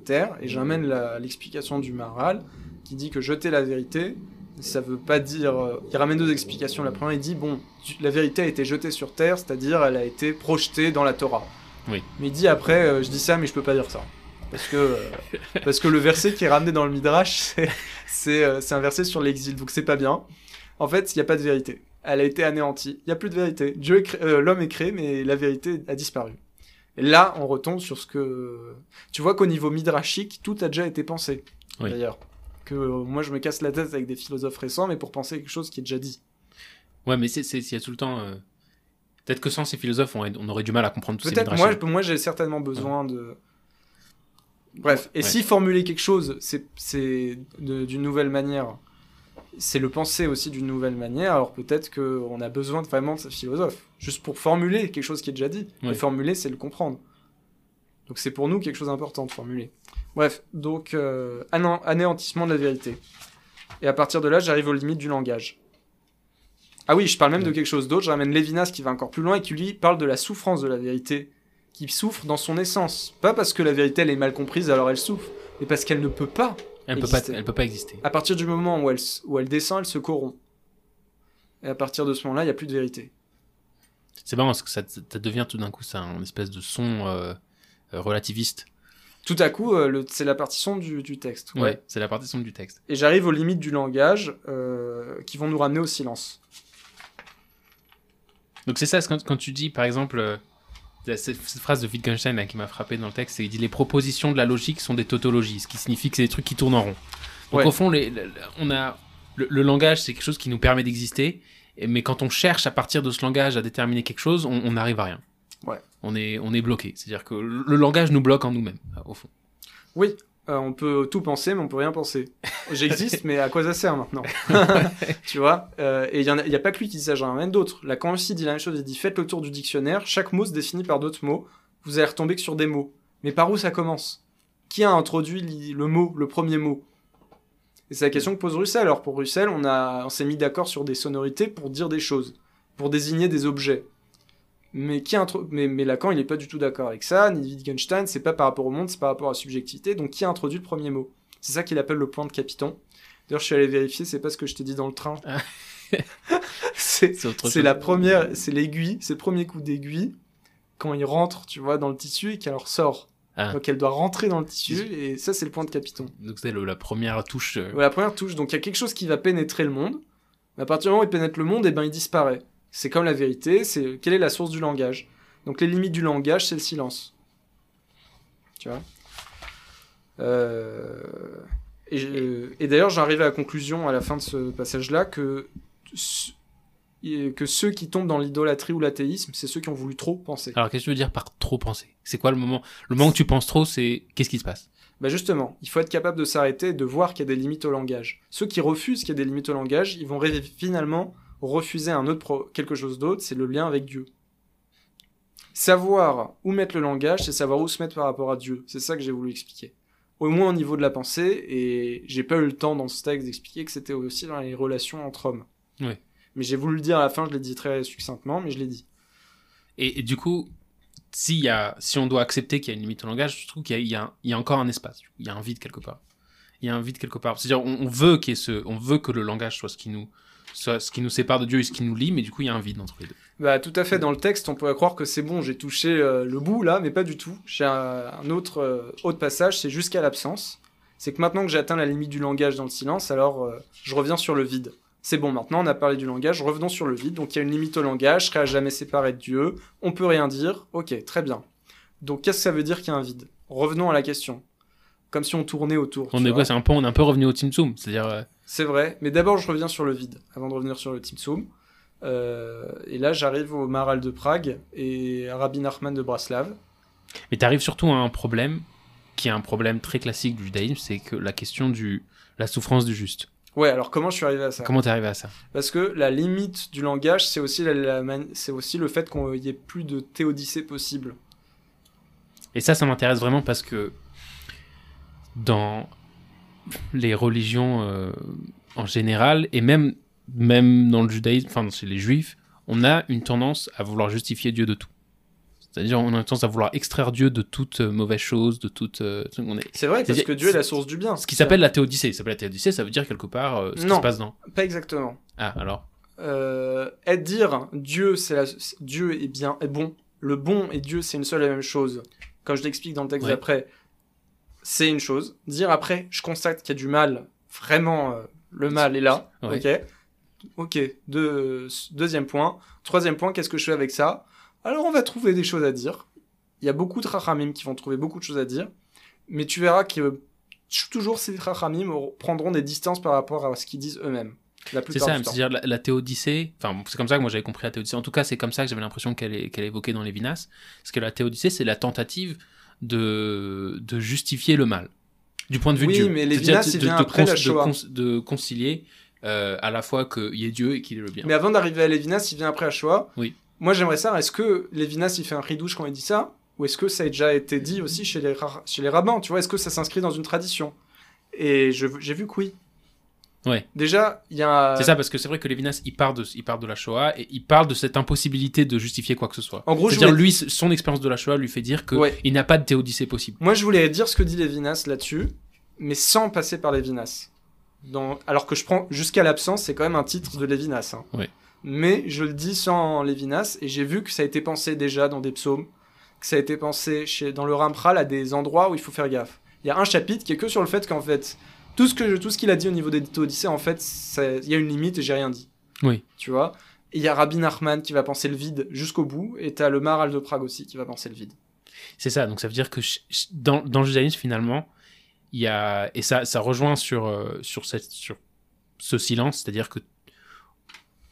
à terre. Et j'amène l'explication du Maharal qui dit que jeter la vérité, ça veut pas dire. euh, il ramène deux explications. La première, il dit bon, la vérité a été jetée sur terre, c'est-à-dire elle a été projetée dans la Torah. Oui. Mais il dit après, euh, je dis ça, mais je peux pas dire ça. Parce que, euh, parce que le verset qui est ramené dans le Midrash, c'est- c'est c'est un verset sur l'exil, donc c'est pas bien. En fait, il n'y a pas de vérité. Elle a été anéantie. Il n'y a plus de vérité. Dieu euh, l'homme est créé, mais la vérité a disparu. Et là, on retombe sur ce que. Tu vois qu'au niveau midrashique, tout a déjà été pensé. Oui. D'ailleurs. Que euh, moi, je me casse la tête avec des philosophes récents, mais pour penser quelque chose qui est déjà dit. Ouais, mais il y a tout le temps. euh, Peut-être que sans ces philosophes, on, on aurait du mal à comprendre tous ces Peut-être, moi, moi j'ai certainement besoin de. Bref, et Ouais. si formuler quelque chose, c'est d'une nouvelle manière, c'est le penser aussi d'une nouvelle manière, alors peut-être qu'on a besoin de- vraiment de ce philosophe, juste pour formuler quelque chose qui est déjà dit. Ouais. Et formuler, c'est le comprendre. Donc c'est pour nous quelque chose d'important de formuler. Bref, donc euh, ané- anéantissement de la vérité. Et à partir de là, j'arrive aux limites du langage. Ah oui, je parle même de quelque chose d'autre. Je ramène Lévinas qui va encore plus loin et qui lui parle de la souffrance de la vérité, qui souffre dans son essence. Pas parce que la vérité elle est mal comprise alors elle souffre, mais parce qu'elle ne peut pas. Elle peut pas, elle peut pas exister. À partir du moment où elle, s- où elle descend, elle se corrompt. Et à partir de ce moment-là, il n'y a plus de vérité. C'est marrant parce que ça, ça devient tout d'un coup ça un espèce de son euh, euh, relativiste. Tout à coup, euh, c'est la partie sombre du, du texte. Ouais, c'est la partie sombre du texte. Et j'arrive aux limites du langage euh, qui vont nous ramener au silence. Donc c'est ça, quand, quand tu dis par exemple cette, phrase de Wittgenstein là, qui m'a frappé dans le texte, c'est il dit les propositions de la logique sont des tautologies, ce qui signifie que c'est des trucs qui tournent en rond. Donc Ouais. au fond, les, on a le, le langage, c'est quelque chose qui nous permet d'exister, mais quand on cherche à partir de ce langage à déterminer quelque chose, on n'arrive à rien. Ouais. On est on est bloqué, c'est-à-dire que le langage nous bloque en nous-mêmes, au fond. Oui, Euh, on peut tout penser, mais on peut rien penser. J'existe, mais à quoi ça sert maintenant Tu vois Euh, Et il n'y a, pas que lui qui dit ça, j'en ai même d'autres. Aussi dit la même chose, il dit faites le tour du dictionnaire, chaque mot se définit par d'autres mots, vous allez retomber que sur des mots. Mais par où ça commence? Qui a introduit le mot, le premier mot? Et c'est la question que pose Russell. Alors pour Russell, on, a- on s'est mis d'accord sur des sonorités pour dire des choses, pour désigner des objets. Mais, qui mais, mais Lacan, il n'est pas du tout d'accord avec ça, ni Wittgenstein, c'est pas par rapport au monde, c'est par rapport à la subjectivité. Donc qui a introduit le premier mot? C'est ça qu'il appelle le point de capiton. D'ailleurs, je suis allé vérifier, c'est pas ce que je t'ai dit dans le train. Ah. c'est la première, c'est l'aiguille, c'est le premier coup d'aiguille quand il rentre, tu vois, dans le tissu et qu'elle ressort. Ah. Donc elle doit rentrer dans le tissu et ça c'est le point de capiton. Donc c'est la première touche. euh, Ouais, la première touche, donc il y a quelque chose qui va pénétrer le monde. Mais à partir du moment où il pénètre le monde, et ben il disparaît. C'est comme la vérité, c'est quelle est la source du langage. Donc les limites du langage, c'est le silence. Tu vois? Euh, Et, d'ailleurs, j'arrive à la conclusion à la fin de ce passage-là que, que ceux qui tombent dans l'idolâtrie ou l'athéisme, c'est ceux qui ont voulu trop penser. Alors qu'est-ce que tu veux dire par trop penser? C'est quoi le moment? Le moment que tu penses trop, c'est qu'est-ce qui se passe? Bah justement, il faut être capable de s'arrêter et de voir qu'il y a des limites au langage. Ceux qui refusent qu'il y ait des limites au langage, ils vont finalement refuser un autre quelque chose d'autre, c'est le lien avec Dieu. Savoir où mettre le langage, c'est savoir où se mettre par rapport à Dieu. C'est ça que j'ai voulu expliquer. Au moins au niveau de la pensée, et j'ai pas eu le temps dans ce texte d'expliquer que c'était aussi dans les relations entre hommes. Oui. Mais j'ai voulu le dire à la fin, je l'ai dit très succinctement, mais je l'ai dit. et, et du coup, s'il y a, si on doit accepter qu'il y a une limite au langage, je trouve qu'il y y a y encore un espace. Il y a un vide quelque part. Il y a un vide quelque part. C'est-à-dire, on, on veut qu'il y ait ce, on veut que le langage soit ce qui nous, ce qui nous sépare de Dieu et ce qui nous lie, mais du coup, il y a un vide entre les deux. Bah tout à fait, dans le texte, on pourrait croire que c'est bon, j'ai touché euh, le bout là, mais pas du tout. J'ai un, un autre, euh, autre passage, c'est jusqu'à l'absence. C'est que maintenant que j'ai atteint la limite du langage dans le silence, alors euh, je reviens sur le vide. C'est bon, maintenant on a parlé du langage, revenons sur le vide. Donc il y a une limite au langage, je serai à jamais séparé de Dieu, on peut rien dire, ok, très bien. Donc qu'est-ce que ça veut dire qu'il y a un vide? Revenons à la question. Comme si on tournait autour. On est vois. quoi? C'est un peu, on est un peu revenu au Zoom. C'est-à-dire, C'est vrai, mais d'abord je reviens sur le vide, avant de revenir sur le Timsum. Euh, et là j'arrive au Maral de Prague et à Rabbi Nachman de Braslav. mais t'arrives surtout à un problème qui est un problème très classique du judaïsme, c'est que la question du, la souffrance du juste. Ouais, alors comment je suis arrivé à ça? Comment t'es arrivé à ça? Parce que la limite du langage, c'est aussi, la, la mani- c'est aussi le fait qu'il y ait plus de théodicée possible. Et ça, ça m'intéresse vraiment parce que dans les religions euh, en général, et même, même dans le judaïsme, enfin chez les juifs, on a une tendance à vouloir justifier Dieu de tout. C'est-à-dire, on a une tendance à vouloir extraire Dieu de toute euh, mauvaise chose, de toute. euh. C'est vrai, parce que Dieu est la source du bien. Ce qui s'appelle la théodicée. Ça s'appelle la théodicée, ça veut dire quelque part euh, ce qui Non. se passe dans. Pas exactement. Ah, alors? Être dire Dieu, c'est la... Dieu est bien, est bon. Le bon et Dieu, c'est une seule et même chose. Comme je l'explique dans le texte Ouais. d'après, c'est une chose. Dire après, je constate qu'il y a du mal. Vraiment, euh, le mal est là. Ouais. Ok. Ok. Deux- deuxième point. Troisième point, qu'est-ce que je fais avec ça? Alors, on va trouver des choses à dire. Il y a beaucoup de rachamim qui vont trouver beaucoup de choses à dire. Mais tu verras que toujours ces rachamim prendront des distances par rapport à ce qu'ils disent eux-mêmes. La C'est ça, c'est-à-dire la, la théodicée, enfin c'est comme ça que moi j'avais compris la théodicée, en tout cas c'est comme ça que j'avais l'impression qu'elle est évoquée dans Lévinas, parce que la théodicée c'est la tentative de, de justifier le mal, du point de vue Oui, de Dieu. mais Lévinas, il de- vient de après la de Shoah. cons- de concilier euh, à la fois qu'il y ait Dieu et qu'il est le bien. Mais avant d'arriver à Lévinas, il vient après à Shoah. Oui. Moi, j'aimerais savoir, est-ce que Lévinas, il fait un ridouche quand il dit ça? Ou est-ce que ça a déjà été dit aussi chez les, ra- chez les rabbins Tu vois, est-ce que ça s'inscrit dans une tradition? Et j'ai vu que oui. Ouais. Déjà, il y a... C'est ça parce que c'est vrai que Lévinas il part, de, il part de la Shoah et il parle de cette impossibilité de justifier quoi que ce soit. En gros, je C'est-à-dire voulais- lui, son expérience de la Shoah lui fait dire qu'il Ouais. n'a pas de théodicée possible. Moi, je voulais dire ce que dit Lévinas là-dessus, mais sans passer par Lévinas. Dans... Alors que je prends jusqu'à l'absence, c'est quand même un titre de Lévinas. hein. Ouais. Mais je le dis sans Lévinas, et j'ai vu que ça a été pensé déjà dans des psaumes, que ça a été pensé chez... dans le Rampral à des endroits où il faut faire gaffe. Il y a un chapitre qui est que sur le fait qu'en fait, tout ce que tout ce qu'il a dit au niveau des Théodicées, en fait, il y a une limite et j'ai rien dit. Oui. Tu vois? Il y a Rabbi Nachman qui va penser le vide jusqu'au bout, et t'as le Maral de Prague aussi qui va penser le vide. C'est ça, donc ça veut dire que dans, dans le judaïsme, finalement, il y a. Et ça, ça rejoint sur, euh, sur, cette, sur ce silence, c'est-à-dire que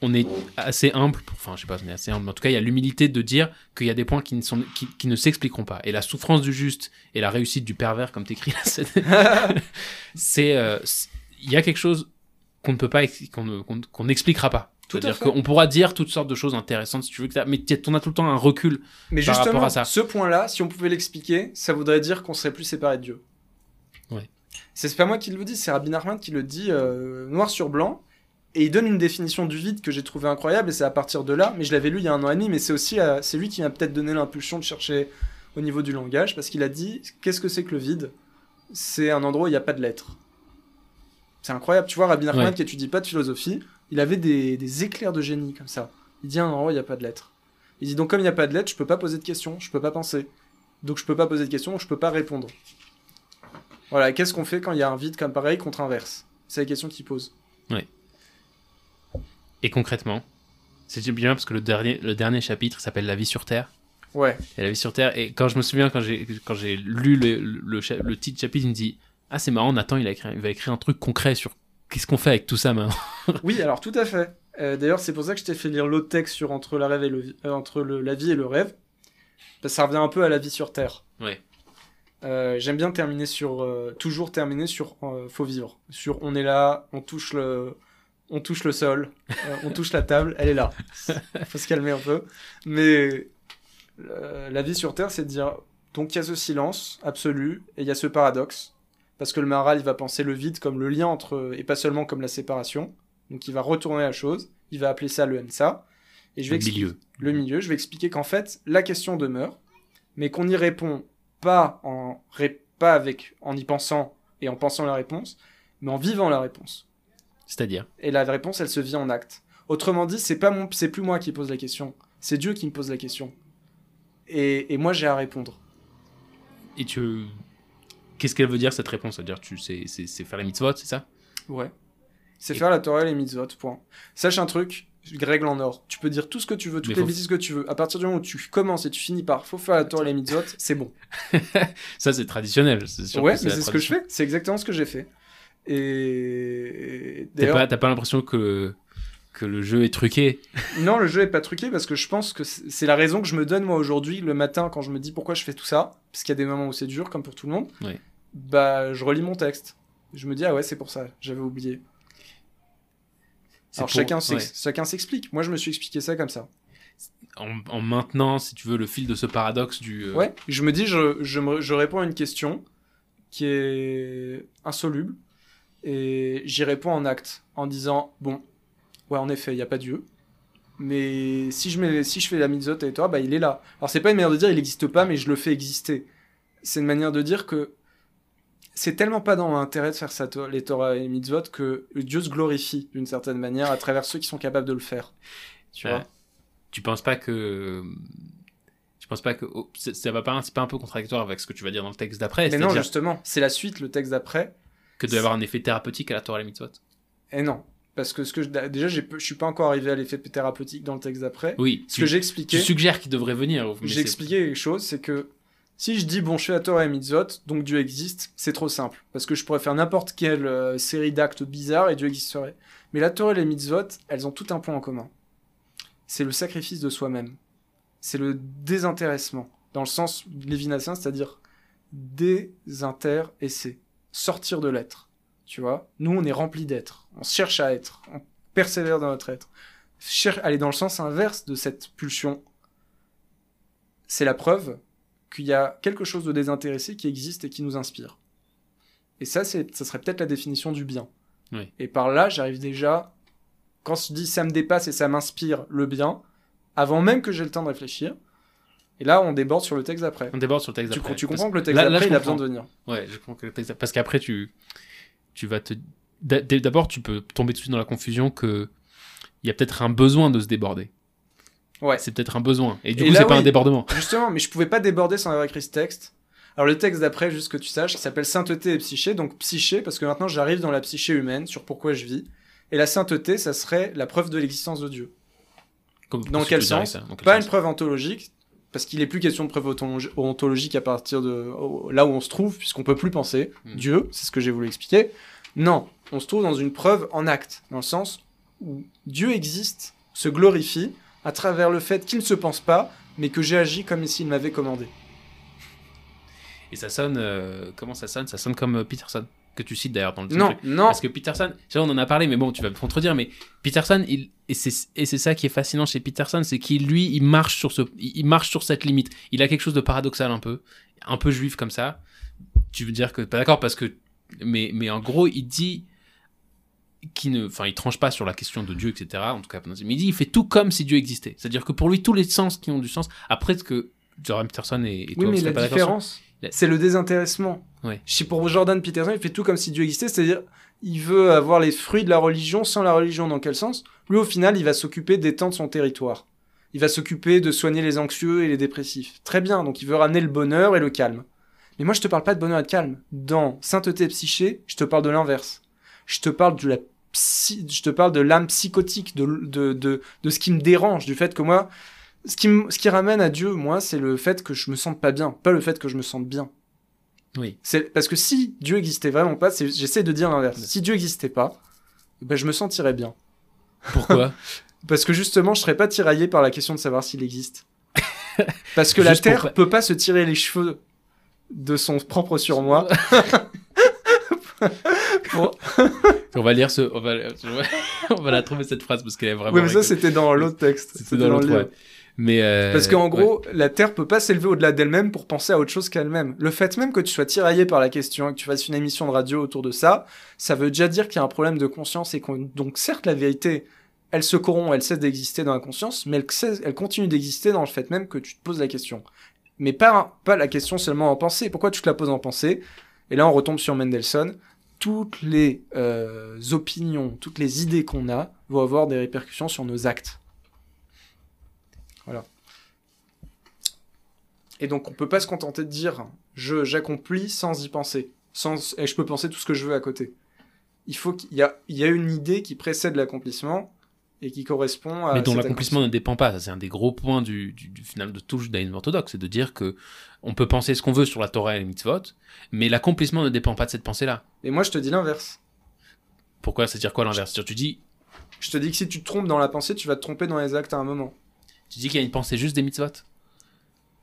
on est assez humble, pour- enfin je sais pas, on est assez humble, mais en tout cas il y a l'humilité de dire qu'il y a des points qui ne, sont, qui, qui ne s'expliqueront pas. Et la souffrance du juste et la réussite du pervers, comme t'écris là, c'est, c'est, euh, il y a quelque chose qu'on ne peut pas, qu'on ne- qu'on qu'on n'expliquera pas. C'est-à-dire qu'on pourra dire toutes sortes de choses intéressantes si tu veux, que mais on a tout le temps un recul. Mais par rapport à ça. ce point-là, si on pouvait l'expliquer, ça voudrait dire qu'on serait plus séparés de Dieu. Ouais. C'est c'est pas moi qui le dis, c'est Rabbi Nachman qui le dit euh, noir sur blanc. Et il donne une définition du vide que j'ai trouvé incroyable, et c'est à partir de là. Mais je l'avais lu il y a un an et demi, mais c'est aussi euh, c'est lui qui m'a peut-être donné l'impulsion de chercher au niveau du langage, parce qu'il a dit qu'est-ce que c'est que le vide? C'est un endroit où il n'y a pas de lettres. C'est incroyable, tu vois, Rabbi Nachman Ouais. qui étudie pas de philosophie, il avait des, des éclairs de génie comme ça. Il dit un endroit où il n'y a pas de lettres. Il dit donc comme il n'y a pas de lettres, je peux pas poser de questions, je peux pas penser. Donc je peux pas poser de questions, je peux pas répondre. Voilà, qu'est-ce qu'on fait quand il y a un vide comme pareil contre inverse? C'est la question qu'il pose. Et concrètement, c'est bien parce que le dernier, le dernier chapitre s'appelle La vie sur Terre. Ouais, Et la vie sur Terre. Et quand je me souviens, quand j'ai, quand j'ai lu le, le, le titre chapitre, il me dit Ah, c'est marrant, Nathan, il, a écrit, il va écrire un truc concret sur qu'est-ce qu'on fait avec tout ça maintenant. oui, alors tout à fait. Euh, D'ailleurs, c'est pour ça que je t'ai fait lire l'autre texte sur entre, la, rêve et le, euh, entre le- la vie et le rêve. Parce que ça revient un peu à la vie sur Terre. Ouais. Euh, J'aime bien terminer sur. toujours terminer sur faut vivre. Sur on est là, on touche le. On touche le sol, euh, on touche la table, elle est là. faut se calmer un peu. Mais euh, la vie sur Terre, c'est de dire. Donc il y a ce silence absolu et il y a ce paradoxe. Parce que le Maharal, il va penser le vide comme le lien entre. et pas seulement comme la séparation. Donc il va retourner la chose, il va appeler ça le MSA. Et je vais Le milieu. le milieu, je vais expliquer qu'en fait, la question demeure, mais qu'on y répond pas en, pas avec, en y pensant et en pensant la réponse, mais en vivant la réponse. C'est-à-dire Et la réponse, elle se vit en acte. Autrement dit, c'est pas mon, c'est plus moi qui pose la question, c'est Dieu qui me pose la question. Et, et moi, j'ai à répondre. Et tu. Qu'est-ce qu'elle veut dire cette réponse? C'est-à-dire, tu c'est, c'est, c'est faire les mitzvot, c'est ça? Ouais. C'est Et- faire la Torah et les mitzvot, point. Sache un truc, règle en or. Tu peux dire tout ce que tu veux, toutes Mais les faut- bêtises que tu veux. À partir du moment où tu commences et tu finis par faut faire la Torah et les mitzvot, c'est bon. Ça, c'est traditionnel. C'est sûr Ouais, que mais c'est ce que je fais. C'est exactement ce que j'ai fait. Et T'as pas, t'as pas l'impression que, que le jeu est truqué? Non, le jeu est pas truqué parce que je pense que c'est la raison que je me donne moi aujourd'hui le matin quand je me dis pourquoi je fais tout ça, parce qu'il y a des moments où c'est dur comme pour tout le monde. Bah, je relis mon texte. Je me dis ah ouais, c'est pour ça, j'avais oublié. Alors pour- chacun ouais. s'explique. Moi, je me suis expliqué ça comme ça. en, en maintenant, si tu veux, le fil de ce paradoxe du. euh, Ouais, je me dis, je, je, me- je réponds à une question qui est insoluble et j'y réponds en acte en disant bon, ouais, en effet, il n'y a pas Dieu. Mais si je, mets, si je fais la mitzvot et toi, bah il est là. Alors c'est pas une manière de dire il n'existe pas, mais je le fais exister. C'est une manière de dire que c'est tellement pas dans l'intérêt de faire ça, les Torah et les mitzvot, que Dieu se glorifie d'une certaine manière à travers ceux qui sont capables de le faire. Tu vois? Tu penses pas que. Tu penses pas que. oh, c'est- ça va pas, c'est pas un peu contradictoire avec ce que tu vas dire dans le texte d'après Mais non, justement, c'est la suite, le texte d'après. Que doit y avoir un effet thérapeutique à la Torah et la mitzvot Et non. Parce que ce que je, déjà, je suis pas encore arrivé à l'effet thérapeutique dans le texte d'après. Oui, Ce tu, que j'ai tu expliqué, suggères qu'il devrait venir. j'ai expliqué quelque chose, c'est que si je dis bon, je fais la Torah et Mitzvot, donc Dieu existe, c'est trop simple. Parce que je pourrais faire n'importe quelle euh, série d'actes bizarres et Dieu existerait. Mais la Torah et les Mitzvot, elles ont tout un point en commun. C'est le sacrifice de soi-même. C'est le désintéressement. Dans le sens lévinassien, c'est-à-dire désintéresser. Sortir de l'être. Tu vois? Nous, on est rempli d'être. On cherche à être. On persévère dans notre être. Cher- aller dans le sens inverse de cette pulsion, c'est la preuve qu'il y a quelque chose de désintéressé qui existe et qui nous inspire. Et ça, c'est, ça serait peut-être la définition du bien. Oui. Et par là, j'arrive déjà, quand je dis ça me dépasse et ça m'inspire le bien, avant même que j'ai le temps de réfléchir, et là, on déborde sur le texte d'après. On déborde sur le texte Tu, d'après. tu comprends que le texte d'après, il a besoin de venir. Ouais, je comprends que le texte parce qu'après tu tu vas te d'a- d'abord tu peux tomber tout de suite dans la confusion que il y a peut-être un besoin de se déborder. Ouais. C'est peut-être un besoin et du Et coup c'est pas oui. un débordement. Justement, mais je pouvais pas déborder sans avoir écrit ce texte. Alors le texte d'après, juste que tu saches, s'appelle Sainteté et Psyché. Donc psyché, parce que maintenant j'arrive dans la psyché humaine, sur pourquoi je vis. Et la sainteté, ça serait la preuve de l'existence de Dieu. Comme- Dans quel sens ça Dans quel Pas sens une preuve ontologique, parce qu'il est plus question de preuve ontologi- ontologique à partir de là où on se trouve, puisqu'on peut plus penser. Hmm. Dieu, c'est ce que j'ai voulu expliquer. Non, on se trouve dans une preuve en acte, dans le sens où Dieu existe, se glorifie, à travers le fait qu'il ne se pense pas, mais que j'ai agi comme s'il m'avait commandé. Et ça sonne. euh, comment ça sonne? Ça sonne comme euh, Peterson, que tu cites d'ailleurs dans le Non, truc. non, Parce que Peterson, on en a parlé, mais bon, tu vas me contredire, mais Peterson, il, et c'est ça qui est fascinant chez Peterson, c'est qu'il, lui, il marche sur ce, il marche sur cette limite. Il a quelque chose de paradoxal un peu, un peu juif comme ça. Tu veux dire que, pas d'accord, parce que, mais, mais en gros, il dit qu'il ne, enfin, il tranche pas sur la question de Dieu, etc. En tout cas, mais il dit, il fait tout comme si Dieu existait. C'est-à-dire que pour lui, tous les sens qui ont du sens, après ce que Jordan Peterson et, et Oui, toi, mais la différence, c'est le désintéressement. Ouais. Pour Jordan Peterson, il fait tout comme si Dieu existait, c'est-à-dire il veut avoir les fruits de la religion sans la religion. Dans quel sens? Lui, au final, il va s'occuper d'étendre son territoire. Il va s'occuper de soigner les anxieux et les dépressifs. Très bien, donc il veut ramener le bonheur et le calme. Mais moi, je te parle pas de bonheur et de calme. Dans Sainteté et Psyché, je te parle de l'inverse. Je te parle de la psy... je te parle de l'âme psychotique, de, de, de, de ce qui me dérange, du fait que moi, ce qui, ce qui ramène à Dieu, moi, c'est le fait que je me sente pas bien, pas le fait que je me sente bien. Oui. C'est parce que si Dieu existait vraiment pas, j'essaie de dire l'inverse. Si Dieu existait pas, ben je me sentirais bien. Pourquoi? Parce que justement, je serais pas tiraillé par la question de savoir s'il existe. Parce que la Terre pas- peut pas se tirer les cheveux de son propre surmoi. On va lire ce, on va, on va la trouver cette phrase parce qu'elle est vraiment. Oui, mais ça c'était dans l'autre texte. C'était dans l'autre, livre. ouais. Mais euh, Parce qu'en ouais. gros, la Terre peut pas s'élever au-delà d'elle-même pour penser à autre chose qu'elle-même. Le fait même que tu sois tiraillé par la question et que tu fasses une émission de radio autour de ça, ça veut déjà dire qu'il y a un problème de conscience et qu'on... donc certes la vérité, elle se corrompt, elle cesse d'exister dans la conscience, mais elle, cesse- elle continue d'exister dans le fait même que tu te poses la question. Mais pas, pas la question seulement en pensée. Pourquoi tu te la poses en pensée? Et là, on retombe sur Mendelssohn. Toutes les euh, opinions, toutes les idées qu'on a vont avoir des répercussions sur nos actes. Voilà. Et donc, on peut pas se contenter de dire je j'accomplis sans y penser, sans et je peux penser tout ce que je veux à côté. Il faut qu'il y a il y a une idée qui précède l'accomplissement et qui correspond à mais dont l'accomplissement ne dépend pas. Ça, c'est un des gros points du, du, du final de tout judaïsme orthodoxe, c'est de dire que on peut penser ce qu'on veut sur la Torah et les mitzvot, mais l'accomplissement ne dépend pas de cette pensée-là. Et moi, je te dis l'inverse. Pourquoi? C'est-à-dire quoi l'inverse? Tu dis, Je te dis que si tu te trompes dans la pensée, tu vas te tromper dans les actes à un moment. Tu dis qu'il y a une pensée juste des mitzvot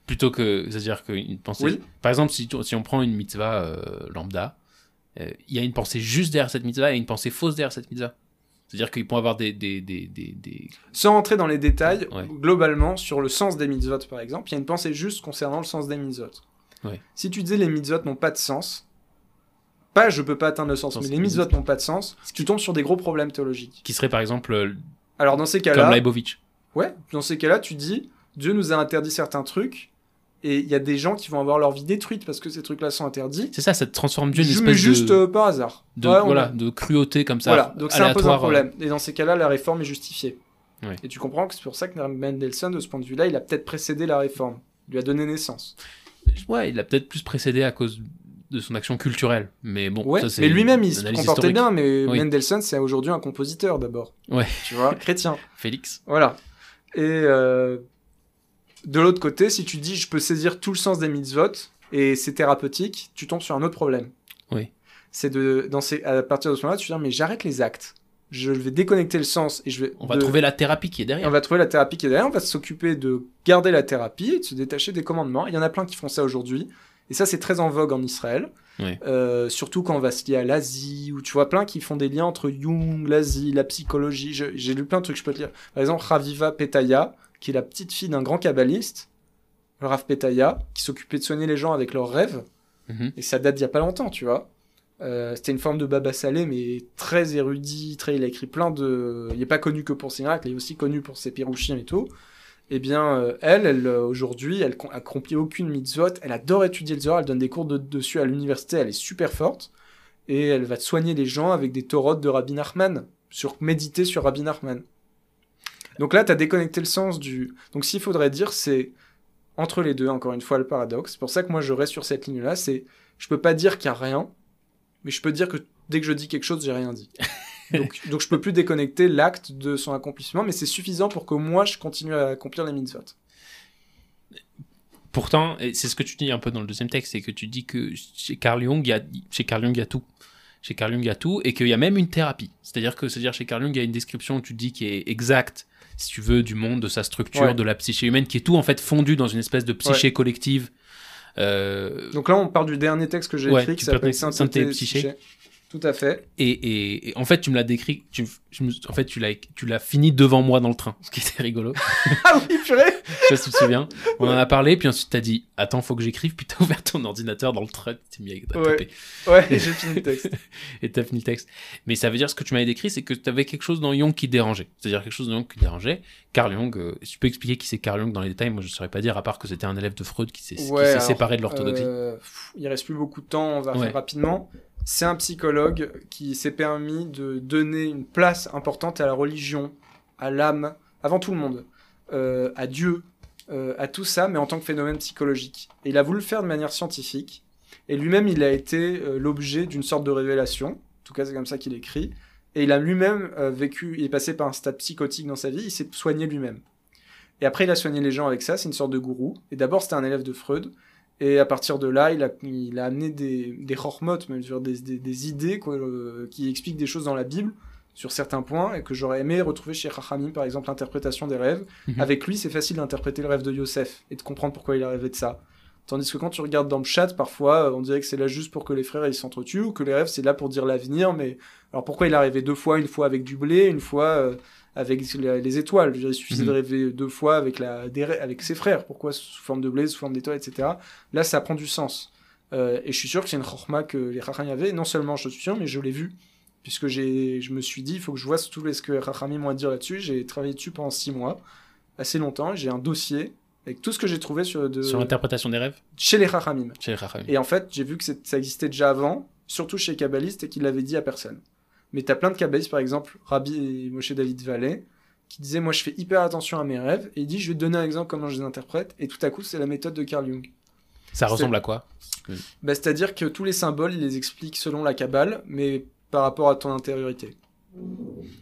plutôt que, c'est-à-dire qu'une pensée. Oui. Par exemple, si, tu- si on prend une mitzvah euh, lambda, euh, il y a une pensée juste derrière cette mitzvah et une pensée fausse derrière cette mitzvah. C'est-à-dire qu'ils pourront avoir des, des, des, des, Sans rentrer dans les détails, Ouais. globalement, sur le sens des mitzvot, par exemple, il y a une pensée juste concernant le sens des mitzvot. Ouais. Si tu disais les mitzvot n'ont pas de sens, pas je peux pas atteindre le sens, Sens mais les mitzvot n'ont pas de sens, tu tombes sur des gros problèmes théologiques. qui serait par exemple euh, Alors dans ces comme cas-là, Leibovitch. Ouais, dans ces cas-là, tu dis Dieu nous a interdit certains trucs et il y a des gens qui vont avoir leur vie détruite parce que ces trucs-là sont interdits. C'est ça, ça te transforme Dieu une espèce juste de, euh, par hasard. de, Ouais, on voilà, a- de cruauté comme ça. Voilà, donc ça impose un euh, problème. Et dans ces cas-là, la réforme est justifiée. Ouais. Et tu comprends que c'est pour ça que Mendelssohn, de ce point de vue-là, il a peut-être précédé la réforme. Il lui a donné naissance. Ouais, il a peut-être plus précédé à cause de son action culturelle. Mais bon, Ouais, ça c'est mais lui-même, il se comportait bien, mais Oui. Mendelssohn, c'est aujourd'hui un compositeur d'abord. Ouais. Tu vois, chrétien. Félix. Voilà. Et euh, de l'autre côté, si tu dis je peux saisir tout le sens des mitzvot et c'est thérapeutique, tu tombes sur un autre problème. Oui. C'est de, dans ces, à partir de ce moment-là, tu dis mais j'arrête les actes. Je vais déconnecter le sens et je vais. On va de- trouver la thérapie qui est derrière. on va trouver la thérapie qui est derrière, on va s'occuper de garder la thérapie et de se détacher des commandements. Il y en a plein qui font ça aujourd'hui. Et ça, c'est très en vogue en Israël. Oui. Euh, surtout quand on va se lier à l'Asie, ou tu vois plein qui font des liens entre Jung, l'Asie, la psychologie. J'ai lu plein de trucs, je peux te lire. Par exemple, Raviva Petaya, qui est la petite fille d'un grand kabbaliste, le Rav Petaya, qui s'occupait de soigner les gens avec leurs rêves. Mhm. Et ça date d'il y a pas longtemps, tu vois. Euh, C'était une forme de Baba Salé, mais très érudit, très, il a écrit plein de... Il n'est pas connu que pour ses miracles, il est aussi connu pour ses pirouchim et tout. Eh bien, euh, elle, euh, aujourd'hui, elle com- accomplit aucune mitzvot, elle adore étudier le Zohar, elle donne des cours de- dessus à l'université, elle est super forte, et elle va soigner les gens avec des torotes de Rabbi Nachman, sur méditer sur Rabbi Nachman. Donc là, tu as déconnecté le sens du... Donc s'il faudrait dire, c'est entre les deux, encore une fois, le paradoxe. C'est pour ça que moi, je reste sur cette ligne-là, c'est je peux pas dire qu'il y a rien, mais je peux dire que dès que je dis quelque chose, j'ai rien dit. donc, donc je peux plus déconnecter l'acte de son accomplissement, mais c'est suffisant pour que moi, je continue à accomplir les mitzvot. Pourtant, c'est ce que tu dis un peu dans le deuxième texte, c'est que tu dis que chez Carl Jung, il y a, chez Carl Jung, il y a tout. Chez Carl Jung, il y a tout, et qu'il y a même une thérapie. C'est-à-dire que, c'est-à-dire chez Carl Jung, il y a une description où tu dis qui est exacte, si tu veux, du monde, de sa structure, Ouais. de la psyché humaine, qui est tout en fait fondu dans une espèce de psyché collective. Euh, Donc là, on part du dernier texte que j'ai Ouais, écrit qui s'appelle et psyché. psyché. Tout à fait. et, et, et en fait, tu me l'as décrit, tu, je me- en fait, tu l'as, tu l'as fini devant moi dans le train, ce qui était rigolo. Ah oui, purée Je sais pas si tu te souviens. On en a parlé, puis ensuite t'as dit, attends, faut que j'écrive, puis t'as ouvert ton ordinateur dans le train, t'es mis à Ouais. taper. Ouais, j'ai fini le texte. et t'as fini le texte. Mais ça veut dire ce que tu m'avais décrit, c'est que t'avais quelque chose dans Jung qui dérangeait. C'est-à-dire quelque chose dans Jung qui dérangeait. Carl Jung, euh, si tu peux expliquer qui c'est Carl Jung dans les détails, moi je saurais pas dire, à part que c'était un élève de Freud qui s'est Ouais, séparé de l'orthodoxie. Euh, il reste plus beaucoup de temps, on va faire rapidement. C'est un psychologue qui s'est permis de donner une place importante à la religion, à l'âme, avant tout le monde, euh, à Dieu, euh, à tout ça, mais en tant que phénomène psychologique. Et il a voulu le faire de manière scientifique. Et lui-même, il a été euh, l'objet d'une sorte de révélation. En tout cas, c'est comme ça qu'il écrit. Et il a lui-même vécu, il est passé par un stade psychotique dans sa vie, il s'est soigné lui-même. Et après, il a soigné les gens avec ça, c'est une sorte de gourou. Et d'abord, c'était un élève de Freud. Et à partir de là, il a, il a amené des, des chormotes, même sur des, des, des idées quoi, euh, qui expliquent des choses dans la Bible sur certains points et que j'aurais aimé retrouver chez Rachamim, par exemple, l'interprétation des rêves. Mhm. Avec lui, c'est facile d'interpréter le rêve de Yosef et de comprendre pourquoi il a rêvé de ça. Tandis que quand tu regardes dans le chat, parfois, euh, on dirait que c'est là juste pour que les frères ils s'entretuent ou que les rêves c'est là pour dire l'avenir. Mais alors pourquoi il a rêvé deux fois, une fois avec du blé, une fois euh, avec les les étoiles Il suffisait Mhm. de rêver deux fois avec, la, des avec ses frères. Pourquoi? Sous forme de blé, sous forme d'étoiles, etc. Là, ça prend du sens. Euh, et je suis sûr que c'est une chorma que les Rachamim avaient. Non seulement je suis sûr, mais je l'ai vu. Puisque je me suis dit, il faut que je vois tout ce que Rachamim ont à dire là-dessus. J'ai travaillé dessus pendant six mois, assez longtemps. J'ai un dossier avec tout ce que j'ai trouvé sur, de, Sur l'interprétation des rêves? chez les Rachamim. chez les Rachamim. Et en fait, j'ai vu que ça existait déjà avant, surtout chez les kabbalistes, et qu'ils l'avaient dit à personne. Mais t'as plein de kabbalistes, par exemple, Rabbi et Moshe David Vallée, qui disaient Moi, je fais hyper attention à mes rêves, et il dit Je vais te donner un exemple comment je les interprète, et tout à coup, c'est la méthode de Carl Jung. Ça ressemble à quoi? Bah, C'est-à-dire que tous les symboles, il les explique selon la Kabbale, mais par rapport à ton intériorité.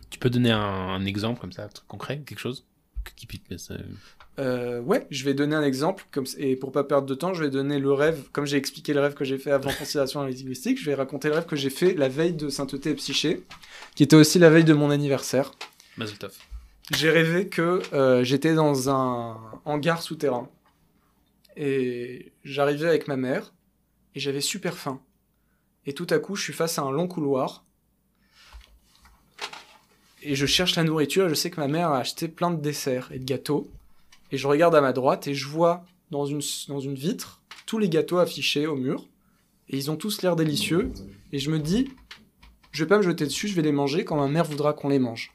Tu peux donner un, un exemple comme ça, un truc concret, quelque chose? Qui Euh, ouais, je vais donner un exemple, comme, et pour pas perdre de temps, je vais donner le rêve, comme j'ai expliqué le rêve que j'ai fait avant considération linguistique, je vais raconter le rêve que j'ai fait la veille de Sainteté et Psyché, qui était aussi la veille de mon anniversaire. Mazel. J'ai rêvé que euh, j'étais dans un hangar souterrain, et j'arrivais avec ma mère, et j'avais super faim. Et tout à coup, je suis face à un long couloir, et je cherche la nourriture, et je sais que ma mère a acheté plein de desserts et de gâteaux, et je regarde à ma droite et je vois dans une, dans une vitre tous les gâteaux affichés au mur. Et ils ont tous l'air délicieux. Et je me dis, je vais pas me jeter dessus, je vais les manger quand ma mère voudra qu'on les mange.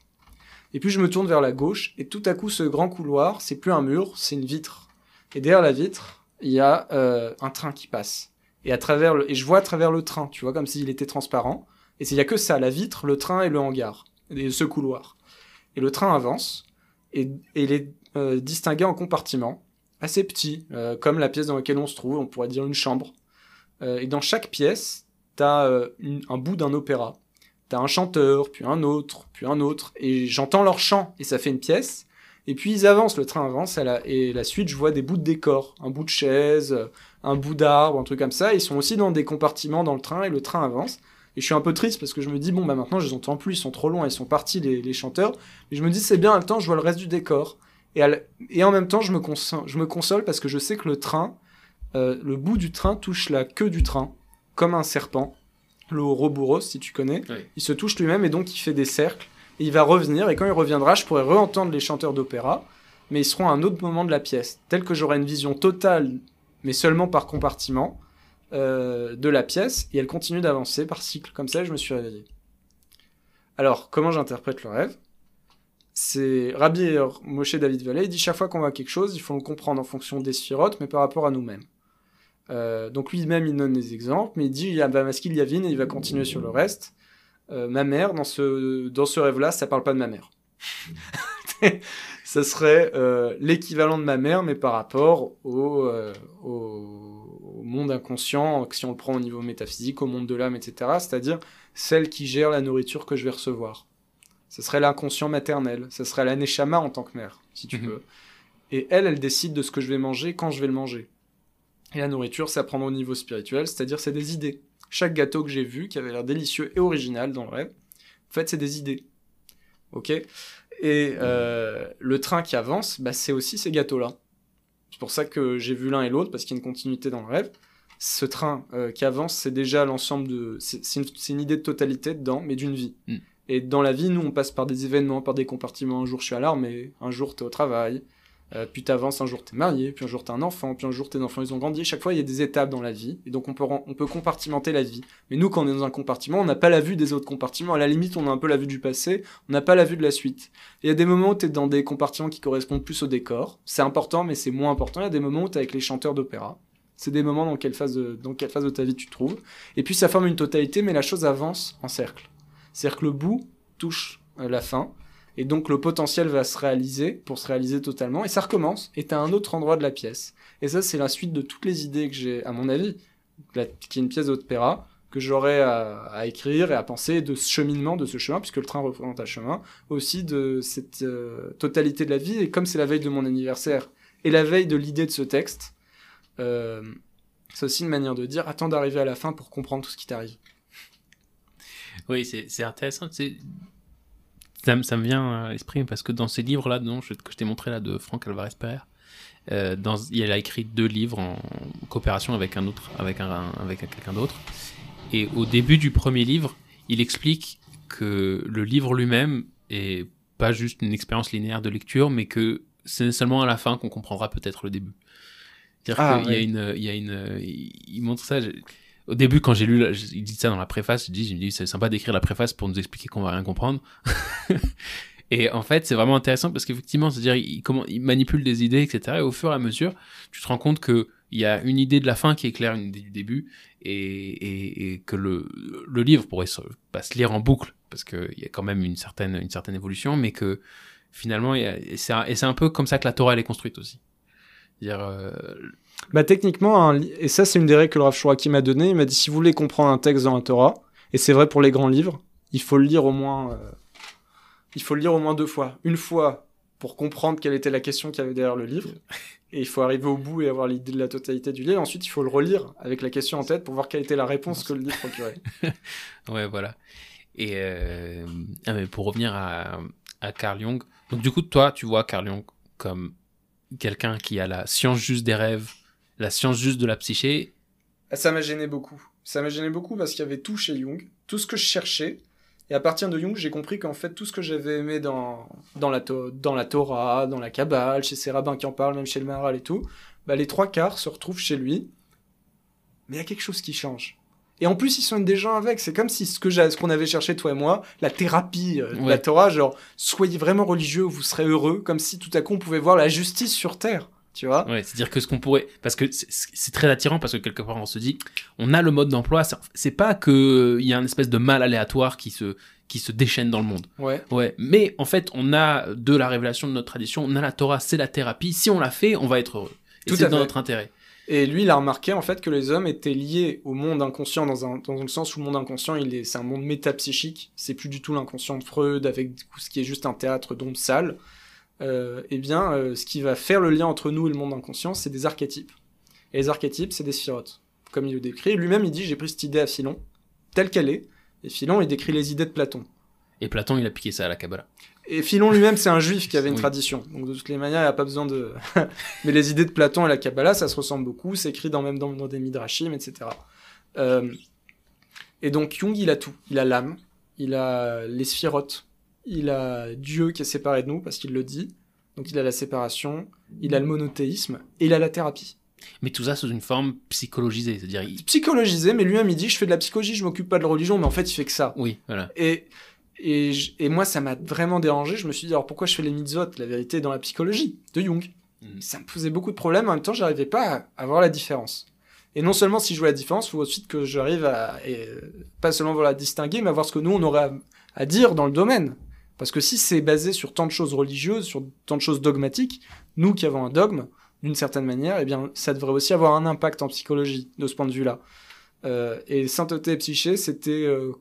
Et puis je me tourne vers la gauche et tout à coup ce grand couloir, c'est plus un mur, c'est une vitre. Et derrière la vitre, il y a euh, un train qui passe. Et à travers le, et je vois à travers le train, tu vois, comme s'il était transparent. Et il y a que ça, la vitre, le train et le hangar, et ce couloir. Et le train avance et, et il est euh, distingué en compartiments assez petits, euh, comme la pièce dans laquelle on se trouve, on pourrait dire une chambre. Euh, et dans chaque pièce, t'as un bout d'un opéra. T'as un chanteur, puis un autre, puis un autre, et j'entends leur chant, et ça fait une pièce. Et puis ils avancent, le train avance, à la- et la suite, je vois des bouts de décor, un bout de chaise, un bout d'arbre, un truc comme ça. Ils sont aussi dans des compartiments dans le train, et le train avance. Et je suis un peu triste parce que je me dis, bon, bah maintenant, je les entends plus, ils sont trop loin, ils sont partis, les, les chanteurs. Mais je me dis, c'est bien, en même temps, je vois le reste du décor. Et, en même temps, je me, console, je me console parce que je sais que le train, euh, le bout du train touche la queue du train, comme un serpent. Le Ouroboros, si tu connais. Oui. Il se touche lui-même et donc il fait des cercles. Et il va revenir, et quand il reviendra, je pourrai re-entendre les chanteurs d'opéra, mais ils seront à un autre moment de la pièce. Tel que j'aurai une vision totale, mais seulement par compartiment, euh, de la pièce, et elle continue d'avancer par cycle. Comme ça, je me suis réveillé. Alors, comment j'interprète le rêve? C'est Rabbi Moshe David Vallée, il dit chaque fois qu'on voit quelque chose, il faut le comprendre en fonction des sphirotes, mais par rapport à nous-mêmes. Euh, donc lui-même, il donne des exemples, mais il dit il y a Yavin et il va continuer sur le reste. Euh, ma mère, dans ce, dans ce rêve-là, ça parle pas de ma mère. ça serait euh, l'équivalent de ma mère, mais par rapport au, au monde inconscient, si on le prend au niveau métaphysique, au monde de l'âme, etc. C'est-à-dire celle qui gère la nourriture que je vais recevoir. Ce serait l'inconscient maternel. Ce serait la neshama en tant que mère, si tu Mhm. veux. Et elle, elle décide de ce que je vais manger quand je vais le manger. Et la nourriture, c'est à prendre au niveau spirituel, c'est-à-dire c'est des idées. chaque gâteau que j'ai vu, qui avait l'air délicieux et original dans le rêve, en fait, c'est des idées. Ok? Et euh, le train qui avance, bah, c'est aussi ces gâteaux-là. C'est pour ça que j'ai vu l'un et l'autre, parce qu'il y a une continuité dans le rêve. Ce train euh, qui avance, c'est déjà l'ensemble de. C'est une, une, idée de totalité dedans, mais d'une vie. Mm. Et dans la vie, nous, on passe par des événements, par des compartiments. Un jour, je suis à l'armée, un jour, tu es au travail, euh, puis t'avances, un jour t'es marié, puis un jour t'es un enfant, puis un jour tes enfants ils ont grandi. Chaque fois il y a des étapes dans la vie, et donc on peut, on peut compartimenter la vie. Mais nous, quand on est dans un compartiment, on n'a pas la vue des autres compartiments. À la limite, on a un peu la vue du passé, on n'a pas la vue de la suite. Il y a des moments où t'es dans des compartiments qui correspondent plus au décor. C'est important, mais c'est moins important. Il y a des moments où t'es avec les chanteurs d'opéra. C'est des moments dans quelle phase de, dans quelle phase de ta vie tu te trouves. Et puis ça forme une totalité, mais la chose avance en cercle. C'est-à-dire que le bout touche euh, la fin et donc le potentiel va se réaliser pour se réaliser totalement, et ça recommence, et à un autre endroit de la pièce. Et ça, c'est la suite de toutes les idées que j'ai, à mon avis, qui est une pièce d'opéra, que j'aurais à, écrire et à penser de ce cheminement, de ce chemin, puisque le train représente un chemin, aussi de cette euh, totalité de la vie, et comme c'est la veille de mon anniversaire, et la veille de l'idée de ce texte, euh, c'est aussi une manière de dire, attends d'arriver à la fin pour comprendre tout ce qui t'arrive. Oui, c'est intéressant. Ça, ça, me vient à l'esprit parce que dans ces livres-là, que je t'ai montré là de Franck Alvarez Pereira, euh, dans, il a écrit deux livres en coopération avec un autre, avec un, avec quelqu'un d'autre. Et au début du premier livre, il explique que le livre lui-même est pas juste une expérience linéaire de lecture, mais que c'est seulement à la fin qu'on comprendra peut-être le début. C'est-à-dire ah, qu'il y a une, il y a une, il montre ça au début, quand j'ai lu, il dit ça dans la préface, je me dis, c'est sympa d'écrire la préface pour nous expliquer qu'on va rien comprendre. et en fait, c'est vraiment intéressant parce qu'effectivement, c'est-à-dire, il, comment, manipule des idées, etc. Et au fur et à mesure, tu te rends compte que il y a une idée de la fin qui est claire, une idée du début, et, que le, le livre pourrait se, se lire en boucle parce qu'il y a quand même une certaine, évolution, mais que finalement, et c'est un, peu comme ça que la Torah elle est construite aussi. dire bah techniquement, et ça c'est une des règles que le Rav Shuraki m'a donné, il m'a dit si vous voulez comprendre un texte dans la Torah, et c'est vrai pour les grands livres, il faut le lire au moins, euh, il faut le lire au moins deux fois. Une fois pour comprendre quelle était la question qu'il y avait derrière le livre, et il faut arriver au bout et avoir l'idée de la totalité du livre. Ensuite, il faut le relire avec la question en tête pour voir quelle était la réponse que le livre procurait. ouais, voilà. Et euh... ah, mais pour revenir à, à Carl Jung, donc du coup, toi, tu vois Carl Jung comme quelqu'un qui a la science juste des rêves, la science juste de la psyché. Ça m'a gêné beaucoup. Ça m'a gêné beaucoup parce qu'il y avait tout chez Jung, tout ce que je cherchais. Et à partir de Jung, j'ai compris qu'en fait, tout ce que j'avais aimé dans, dans, la dans la Torah, dans la Kabbale, chez ces rabbins qui en parlent, même chez le Maharal et tout, bah, les trois quarts se retrouvent chez lui. Mais il y a quelque chose qui change. Et en plus, ils sont des gens avec. C'est comme si ce que ce qu'on avait cherché toi et moi, la thérapie euh, de la Torah, genre soyez vraiment religieux, vous serez heureux, comme si tout à coup on pouvait voir la justice sur terre tu vois. Ouais, c'est-à-dire que ce qu'on pourrait, parce que c'est très attirant parce que quelque part on se dit, on a le mode d'emploi, c'est pas que il y a un espèce de mal aléatoire qui se qui se déchaîne dans le monde. Ouais. Ouais. Mais en fait, on a de la révélation de notre tradition, on a la Torah, c'est la thérapie. Si on l'a fait, on va être heureux. Et c'est dans notre intérêt. Et lui, il a remarqué en fait que les hommes étaient liés au monde inconscient dans un dans le sens où le monde inconscient, il est c'est un monde métapsychique. C'est plus du tout l'inconscient de Freud avec ce qui est juste un théâtre d'ondes sales euh, eh bien, euh, ce qui va faire le lien entre nous et le monde inconscient, c'est des archétypes. Et les archétypes, c'est des sphirotes, comme il le décrit. Lui-même, il dit j'ai pris cette idée à Philon, telle qu'elle est. Et Philon, il décrit les idées de Platon. Et Platon, il a piqué ça à la Kabbalah. Et Philon lui-même, c'est un juif qui avait une tradition. Donc de toutes les manières, il n'y a pas besoin de. Mais les idées de Platon et la Kabbalah, ça se ressemble beaucoup. C'est écrit dans, même dans, des midrashim, etc. Euh, et donc Jung, il a tout. Il a l'âme, il a les sphirotes, il a Dieu qui est séparé de nous, parce qu'il le dit. Donc il a la séparation, il a le monothéisme, et il a la thérapie. Mais tout ça sous une forme psychologisée, c'est-à-dire... Psychologisé, mais lui-même il dit, je fais de la psychologie, je m'occupe pas de la religion, mais en fait il fait que ça. Oui, voilà. Et, et, et moi ça m'a vraiment dérangé, je me suis dit, alors pourquoi je fais les mitzvot? La vérité dans la psychologie, de Jung. Mm. Ça me posait beaucoup de problèmes, en même temps j'arrivais pas à, voir la différence. Et non seulement si je vois la différence, il faut ensuite que j'arrive à, pas seulement la distinguer, mais à voir ce que nous on aurait à dire dans le domaine. Parce que si c'est basé sur tant de choses religieuses, sur tant de choses dogmatiques, nous qui avons un dogme, d'une certaine manière, eh bien, ça devrait aussi avoir un impact en psychologie, de ce point de vue-là. Euh, et sainteté et psyché, c'était euh,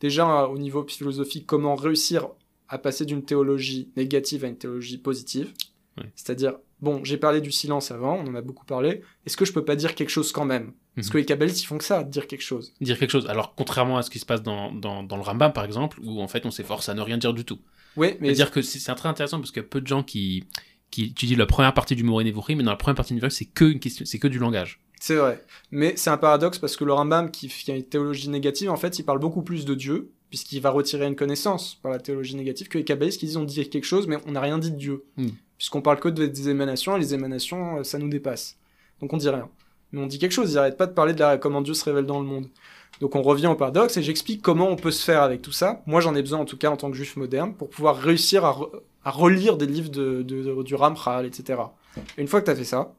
déjà au niveau philosophique comment réussir à passer d'une théologie négative à une théologie positive. Ouais. C'est-à-dire, bon, j'ai parlé du silence avant, on en a beaucoup parlé. Est-ce que je peux pas dire quelque chose quand même? Parce Mhm. que les kabbalistes, ils font que ça, dire quelque chose. Dire quelque chose. Alors, contrairement à ce qui se passe dans, dans, dans le Rambam, par exemple, où en fait on s'efforce à ne rien dire du tout. Oui, mais C'est-à-dire que c'est c'est très intéressant parce qu'il y a peu de gens qui, qui étudient la première partie du Moré Nevuchim, mais dans la première partie du Nevuchim, c'est que une question, que du langage. c'est vrai. Mais c'est un paradoxe parce que le Rambam, qui qui a une théologie négative, en fait, il parle beaucoup plus de Dieu, puisqu'il va retirer une connaissance par la théologie négative, que les kabbalistes qui disent on dit quelque chose, mais on n'a rien dit de Dieu. Mm. Puisqu'on parle que de- des émanations, et les émanations, euh, ça nous dépasse. Donc on dit rien. Mais on dit quelque chose, ils arrêtent pas de parler de la, comment Dieu se révèle dans le monde. Donc on revient au paradoxe et j'explique comment on peut se faire avec tout ça. Moi j'en ai besoin en tout cas en tant que juif moderne pour pouvoir réussir à, re- à relire des livres de, du Ramchal, etc. Et une fois que tu as fait ça,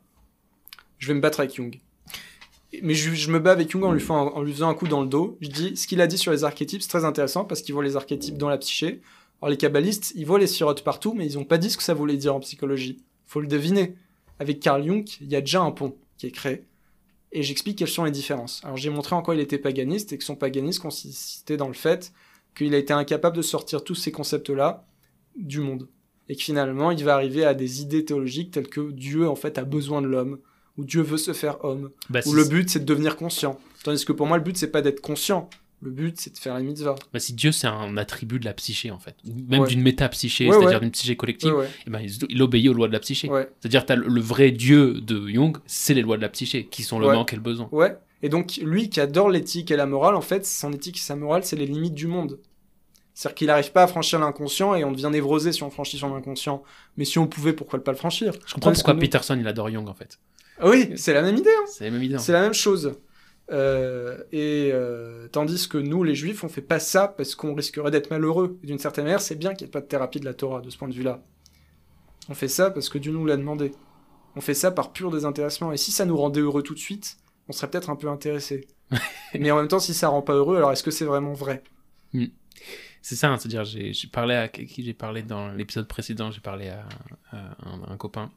je vais me battre avec Jung. Mais je, je me bats avec Jung en lui, faisant, en lui faisant un coup dans le dos. Je dis ce qu'il a dit sur les archétypes, c'est très intéressant parce qu'il voit les archétypes dans la psyché. Alors les kabbalistes, ils voient les sphirotes partout, mais ils n'ont pas dit ce que ça voulait dire en psychologie. Faut le deviner. Avec Carl Jung, il y a déjà un pont qui est créé. Et j'explique quelles sont les différences. Alors j'ai montré en quoi il était paganiste et que son paganisme consistait dans le fait qu'il a été incapable de sortir tous ces concepts-là du monde. Et que finalement, il va arriver à des idées théologiques telles que Dieu, en fait, a besoin de l'homme, ou Dieu veut se faire homme, Bah, ou le but, c'est de devenir conscient. Tandis que pour moi, le but, c'est pas d'être conscient. Le but, c'est de faire les mitzvahs. bah, si Dieu c'est un attribut de la psyché en fait, ou même Ouais. d'une métapsyché, Ouais, c'est-à-dire ouais. d'une psyché collective, ouais. eh ben, il, obéit aux lois de la psyché. C'est-à-dire t'as le, le vrai Dieu de Jung, c'est les lois de la psyché, qui sont le manque et le besoin. Ouais. Et donc, lui qui adore l'éthique et la morale, en fait, son éthique et sa morale, c'est les limites du monde. C'est-à-dire qu'il n'arrive pas à franchir l'inconscient et on devient névrosé si on franchit son inconscient. Mais si on pouvait, pourquoi pas le franchir? Je comprends pourquoi que nous- Peterson il adore Jung en fait. Ah Oui, c'est la même idée. hein. C'est la même idée. C'est la même chose. Euh, et euh, tandis que nous, les juifs, on fait pas ça parce qu'on risquerait d'être malheureux. D'une certaine manière, c'est bien qu'il n'y ait pas de thérapie de la Torah de ce point de vue-là. On fait ça parce que Dieu nous l'a demandé. On fait ça par pur désintéressement. Et si ça nous rendait heureux tout de suite, on serait peut-être un peu intéressé. Mais en même temps, si ça rend pas heureux, alors est-ce que c'est vraiment vrai? C'est ça, hein, c'est-à-dire j'ai j'ai parlé à qui j'ai parlé dans l'épisode précédent, j'ai parlé à, à un, un copain.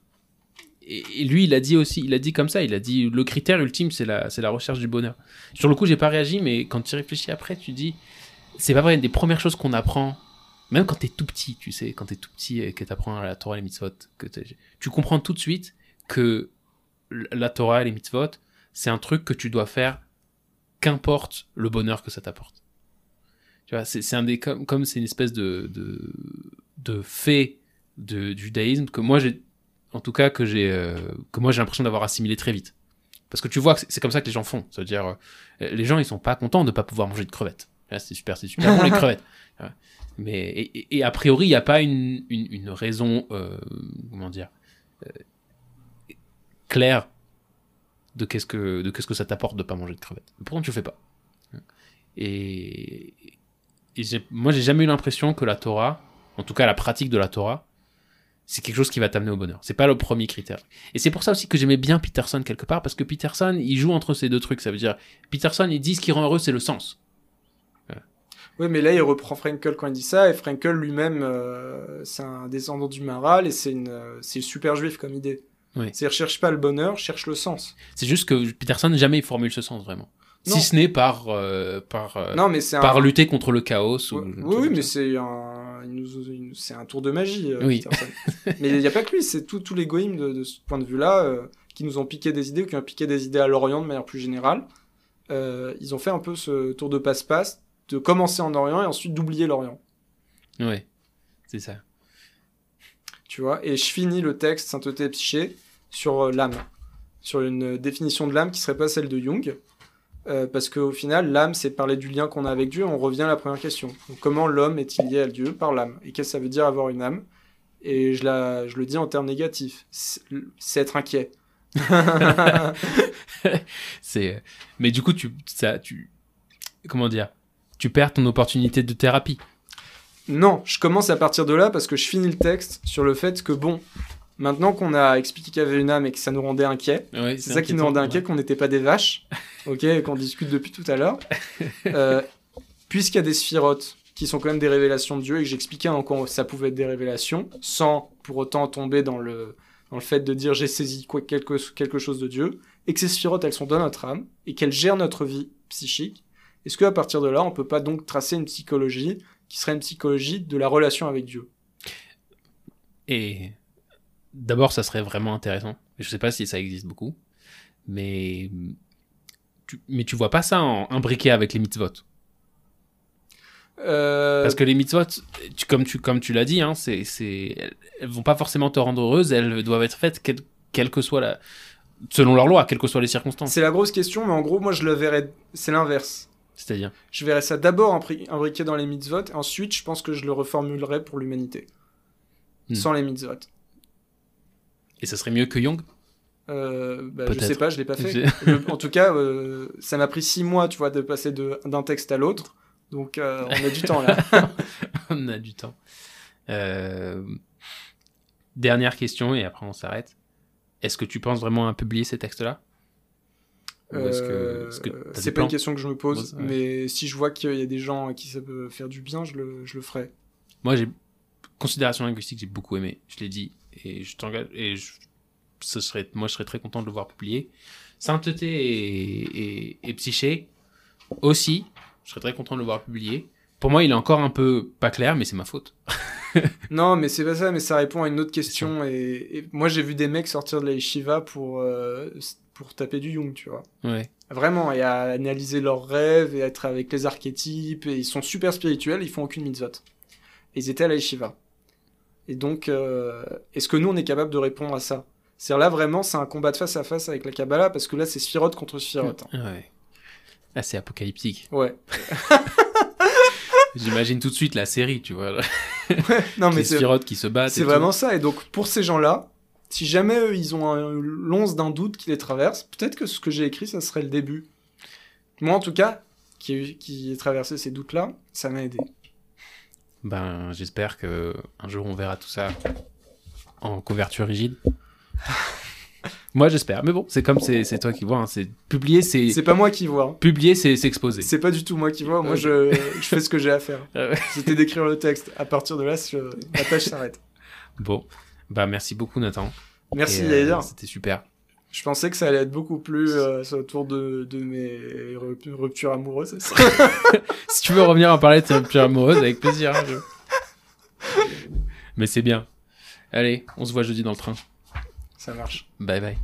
Et, lui, il a dit aussi, il a dit comme ça, il a dit le critère ultime, c'est la, recherche du bonheur. Sur le coup, j'ai pas réagi, mais quand tu réfléchis après, tu dis, c'est pas vrai, une des premières choses qu'on apprend, même quand t'es tout petit, tu sais, quand t'es tout petit et que t'apprends la Torah et les mitzvot, tu comprends tout de suite que la Torah et les mitzvot, c'est un truc que tu dois faire, qu'importe le bonheur que ça t'apporte. Tu vois, c'est un des comme c'est une espèce de de, de fait du judaïsme que moi j'ai en tout cas que j'ai euh, que moi j'ai l'impression d'avoir assimilé très vite. Parce que tu vois que c'est- comme ça que les gens font. C'est-à-dire euh, les gens ils sont pas contents de pas pouvoir manger de crevettes. Là, C'est super, c'est super bon les crevettes. Mais et, et- et a priori il n'y a pas une, une, une raison euh, comment dire claire de qu'est-ce que de qu'est-ce que ça t'apporte de pas manger de crevettes. Pourtant tu le fais pas. Et, et moi, j'ai jamais eu l'impression que la Torah, en tout cas la pratique de la Torah, c'est quelque chose qui va t'amener au bonheur. C'est pas le premier critère. Et c'est pour ça aussi que j'aimais bien Peterson quelque part, parce que Peterson, il joue entre ces deux trucs. Ça veut dire, Peterson, il dit ce qui rend heureux, c'est le sens. Oui, mais là, il reprend Frankel quand il dit ça, et Frankel lui-même, euh, c'est un descendant du Maral, et c'est une, euh, c'est super juif comme idée. Oui. C'est cherche pas le bonheur, cherche le sens. C'est juste que Peterson jamais il formule ce sens vraiment. Si ce n'est par euh, par euh, non, mais c'est un. par lutter contre le chaos. Ouais, oui, oui, mais c'est un, nous- un tour de magie. euh, Oui. Mais il n'y a pas que lui, c'est tout- tous les goïms de, de ce point de vue-là euh, qui nous ont piqué des idées ou qui ont piqué des idées à l'Orient de manière plus générale. Ils ont fait un peu ce tour de passe-passe de commencer en Orient et ensuite d'oublier l'Orient. Ouais, c'est ça. Tu vois, et je finis le texte Sainteté et Psyché sur l'âme, sur une définition de l'âme qui serait pas celle de Jung. Euh, parce qu'au final, l'âme, c'est parler du lien qu'on a avec Dieu. On revient à la première question. Donc, comment l'homme est-il lié à Dieu Par l'âme? Et qu'est-ce que ça veut dire avoir une âme? Et je, la, je le dis en termes négatifs. C'est être inquiet. C'est. Mais du coup, tu ça tu comment dire? Tu perds ton opportunité de thérapie. non, je commence à partir de là parce que je finis le texte sur le fait que, bon, maintenant qu'on a expliqué qu'il y avait une âme et que ça nous rendait inquiets, Ouais, C'est ça qui nous rendait inquiets, qu'on n'était pas des vaches, ok, qu'on discute depuis tout à l'heure. Euh, Puisqu'il y a des sphirotes qui sont quand même des révélations de Dieu et que j'expliquais en quoi ça pouvait être des révélations, sans pour autant tomber dans le, dans le fait de dire j'ai saisi quoi, quelque, quelque chose de Dieu, et que ces sphirotes elles sont dans notre âme et qu'elles gèrent notre vie psychique, est-ce qu'à partir de là on peut pas donc tracer une psychologie qui serait une psychologie de la relation avec Dieu? Et d'abord, ça serait vraiment intéressant. Je sais pas si ça existe beaucoup, mais tu, mais tu vois pas ça en imbriqué avec les mitzvot. Euh, Parce que les mitzvot, tu, comme tu, comme tu l'as dit, hein, c'est, c'est, elles, vont pas forcément te rendre heureuse, elles doivent être faites quelle, quelle que soit la, selon leur loi, quelles que soient les circonstances. C'est la grosse question, mais en gros, moi, je le verrais. C'est l'inverse. C'est-à-dire, Je verrais ça d'abord imbriqué dans les mitzvot, et ensuite, je pense que je le reformulerais pour l'humanité. Hmm. Sans les mitzvot. Et ça serait mieux que Young? Euh, bah, je sais pas, je l'ai pas fait. En tout cas, euh, ça m'a pris six mois, tu vois, de passer d'un texte à l'autre. Donc, euh, on a du temps là. On a du temps. Euh, Dernière question et après on s'arrête. Est-ce que tu penses vraiment à publier ces textes-là? Est-ce que, c'est des pas une question que je me pose, Ouais. mais si je vois qu'il y a des gens à qui ça peut faire du bien, je le, je le ferai. Moi, j'ai considération linguistique, j'ai beaucoup aimé. Je l'ai dit et je t'engage et je- ce serait, moi, je serais très content de le voir publié. Sainteté et, et, et psyché aussi, je serais très content de le voir publié. Pour moi, il est encore un peu pas clair, mais c'est ma faute. Non, mais c'est pas ça, mais ça répond à une autre question. Et, et moi, j'ai vu des mecs sortir de la yeshiva pour, euh, pour taper du Jung, tu vois. Ouais. Vraiment, et à analyser leurs rêves et être avec les archétypes. Et ils sont super spirituels, ils font aucune mitzvot. Et ils étaient à la yeshiva. Et donc, euh, est-ce que nous, on est capable de répondre à ça? C'est-à-dire là, vraiment, c'est un combat de face à face avec la Kabbalah, parce que là, c'est Sphirot contre Sphirot. hein. Ouais. Là, c'est apocalyptique. Ouais. J'imagine tout de suite la série, tu vois. non, mais les c'est sphirotes qui se battent. c'est vraiment ça. Et donc, pour ces gens-là, si jamais eux, ils ont l'once d'un doute qui les traverse, peut-être que ce que j'ai écrit, ça serait le début. Moi, en tout cas, qui, qui ai traversé ces doutes-là, ça m'a aidé. Ben, j'espère que un jour on verra tout ça en couverture rigide. Moi, j'espère. Mais bon, c'est comme c'est toi qui vois. hein, C'est publier, c'est C'est pas moi qui vois. hein. publier, c'est s'exposer. C'est pas du tout moi qui vois. Moi, je, je fais ce que j'ai à faire. Ah. C'était d'écrire le texte. À partir de là, je- ma tâche s'arrête. Bon, bah merci beaucoup Nathan. Merci, Et, euh. C'était super. Je pensais que ça allait être beaucoup plus euh, autour de, de mes rup- ruptures amoureuses. Si tu veux revenir en parler de tes ruptures amoureuses, avec plaisir. hein, je- Mais c'est bien. Allez, on se voit jeudi dans le train. ça marche. Bye bye.